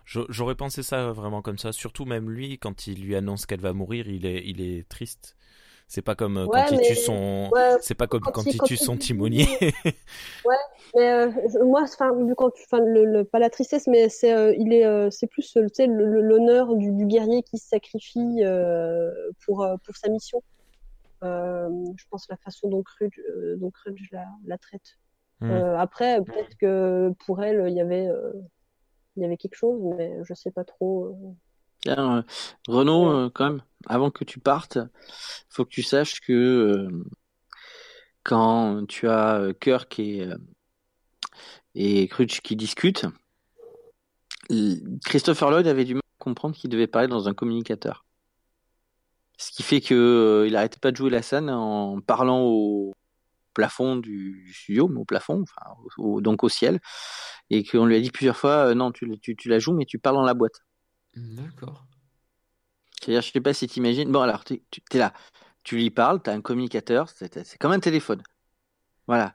J'aurais pensé ça vraiment comme ça. Surtout même lui, quand il lui annonce qu'elle va mourir, il est, il est triste. C'est pas comme euh, Ouais, quand il tue son. Ouais, C'est pas comme quand quand, il- quand tue il son timonier. Mais euh, moi, enfin, vu quand enfin, le, le- pas la tristesse, mais c'est, euh, il est, euh, c'est plus, tu sais, l'honneur du, du guerrier qui se sacrifie pour pour sa mission. Je pense la façon dont Crudge, dont Crudge la, la traite. Euh, après, peut-être que pour elle, il y avait, il y avait quelque chose, mais je sais pas trop. euh. Tiens, euh, Renaud, euh, quand même, avant que tu partes, faut que tu saches que euh, quand tu as Kirk et, et Crutch qui discutent, Christopher Lloyd avait du mal à comprendre qu'il devait parler dans un communicateur. Ce qui fait que il arrêtait pas de jouer la scène en parlant au plafond du studio, mais au plafond, enfin, au- au- donc au ciel, et qu'on lui a dit plusieurs fois euh, non, tu, tu, tu la joues, mais tu parles dans la boîte. D'accord. C'est-à-dire, je sais pas si t'imagines. Bon, alors, tu es là, tu lui parles, t'as un communicateur, c'est c'est comme un téléphone. Voilà.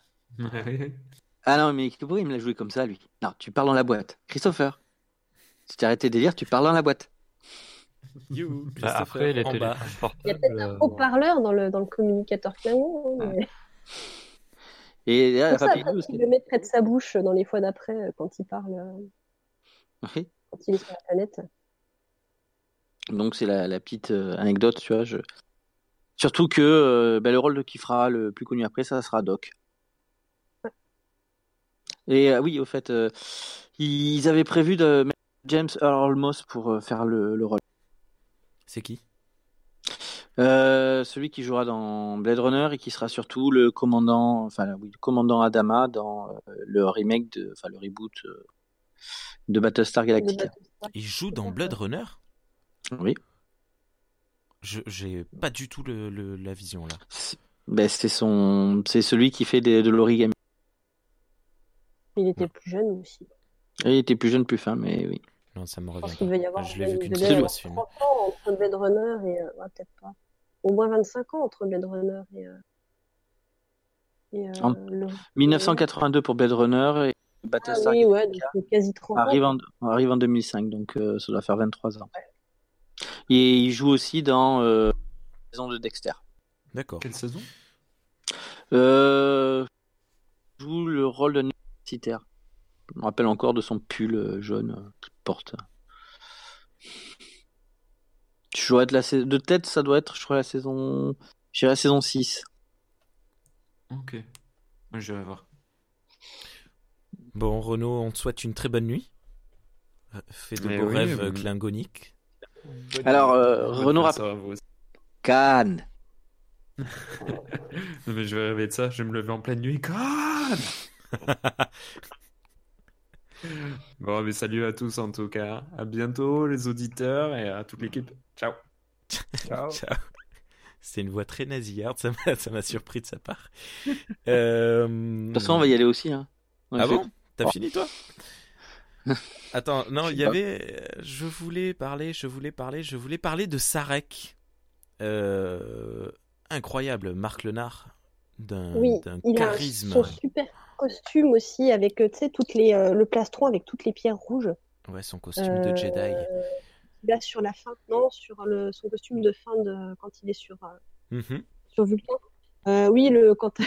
Ah non, mais pourquoi il me l'a joué comme ça, lui Non, tu parles dans la boîte. Christopher, si t'as arrêté de délire, tu parles dans la boîte. You, Bah, après, les en bas. Il y a peut-être un euh, haut-parleur dans le, dans le communicateur mais- Et là, ça, rapidement, après, parce que- il le met près de sa bouche dans les fois d'après euh, quand il parle, euh, Oui. quand il est sur la planète. Donc c'est la, la petite euh, anecdote, tu vois. Je... Surtout que euh, bah, le rôle de qui fera le plus connu après, ça sera Doc. Et euh, oui, au fait, euh, ils avaient prévu de mettre James Earl Moss pour euh, faire le, le rôle. C'est qui? Euh, celui qui jouera dans Blade Runner et qui sera surtout le commandant, enfin oui, le commandant Adama dans euh, le remake, de, enfin le reboot euh, de Battlestar Galactica. Il joue dans Blood Runner? Oui. Je j'ai pas du tout le, le- la vision là. Ben, c'est son, c'est celui qui fait des- de l'origami. Il était plus jeune aussi. Il était plus jeune, plus fin, mais oui. Non, ça me Je revient pense pas. qu'il devait y avoir, Je l'ai vu qu'une seule fois ce film. 30 ans entre Blade Runner et. ouais, peut-être pas. Au moins 25 ans entre Blade Runner et. euh, et euh, En le- 1982 pour Blade Runner et Ah Battlestar oui, ouais, donc quasi 30 ans. arrive, en, arrive en 2005, donc euh, ça doit faire 23 ans. Et il joue aussi dans euh, la saison de Dexter. D'accord. Quelle saison? Euh, il joue le rôle d'un universitaire. Je me rappelle encore de son pull euh, jaune euh, qu'il porte. Je dois être la sais- de tête, ça doit être, je crois, la saison. La saison 6. Ok. Je vais voir. Bon, Renaud, on te souhaite une très bonne nuit. Euh, Fais de Mais beaux oui, rêves klingoniques. Alors, euh, Renaud fête, Rap- ça va, vous aussi. Cannes. Non, mais je vais rêver de ça, je vais me lever en pleine nuit. God bon, mais salut à tous en tout cas. À bientôt, les auditeurs et à toute l'équipe. Ciao. Ciao. Ciao. C'est une voix très nasillarde, ça m'a surpris de sa part. Euh, De toute façon, on va y aller aussi. Hein. Ah fait- bon? T'as Oh. fini toi? Attends, non, il y pas. avait. euh, Je voulais parler, je voulais parler, je voulais parler de Sarek. Euh, incroyable, Marc Lenard, d'un Oui, il a un- charisme. super costume aussi avec euh, tu sais toutes les euh, le plastron avec toutes les pierres rouges. Ouais, son costume de Euh, Jedi. Là sur la fin, non, sur le son costume de fin de quand il est sur Mhm. sur Vulcain. Euh, oui, le quand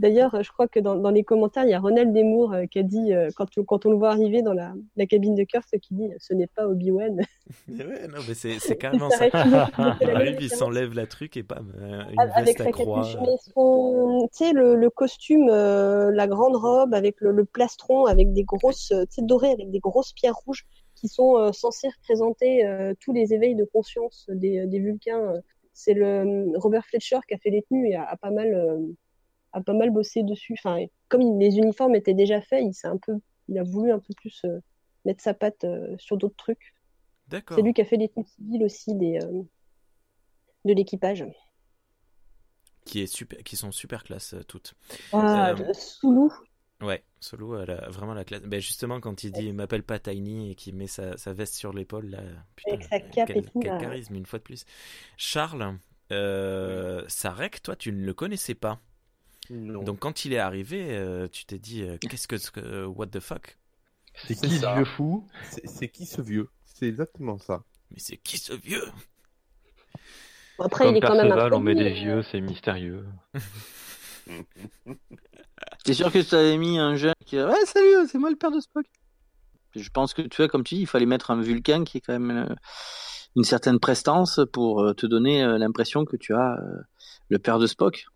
d'ailleurs, je crois que dans, dans les commentaires, il y a Ronald Desmours euh, qui a dit euh, quand, quand on le voit arriver dans la, la cabine de Kirk, qui dit ce n'est pas Obi-Wan. Mais ouais, non, mais c'est carrément Ça arrive, il s'enlève la truc et bam, euh, une avec veste à sa croix. son, tu sais, le, le costume, euh, la grande robe avec le, le plastron, avec des grosses, tu sais, doré avec des grosses pierres rouges qui sont euh, censées représenter euh, tous les éveils de conscience des, des Vulcains. C'est le Robert Fletcher qui a fait les tenues et a, a pas mal, a pas mal bossé dessus. Enfin, comme il- les uniformes étaient déjà faits, il s'est un peu, il a voulu un peu plus euh, mettre sa patte euh, sur d'autres trucs. D'accord. C'est lui qui a fait les tenues civiles aussi des, euh, de l'équipage. Qui, est super, qui sont super classe euh, toutes. Ah, Soulou. Ouais, elle a vraiment la classe. Ben justement, quand il dit il m'appelle pas Tiny et qu'il met sa, sa veste sur l'épaule, là, putain, Avec sa cape quel, et tout, quel charisme, une fois de plus. Charles, Sarek, toi, tu ne le connaissais pas. Non. Donc, quand il est arrivé, euh, tu t'es dit euh, qu'est-ce que. euh, what the fuck? C'est qui ce vieux fou? C'est qui ce vieux? C'est exactement ça. Mais c'est qui ce vieux? Après, Comme il est quand même Perceval, on met des vieux, c'est mystérieux. T'es sûr que tu avais mis un jeune qui a... Ouais, salut, c'est moi le père de Spock. Je pense que tu vois, comme tu dis, il fallait mettre un Vulcain qui est quand même euh, une certaine prestance pour te donner l'impression que tu as le père de Spock.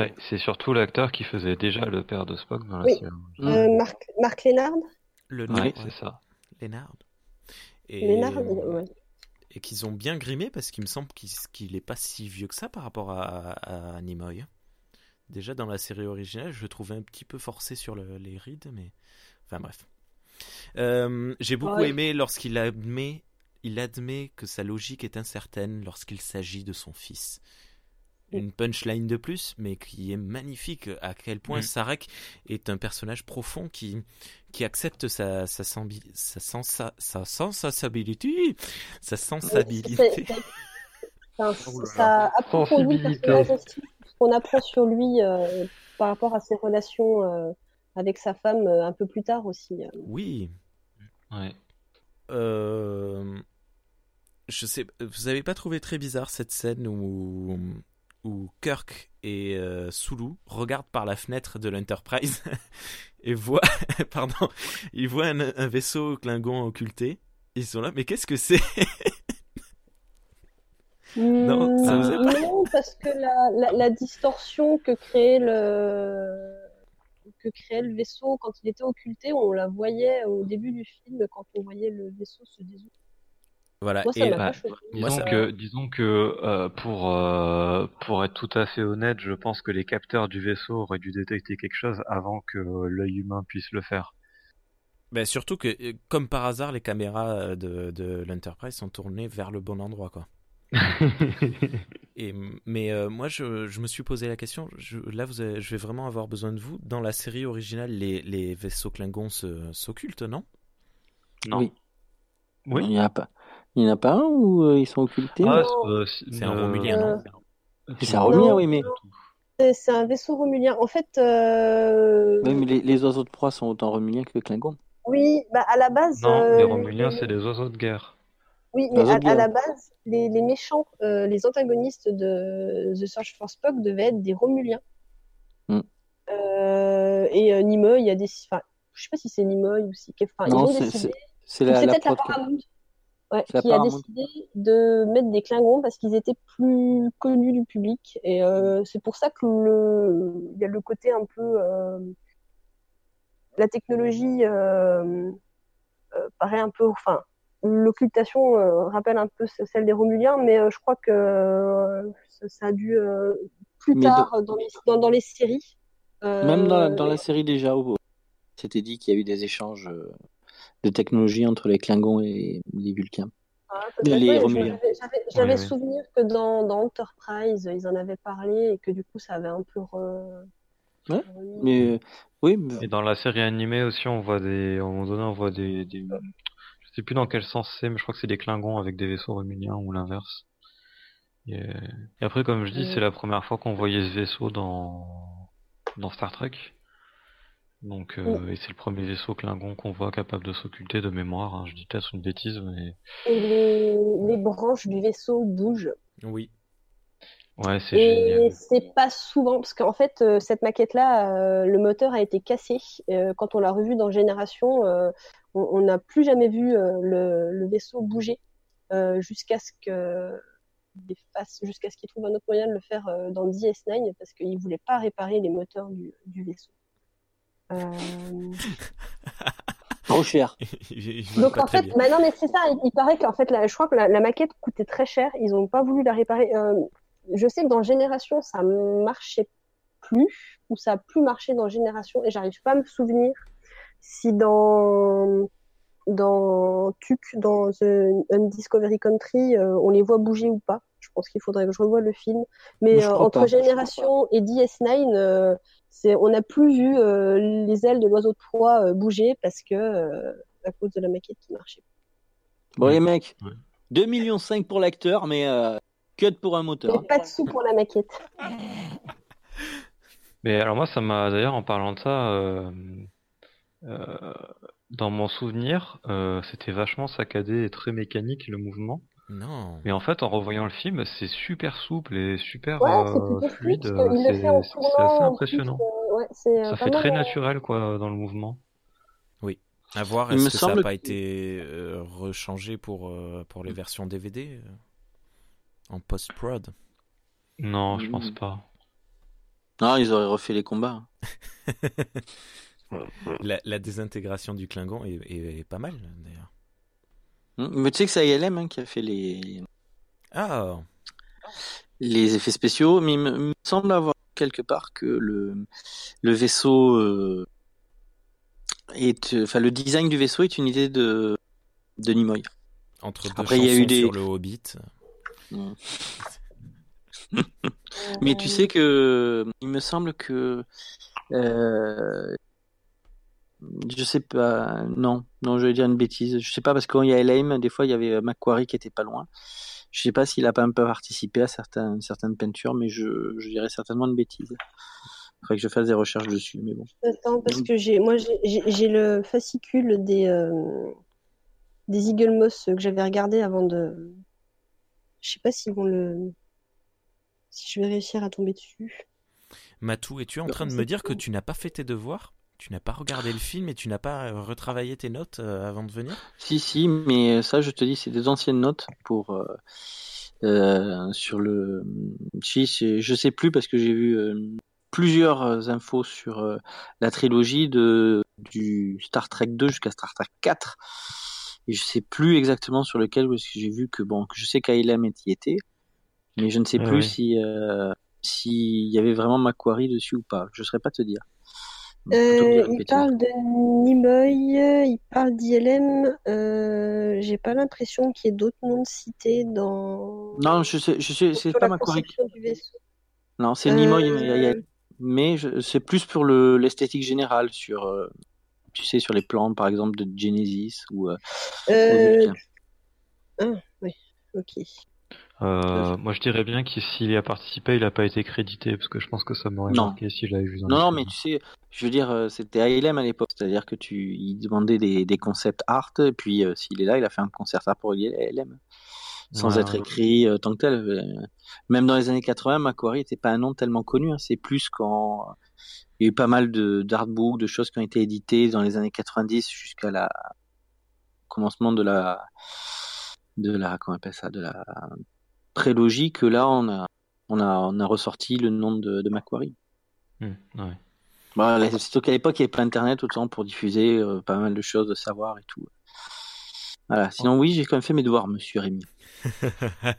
Ouais, c'est surtout l'acteur qui faisait déjà le père de Spock dans la Oui. série. euh, Marc, Marc Lénard. Le Ouais, c'est ça. Lénard. Et, Lénard, ouais. et qu'ils ont bien grimé parce qu'il me semble qu'il qu'il est pas si vieux que ça par rapport à, à Nimoy. Déjà dans la série originale, je le trouvais un petit peu forcé sur le- les rides, mais enfin bref. Euh, J'ai beaucoup Ouais. aimé lorsqu'il admet, il admet que sa logique est incertaine lorsqu'il s'agit de son fils. Une punchline de plus, mais qui est magnifique. À quel point Mm. Sarek est un personnage profond qui, qui accepte sa, sa, senbi- sa, sensa- sa sensabilité. Sa sensabilité. C'est- c'est- enfin, ça approfondit le Sensibilité. personnage aussi, ce qu'on apprend sur lui euh, par rapport à ses relations euh, avec sa femme euh, un peu plus tard aussi. euh. Oui. Ouais. Euh, je sais, vous avez pas trouvé très bizarre cette scène où, où Kirk et euh, Sulu regardent par la fenêtre de l'Enterprise et voient, pardon, ils voient un, un vaisseau Klingon occulté. Ils sont là, mais qu'est-ce que c'est? Non, ça vous a pas- Non, parce que la, la, la distorsion que créait le que créait le vaisseau quand il était occulté, on la voyait au début du film quand on voyait le vaisseau se désouvrir. Voilà. Moi, ça et bah. Moi, Disons ça- que, disons que euh, pour, euh, pour être tout à fait honnête, je pense que les capteurs du vaisseau auraient dû détecter quelque chose avant que l'œil humain puisse le faire. ben, surtout que, euh, comme par hasard, les caméras de, de l'Enterprise sont tournées vers le bon endroit, quoi. Et, mais euh, moi, je, je me suis posé la question. Je, là, vous avez- je vais vraiment avoir besoin de vous. Dans la série originale, les, les vaisseaux Klingons s'occultent, non? Non. Oui. Oui. Il n'y en a pas. Il n'y en a pas un où euh, ils sont occultés Ah, c'est, euh, c'est- un euh, Romulien, non C'est un Romulien, oui, mais, C'est un vaisseau romulien. En fait, euh, oui, mais les, les oiseaux de proie sont autant Romuliens que Klingons. oui, bah, à la base. Non, euh, les Romuliens, c'est des oiseaux de guerre. Oui, mais à, à la base, les, les méchants, euh, les antagonistes de The Search for Spock devaient être des Romuliens. Hmm. Euh, et euh, Nimoy, il y a des. Enfin, je sais pas si c'est Nimoy ou si. Enfin, ils non, ont c'est ou la, la peut-être la prod. Ouais, qui a décidé de mettre des Klingons parce qu'ils étaient plus connus du public. Et euh, c'est pour ça que le... il y a le côté un peu. euh, La technologie euh, paraît un peu. Enfin, l'occultation rappelle un peu celle des Romuliens, mais je crois que ça, a dû plus Mais tard dans les, dans, dans les séries. Même dans la, dans la série déjà, où c'était dit qu'il y a eu des échanges de technologie entre les Klingons et les Vulcains. Ah, ouais. J'avais souvenir que dans, dans Enterprise, ils en avaient parlé et que du coup, ça avait un peu. re- Ouais. Mais euh, oui, mais- Et dans la série animée aussi, on voit des, à un moment donné, on voit des, des- je sais plus dans quel sens c'est, mais je crois que c'est des Klingons avec des vaisseaux romuliens ou l'inverse. Et, et après, comme je dis, c'est la première fois qu'on voyait ce vaisseau dans, dans Star Trek. Donc, euh, et c'est le premier vaisseau Klingon qu'on voit capable de s'occulter de mémoire. hein. Je dis peut-être une bêtise, mais Et les, les branches du vaisseau bougent. Oui. ouais, c'est Et génial. c'est pas souvent, parce qu'en fait, euh, cette maquette-là, euh, le moteur a été cassé. Euh, quand on l'a revu dans Génération, euh, on n'a plus jamais vu euh, le, le vaisseau bouger euh, jusqu'à ce que il fasse- jusqu'à ce qu'il trouve un autre moyen de le faire dans DS9 parce qu'il voulait pas réparer les moteurs du, du vaisseau. Euh, trop cher. Donc en fait, bah non mais c'est ça, il, paraît qu'en fait, la, je crois que la, la maquette coûtait très cher, ils ont pas voulu la réparer. Euh, je sais que dans Génération, ça marchait plus, ou ça a plus marché dans Génération, et j'arrive pas à me souvenir si dans dans Tuc, dans The Undiscovery Country, euh, on les voit bouger ou pas. Je pense qu'il faudrait que je revoie le film. Mais euh, entre pas. Génération et DS9, euh, c'est, on n'a plus vu euh, les ailes de l'oiseau de proie euh, bouger parce que euh, à cause de la maquette qui marchait. Bon, les mecs, Ouais. 2,5 millions pour l'acteur, mais euh, cut pour un moteur. pas de sous pour la maquette. Mais alors moi, ça m'a d'ailleurs en parlant de ça, euh, euh, dans mon souvenir, euh, c'était vachement saccadé et très mécanique le mouvement. Non. Mais en fait, en revoyant le film, c'est super souple et super Ouais, euh, fluide. C'est assez plus, impressionnant. euh, ouais, euh, Ça fait très naturel quoi dans le mouvement. À voir, est-ce que ça n'a pas que- été euh, rechangé pour, euh, pour les versions DVD euh, en post-prod? Non, je Mm. pense pas. Non, ils auraient refait les combats. la, la désintégration du Klingon est, est- est pas mal d'ailleurs. Hmm, Mais tu sais que c'est ILM hein, qui a fait les, Ah, les effets spéciaux, mais il me, semble avoir quelque part que le le vaisseau euh, est, enfin le design du vaisseau est une idée de de Nimoy. Entre deux Après, il y a eu des- sur le Hobbit. Mais tu sais que il me semble que euh, je sais pas, non, non, je vais dire une bêtise. Je sais pas parce que quand il y a LM, des fois il y avait Macquarie qui était pas loin. Je sais pas s'il a pas un peu participé à certaines certaines peintures, mais je, je dirais certainement une bêtise. Faudrait que je fasse des recherches dessus, mais bon. Attends, parce que j'ai, moi, j'ai- le fascicule des, euh, des Eagle Moss que j'avais regardé avant de. Je sais pas s'ils vont le. Si je vais réussir à tomber dessus. Matou, es-tu en train de me dire que tu n'as pas fait tes devoirs? Tu n'as pas regardé le film et tu n'as pas euh, retravaillé tes notes euh, avant de venir? Si, si, mais ça, je te dis, c'est des anciennes notes pour euh, euh, sur le. Si, je sais plus parce que j'ai vu euh, plusieurs euh, infos sur euh, la trilogie de du Star Trek 2 jusqu'à Star Trek 4. Et je sais plus exactement sur lequel parce que j'ai vu que bon, que je sais qu'Ailem y était, mais je ne sais Ah plus oui. si euh, s'il y avait vraiment Macquarie dessus ou pas. Je saurais pas te dire. Euh, il parle de Nimoy, il parle d'ILM. Euh, j'ai pas l'impression qu'il y ait d'autres noms cités dans. Non, je sais, je sais, c'est pas du vaisseau. Non, c'est Nimoy, Euh, mais, je- c'est plus pour le l'esthétique générale sur, euh, tu sais, sur les plans, par exemple, de Genesis ou. euh, Euh, ah, oui, ok. Euh, moi, je dirais bien que s'il y a participé, il n'a pas été crédité, parce que je pense que ça m'aurait marqué si je l'avais vu dans Non, non, mais tu sais, je veux dire, euh, c'était ALM à l'époque, c'est-à-dire que tu, il demandait des, des concepts art, et puis euh, s'il est là, il a fait un concert art pour ALM, sans Ouais, être écrit euh, tant que tel. Euh, Même dans les années 80, Macquarie n'était pas un nom tellement connu. hein, C'est plus quand il y a eu pas mal de d'artbooks, de choses qui ont été éditées dans les années 90 jusqu'à la commencement de la de la comment on appelle ça, de la prélogie que là on a on a on a ressorti le nom de, de Macquarie. Hmm, ouais. Là, surtout qu'à l'époque, il n'y avait pas Internet autant pour diffuser euh, pas mal de choses, de savoir et tout. Voilà. Sinon, oui, j'ai quand même fait mes devoirs, monsieur Rémi.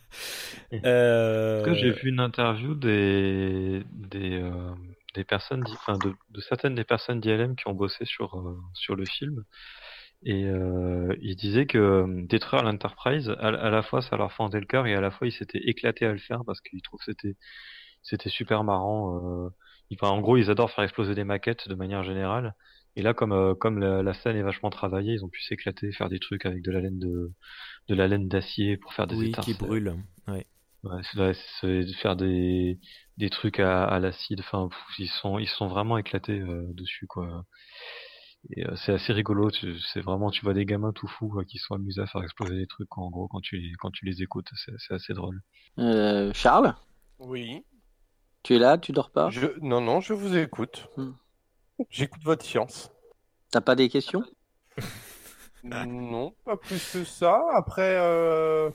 Euh, j'ai vu une interview des des euh, des personnes, enfin de, de certaines des personnes d'ILM qui ont bossé sur euh, sur le film, et euh, ils disaient que détruire l'Enterprise, à, à la fois ça leur fendait le cœur et à la fois ils s'étaient éclatés à le faire parce qu'ils trouvent que c'était c'était super marrant. Ils- en gros, ils adorent faire exploser des maquettes de manière générale. Et là, comme euh, comme la, la scène est vachement travaillée, ils ont pu s'éclater, faire des trucs avec de la laine de de la laine d'acier pour faire des Oui, qui étincelles. brûle. Ouais. Ouais, c'est ouais, c'est de faire des, des trucs à, à l'acide. Enfin, pff, ils sont, ils sont vraiment éclatés euh, dessus, quoi. Et euh, c'est assez rigolo. tu- C'est vraiment, tu vois des gamins tout fous quoi, qui sont amusés à faire exploser des trucs. quoi, en gros, quand tu, les- quand tu les écoutes, c'est c'est assez drôle. Euh, Charles, Oui. Tu es là, tu dors pas Je... Non, non, je vous écoute. Hmm. J'écoute votre science. T'as pas des questions Non, pas plus que ça. Après, euh,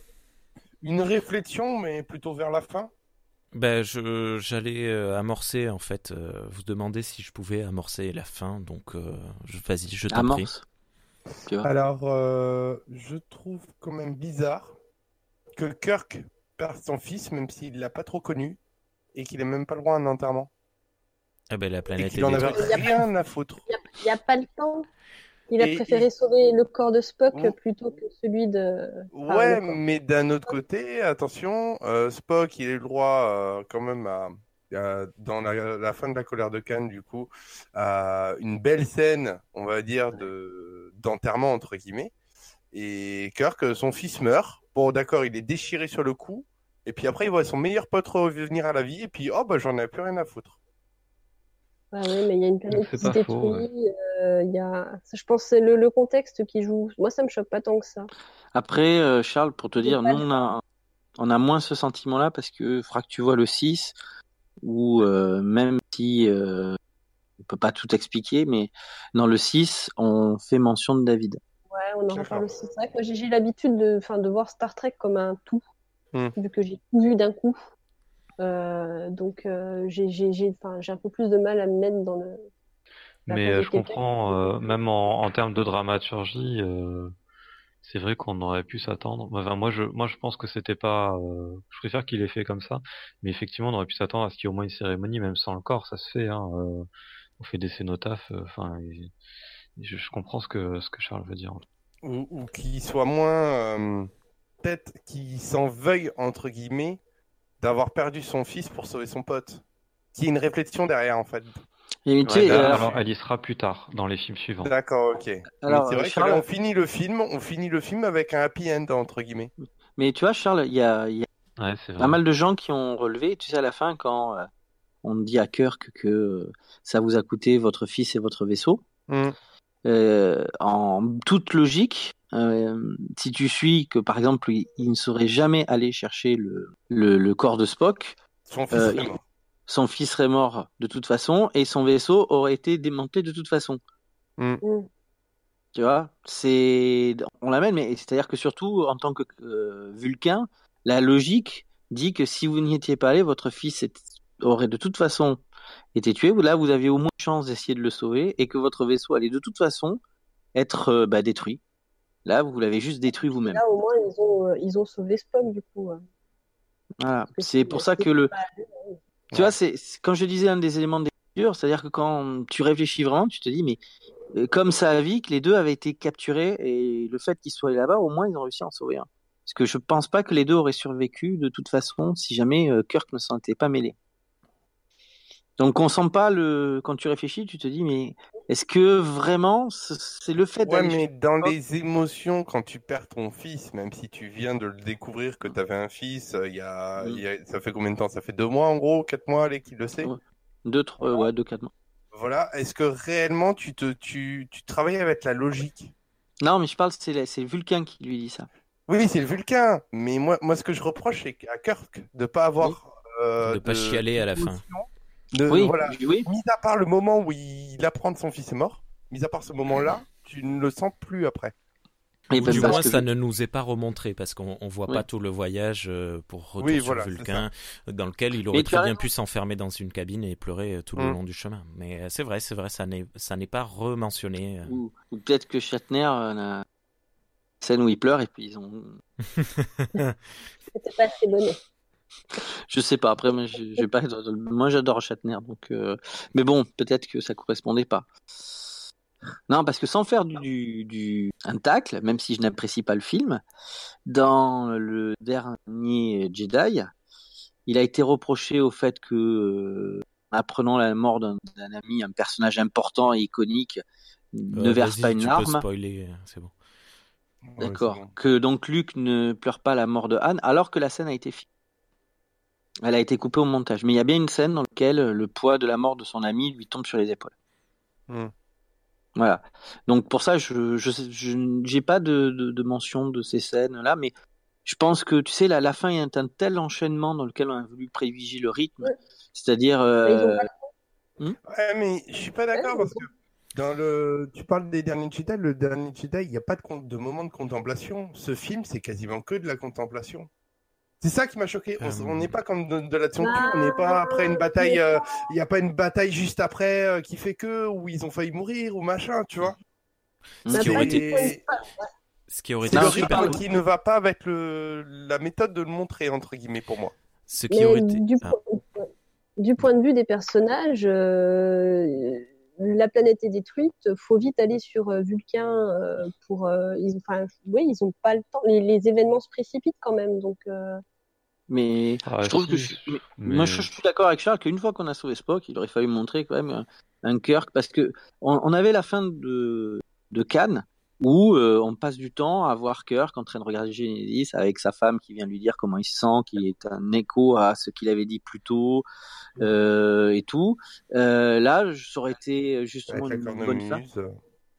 une réflexion, mais plutôt vers la fin. Ben, je, j'allais euh, amorcer, en fait, euh, vous demander si je pouvais amorcer la fin, donc euh, je, vas-y, je t'en prie. Alors, euh, je trouve quand même bizarre que Kirk perde son fils, même s'il l'a pas trop connu, et qu'il ait même pas le droit à un enterrement. Ah ben, la Et planète qu'il est en avait rien à foutre. Il n'y a, pas le temps. Il a Et- préféré sauver le corps de Spock Ouh. plutôt que celui de. Enfin, Ouais, mais d'un autre côté, attention, euh, Spock, il a eu le droit euh, quand même à, dans la, la fin de la colère de Cannes, du coup, à une belle scène, on va dire, de d'enterrement entre guillemets. Et Kirk, son fils meurt. Bon, d'accord, il est déchiré sur le coup. Et puis après, il voit son meilleur pote revenir à la vie. Et puis, oh, bah, j'en ai plus rien à foutre. Ah ouais, mais il y a une planète qui se détruit. euh, il y a... Je pense que c'est le, le contexte qui joue. Moi, ça me choque pas tant que ça. Après, euh, Charles, pour te dire, nous, on a, on a moins ce sentiment-là parce que faudra que tu vois le 6 où euh, même si euh, on peut pas tout expliquer, mais dans le 6, on fait mention de David. Ouais, on en reparle aussi. C'est vrai que moi, j'ai j'ai l'habitude de, enfin, de voir Star Trek comme un tout, Hmm. vu que j'ai tout vu d'un coup. Euh, donc, euh, j'ai j'ai- j'ai- enfin, j'ai un peu plus de mal à me mettre dans le. Mais euh, je comprends, euh, même en, en termes de dramaturgie, euh, c'est vrai qu'on aurait pu s'attendre. Enfin, moi, je, moi, je pense que c'était pas. euh, je préfère qu'il ait fait comme ça, mais effectivement, on aurait pu s'attendre à ce qu'il y ait au moins une cérémonie, même sans le corps, ça se fait. Hein, euh, on fait des cénotaphes. Enfin, je, je comprends ce que ce que Charles veut dire. ou, ou qui soit moins euh, peut-être qui s'en veuille entre guillemets d'avoir perdu son fils pour sauver son pote. Qu'il y ait une réflexion derrière en fait. Et tu Ouais, sais, là, alors- alors, elle y sera plus tard dans les films suivants. D'accord, ok. Alors, vrai Charles- que là, on finit le film, on finit le film avec un happy end entre guillemets. mais tu vois, Charles, il y a, il y a Ouais, c'est vrai. pas mal de gens qui ont relevé, tu sais, à la fin, quand euh, on dit à Kirk que euh, ça vous a coûté votre fils et votre vaisseau, euh, en toute logique, euh, si tu suis que, par exemple, il, il ne serait jamais allé chercher le, le, le corps de Spock, Son fils Euh, il- son fils serait mort de toute façon et son vaisseau aurait été démantelé de toute façon. Mm. Tu vois, c'est on l'amène, mais c'est-à-dire que surtout en tant que euh, Vulcain, la logique dit que si vous n'y étiez pas allé, votre fils est- aurait de toute façon été tué. Là, vous aviez au moins une chance d'essayer de le sauver et que votre vaisseau allait de toute façon être euh, bah, détruit. Là, vous l'avez juste détruit vous-même. Là, au moins, ils ont, euh, ils ont sauvé Spock, du coup. hein. Voilà. C'est pour ça que le pas ouais. Tu vois, c'est quand je disais un des éléments de lecture, c'est-à-dire que quand tu réfléchis vraiment, tu te dis, mais euh, comme ça a vie que les deux avaient été capturés et le fait qu'ils soient là-bas, au moins ils ont réussi à en sauver un. Parce que je pense pas que les deux auraient survécu de toute façon si jamais euh, Kirk ne s'en était pas mêlé. Donc on sent pas le. Quand tu réfléchis, tu te dis, mais est-ce que vraiment c'est le fait Ouais, mais dans les émotions, quand tu perds ton fils, même si tu viens de le découvrir que tu avais un fils, euh, il y a, Mm. il y a- ça fait combien de temps? Ça fait deux mois en gros, quatre mois, allez, qui le sait? Ouais. deux, trois, ouais, deux, quatre mois. Voilà. Est-ce que réellement tu te, tu, tu travailles avec la logique? Non, mais je parle, c'est la- c'est Vulcain qui lui dit ça. Oui, c'est le Vulcain. Mais moi, moi, ce que je reproche, c'est à Kirk de pas avoir, euh, De pas chialer à la fin. De- oui, voilà. oui. Mis à part le moment où il apprend que son fils est mort, mis à part ce moment-là, tu ne le sens plus après. Et ben, du moins, que- ça ne nous est pas remontré parce qu'on on voit Oui. pas tout le voyage euh, pour retour Oui, sur voilà, Vulcain, dans lequel il aurait très bien pu s'enfermer dans une cabine et pleurer euh, tout le Mm. long du chemin. Mais euh, c'est vrai, c'est vrai, ça n'est ça n'est pas rementionné. Ou, ou peut-être que Shatner, la scène où il pleure, et puis ils ont. C'était pas assez bonnet. Je sais pas, après, moi, j'ai j'ai pas... moi j'adore Shatner, donc. euh, Mais bon, peut-être que ça correspondait pas. Non, parce que sans faire du, du, du- un tacle, même si je n'apprécie pas le film, dans le dernier Jedi, il a été reproché au fait que, euh, apprenant la mort d'un ami, un personnage important et iconique, ne verse pas une tu larme. euh, c'est bon. D'accord. bon. Que donc Luc ne pleure pas la mort de Anne, alors que la scène a été filmée. Elle a été coupée au montage. Mais il y a bien une scène dans laquelle le poids de la mort de son ami lui tombe sur les épaules. Hmm. Voilà. Donc pour ça, je j'ai pas de, de, de mention de ces scènes là, mais je pense que tu sais la, la fin est un tel enchaînement dans lequel on a voulu privilégier le rythme, Ouais. c'est-à-dire euh, Ouais, mais je suis pas d'accord Ouais, parce que dans le, tu parles des derniers Jedi, le dernier Jedi, il n'y a pas de, con- de moment de contemplation. Ce film, c'est quasiment que de la contemplation. C'est ça qui m'a choqué. On Euh. On n'est pas comme de, de l'action pure. On Ah, n'est pas après une bataille. euh, Il n'y a pas une bataille juste après euh, qui fait que où ils ont failli mourir ou machin, tu vois. Ce Bah, qui pas aurait du été, ce qui aurait C'est été le je super qui ne va pas avec le, la méthode de le montrer entre guillemets pour moi. Ce qui Mais aurait été. du, Ah. point, du point de vue des personnages, euh, la planète est détruite, faut vite aller sur euh, Vulcain euh, pour. euh, ils, enfin, oui, ils ont pas le temps. Les, les événements se précipitent quand même, donc. euh, mais Ah, je trouve si, que je, mais- mais- moi je, je suis d'accord avec Charles qu'une fois qu'on a sauvé Spock, il aurait fallu montrer quand même un, un Kirk parce que on, on avait la fin de de Cannes où euh, on passe du temps à voir Kirk en train de regarder Genesis avec sa femme qui vient lui dire comment il se sent, qui est un écho à ce qu'il avait dit plus tôt euh, et tout. Euh, là, ça aurait été justement une bonne fin.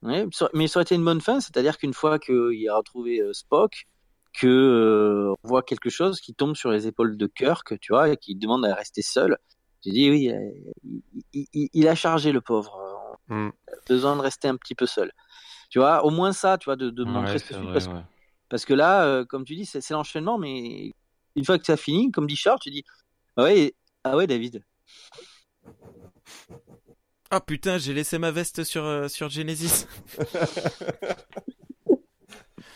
Ouais, mais ça aurait été une bonne fin, c'est-à-dire qu'une fois qu'il a retrouvé euh, Spock, que euh, on voit quelque chose qui tombe sur les épaules de Kirk, tu vois, et qui demande à rester seul. J'ai dit oui, euh, il, il- il- il a chargé le pauvre. a besoin de rester un petit peu seul. Tu vois, au moins ça, tu vois, de, de Ouais, montrer ce vrai, parce, ouais. parce que là, euh, comme tu dis, c'est l'enchaînement, mais une fois que ça fini, comme dit Charles, tu dis ah ouais, ah ouais, David. Ah putain, j'ai laissé ma veste sur, euh, sur Genesis.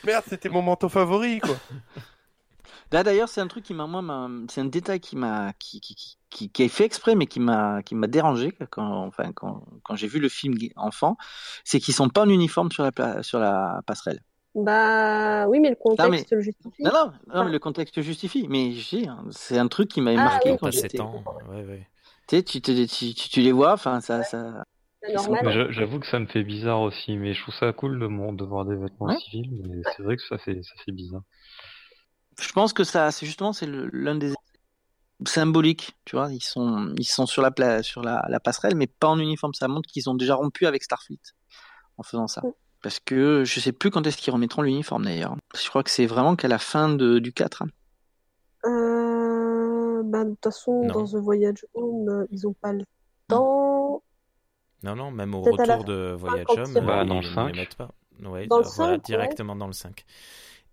Merde, c'était mon manteau favori, quoi. Là d'ailleurs, c'est un truc qui m'a, moi, c'est un détail qui m'a, qui, qui, qui, qui, qui est fait exprès, mais qui m'a, qui m'a dérangé quand, enfin, quand, quand j'ai vu le film enfant, c'est qu'ils sont pas en uniforme sur la, pla- sur la passerelle. Bah oui, mais le contexte mais- le justifie. Non, non, non, mais le contexte justifie. Mais hein, c'est un truc qui m'avait Ah, marqué oui. quand Pas j'étais. 7 ans. Ouais, ouais. Tu sais, tu, te- tu, tu, tu les vois, enfin, ça, J'avoue que ça me fait bizarre aussi, mais je trouve ça cool de, mon- de voir des vêtements Ouais. civils, mais c'est vrai que ça fait, ça fait bizarre. Je pense que ça, c'est justement, c'est le- l'un des symboliques, tu vois. Ils sont, ils sont sur la, pla- sur la, la passerelle, mais pas en uniforme. Ça montre qu'ils ont déjà rompu avec Starfleet en faisant ça. Parce que je sais plus quand est-ce qu'ils remettront l'uniforme d'ailleurs. Je crois que c'est vraiment qu'à la fin de, du 4. hein. Euh, bah, de toute façon, Non. dans The Voyage Home, euh, ils ont pas le temps. Non, non, même au retour de Voyage Home, ils Bah, euh, dans ils le ne 5. les mettent pas. Ouais, Dans le voilà, 5, ouais. directement dans le 5.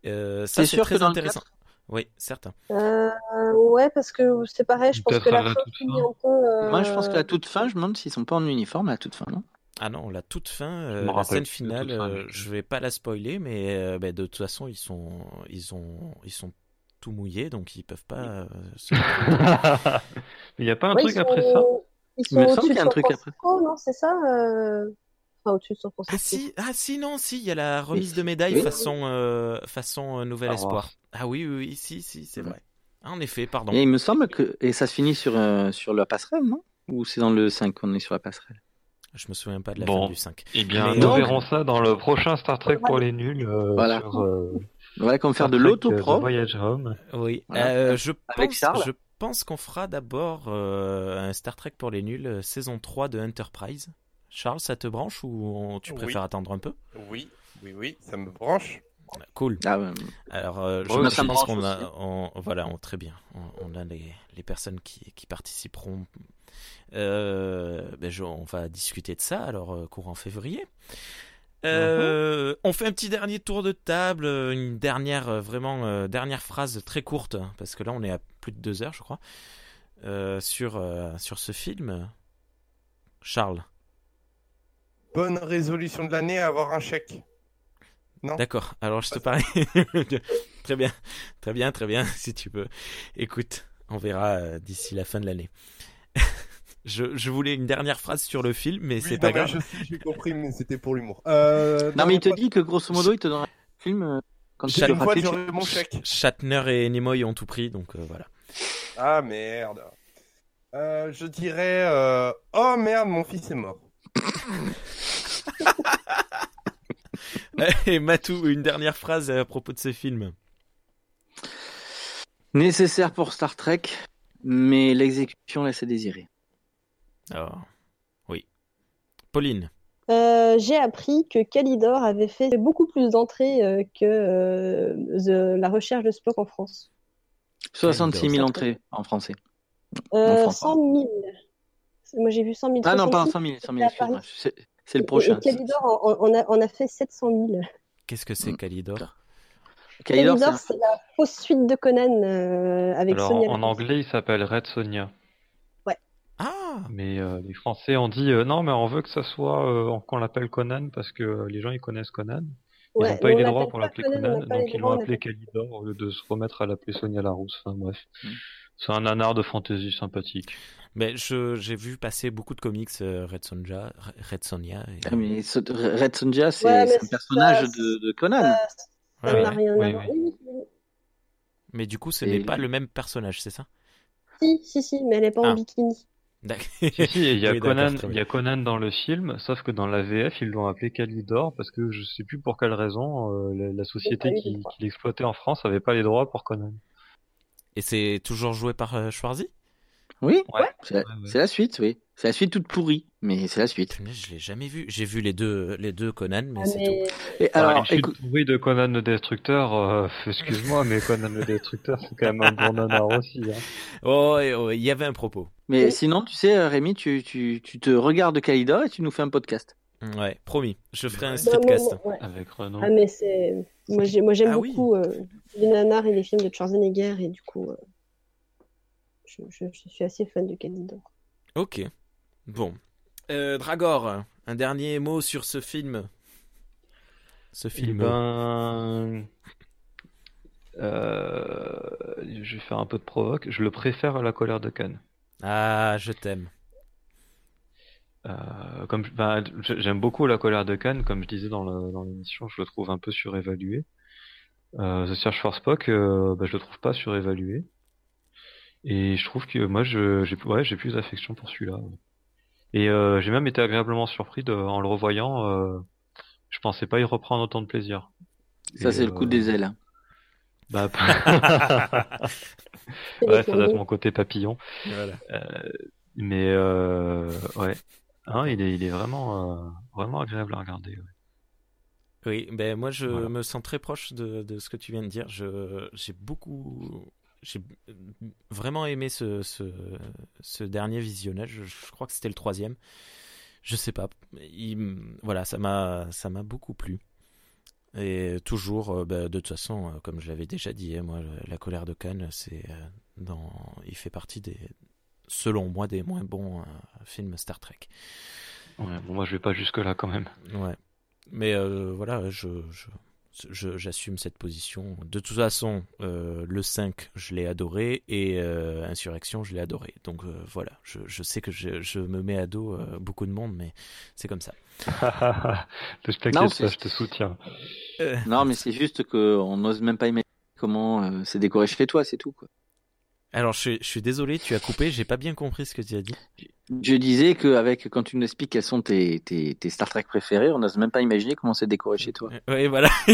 Euh, ça, c'est sûr que très dans le intéressant. 4? Oui, certain. Euh, ouais, parce que c'est pareil, je pense que la la fin toute finit fin. un peu. euh, Moi, je pense qu'à la toute fin, je me demande s'ils sont pas en uniforme à la toute fin, non? Ah non, la toute fin, euh, la scène finale, fin, euh, je- vais pas la spoiler, mais euh, bah, de toute façon, ils sont, ils ont, ils sont tout mouillés, donc ils peuvent pas. euh, se- Il n'y a pas un ouais, truc après sont- ça? Ils Il me semble qu'il y a un truc après. Non, c'est ça euh, Enfin, au-dessus de San Francisco. Ah si, ah si, non, si, il y a la remise de médaille Oui. façon, euh, façon euh, Nouvel. Espoir. Ah oui, oui, oui, si, si, c'est vrai. Ah, en effet, pardon. Et il me semble que. Et ça se finit sur, euh, sur la passerelle, non? Ou c'est dans le 5 qu'on est sur la passerelle? Je me souviens pas de la Bon. fin du 5. Eh bien, Mais nous donc- verrons ça dans le prochain Star Trek pour les nuls euh, Voilà. sur euh, Voilà, faire de. The Voyage Home. Oui, Voilà. euh, je Avec pense, Charles. je pense qu'on fera d'abord euh, un Star Trek pour les nuls, saison 3 de Enterprise. Charles, ça te branche ou on- tu Oui. préfères attendre un peu? Oui, oui, oui, ça me branche. Cool. Ah, ouais. Alors, euh, je, Ouais, je pense qu'on a, on- voilà, on- très bien. On, on a les, les personnes qui, qui participeront. Euh, ben, je- on va discuter de ça alors euh, courant février. Euh, On fait un petit dernier tour de table, une dernière vraiment euh, dernière phrase très courte hein, parce que là on est à plus de deux heures je crois euh, sur euh, sur ce film. Charles, Bonne résolution de l'année, avoir un chèque. Non? D'accord. Alors je te parie. très bien, très bien, très bien. Si tu peux, écoute, on verra euh, d'ici la fin de l'année. je, je voulais une dernière phrase sur le film, mais Oui, c'est pas grave. J'ai compris, mais c'était pour l'humour. Euh, Non, mais il te dit que grosso modo, il te donne un film euh, quand tu le fois, mon chèque. Shatner et Nimoy ont tout pris, donc euh, voilà. Ah merde. Euh, je dirais. euh, Oh merde, mon fils est mort. Et Matou, une dernière phrase à propos de ce film. Nécessaire pour Star Trek, mais l'exécution laisse à désirer. Alors, oui. Pauline. Euh, J'ai appris que Calidor avait fait beaucoup plus d'entrées euh, que euh, The- la recherche de Spock en France. 66 000 Ça entrées en français. Euh, France. 100 000. Moi j'ai vu 100 000. Ah non, pas 66, 100 000, 100 c'était 000, à excuse-moi. Paris. C'est le prochain. Et Calidor en, en a, en a fait 700 000. Qu'est-ce que c'est Mm. Calidor? Calidor, c'est un- la fausse suite de Conan euh, avec Alors, Sonia. en anglais, il s'appelle Red Sonia. Ah Mais euh, les Français ont dit euh, non, mais on veut que ça soit euh, qu'on l'appelle Conan parce que euh, les gens ils connaissent Conan. Ils Ouais, n'ont pas eu les droits pour l'appeler Conan, donc ils l'ont on appelé Calidor au lieu de se remettre à l'appeler Sonia Larousse. Enfin bref, Mm. c'est un nanar de fantasy sympathique. Mais je- j'ai vu passer beaucoup de comics euh, Red Sonja, Red Sonja. et- Ah, mais ce- Red Sonja, c'est Ouais, un personnage ça- de, de Conan. Ça, ça Ouais, rien Oui, à. Mais du coup, ce n'est pas le même personnage, c'est ça? Si, si, si, mais elle est pas Ah. en bikini. D'accord. Si, si, il y a Oui, Conan, il y a Conan dans le film, sauf que dans la VF, ils l'ont appelé Calidor parce que je sais plus pour quelle raison euh, la, la société qui, qui l'exploitait en France avait pas les droits pour Conan. Et c'est toujours joué par euh, Schwarzy? Oui, Ouais. c'est la, Ouais, ouais. c'est la suite, oui. C'est la suite toute pourrie, mais c'est la suite. Punaise, Je l'ai jamais vu. J'ai vu les deux, les deux Conan, mais Ah, c'est mais... Et Alors, alors, écoute, pourrie de Conan le Destructeur, euh, excuse-moi, mais Conan le Destructeur, c'est quand même un bon nanar aussi. Hein. tout. Oh, ouais, ouais, il y avait un propos. mais Oui. sinon, tu sais, euh, Rémi, tu, tu, tu te regardes Calidor et tu nous fais un podcast. Ouais, promis. Je ferai un Non, streetcast. ouais. Avec Renault. Ah, mais c'est. Moi, j'ai- moi, j'aime Ah oui. beaucoup euh, les nanars et les films de Schwarzenegger, et du coup, euh, je, je- je suis assez fan de Calidor. Ok. Bon. Euh, Dragor, un dernier mot sur ce film. ce Eh film ben, euh, je vais faire un peu de provoque. Je le préfère à La colère de Cannes. Ah, je t'aime. Euh, comme ben, j'aime beaucoup La colère de Cannes, comme je disais dans l'émission, je le trouve un peu surévalué. The Search for Spock, ben, je le trouve pas surévalué. Et je trouve que moi, je, j'ai, ouais, j'ai plus d'affection pour celui-là. ouais. Et euh, j'ai même été agréablement surpris de, en le revoyant. Euh, je pensais pas y reprendre autant de plaisir. Ça, c'est le coup euh, des ailes. hein. Bah, ouais, ça doit être mon côté papillon. Voilà. Euh, mais euh, ouais, Hein, il est, il est vraiment, euh, vraiment agréable à regarder. ouais. Oui, ben moi je Voilà. me sens très proche de, de ce que tu viens de dire. Je j'ai beaucoup j'ai vraiment aimé ce, ce, ce dernier visionnage. Je, crois que c'était le troisième. Je sais pas. Il voilà, ça m'a ça m'a beaucoup plu. Et toujours, euh, ben, de toute façon, euh, comme je l'avais déjà dit, hein, moi, la colère de Cannes, c'est euh, dans, il fait partie des, selon moi, des moins bons films Star Trek. Ouais, bon, moi je vais pas jusque là quand même. Ouais. Mais euh, voilà, je- j'assume cette position. De toute façon, euh, le 5, je l'ai adoré, et euh, Insurrection, je l'ai adoré. Donc euh, voilà, je, je sais que je, je me mets à dos euh, beaucoup de monde, mais c'est comme ça. Non, t'inquiète je te soutiens. Euh, Non, mais c'est juste qu'on n'ose même pas imaginer comment euh, c'est décoré chez toi, c'est tout. Quoi. Alors, je, suis- je suis désolé, tu as coupé, j'ai pas bien compris ce que tu as dit. Je disais que avec, quand tu nous expliques quels sont tes, tes, tes Star Trek préférés, on n'ose même pas imaginer comment c'est décoré chez toi. Oui, voilà.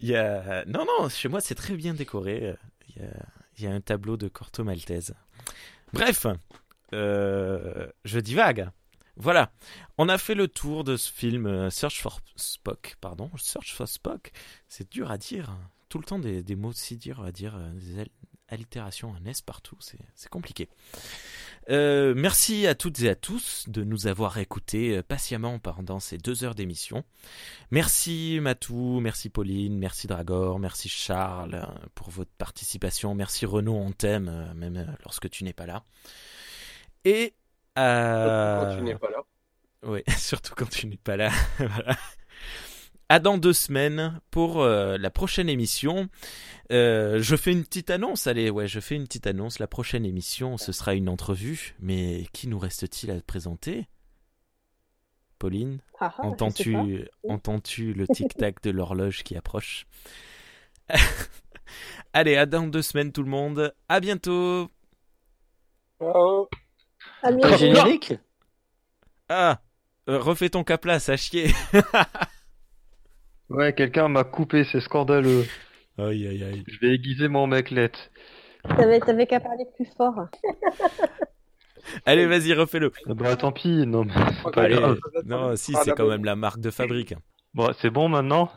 il y a... Non, non, chez moi, c'est très bien décoré. Il y a, il y a un tableau de Corto Maltese. Bref, euh, je divague. Voilà, on a fait le tour de ce film euh, Search for Spock. Pardon, Search for Spock. C'est dur à dire. Tout le temps des, des mots si durs à dire, euh, des al- allitérations, un S partout. C'est compliqué. Euh, merci à toutes et à tous de nous avoir écoutés euh, patiemment pendant ces deux heures d'émission. Merci Matou, merci Pauline, merci Dragor, merci Charles euh, pour votre participation. Merci Renaud, on t'aime, même lorsque tu n'es pas là. Et euh, Quand tu n'es pas là. oui, surtout quand tu n'es pas là. Voilà. À dans deux semaines pour euh, la prochaine émission. Euh, je fais une petite annonce. Allez, ouais, je fais une petite annonce. La prochaine émission, ce sera une entrevue. Mais qui nous reste-t-il à présenter? Pauline, Ah, ah, pas. entends-tu, entends-tu le tic-tac de l'horloge qui approche? Allez, à dans deux semaines tout le monde. À bientôt. À bientôt. générique? Ah, euh, refais ton capla, ça chier. Ouais, quelqu'un m'a coupé, c'est scandaleux. Aïe aïe aïe. Je vais aiguiser mon meclette. T'avais t'avais qu'à parler plus fort. Allez, vas-y, refais-le. Bah tant pis, non mais c'est pas Allez, grave. non, si, Ah, c'est quand même la marque de fabrique. Bon, c'est bon maintenant?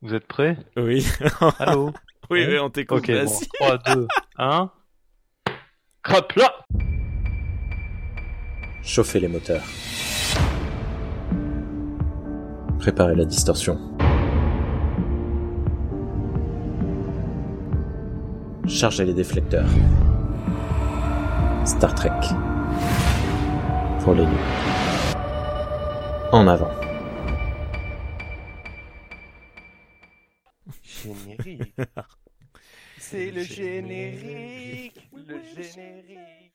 Vous êtes prêts? Oui, Allô? Oui, oui, on t'écoute. Ok, bon, vas-y. 3, 2, 1. Crap là Chauffez les moteurs. Préparez la distorsion. Chargez les déflecteurs. Star Trek. Pour les nuls. En avant. Générique. C'est le générique. Le générique.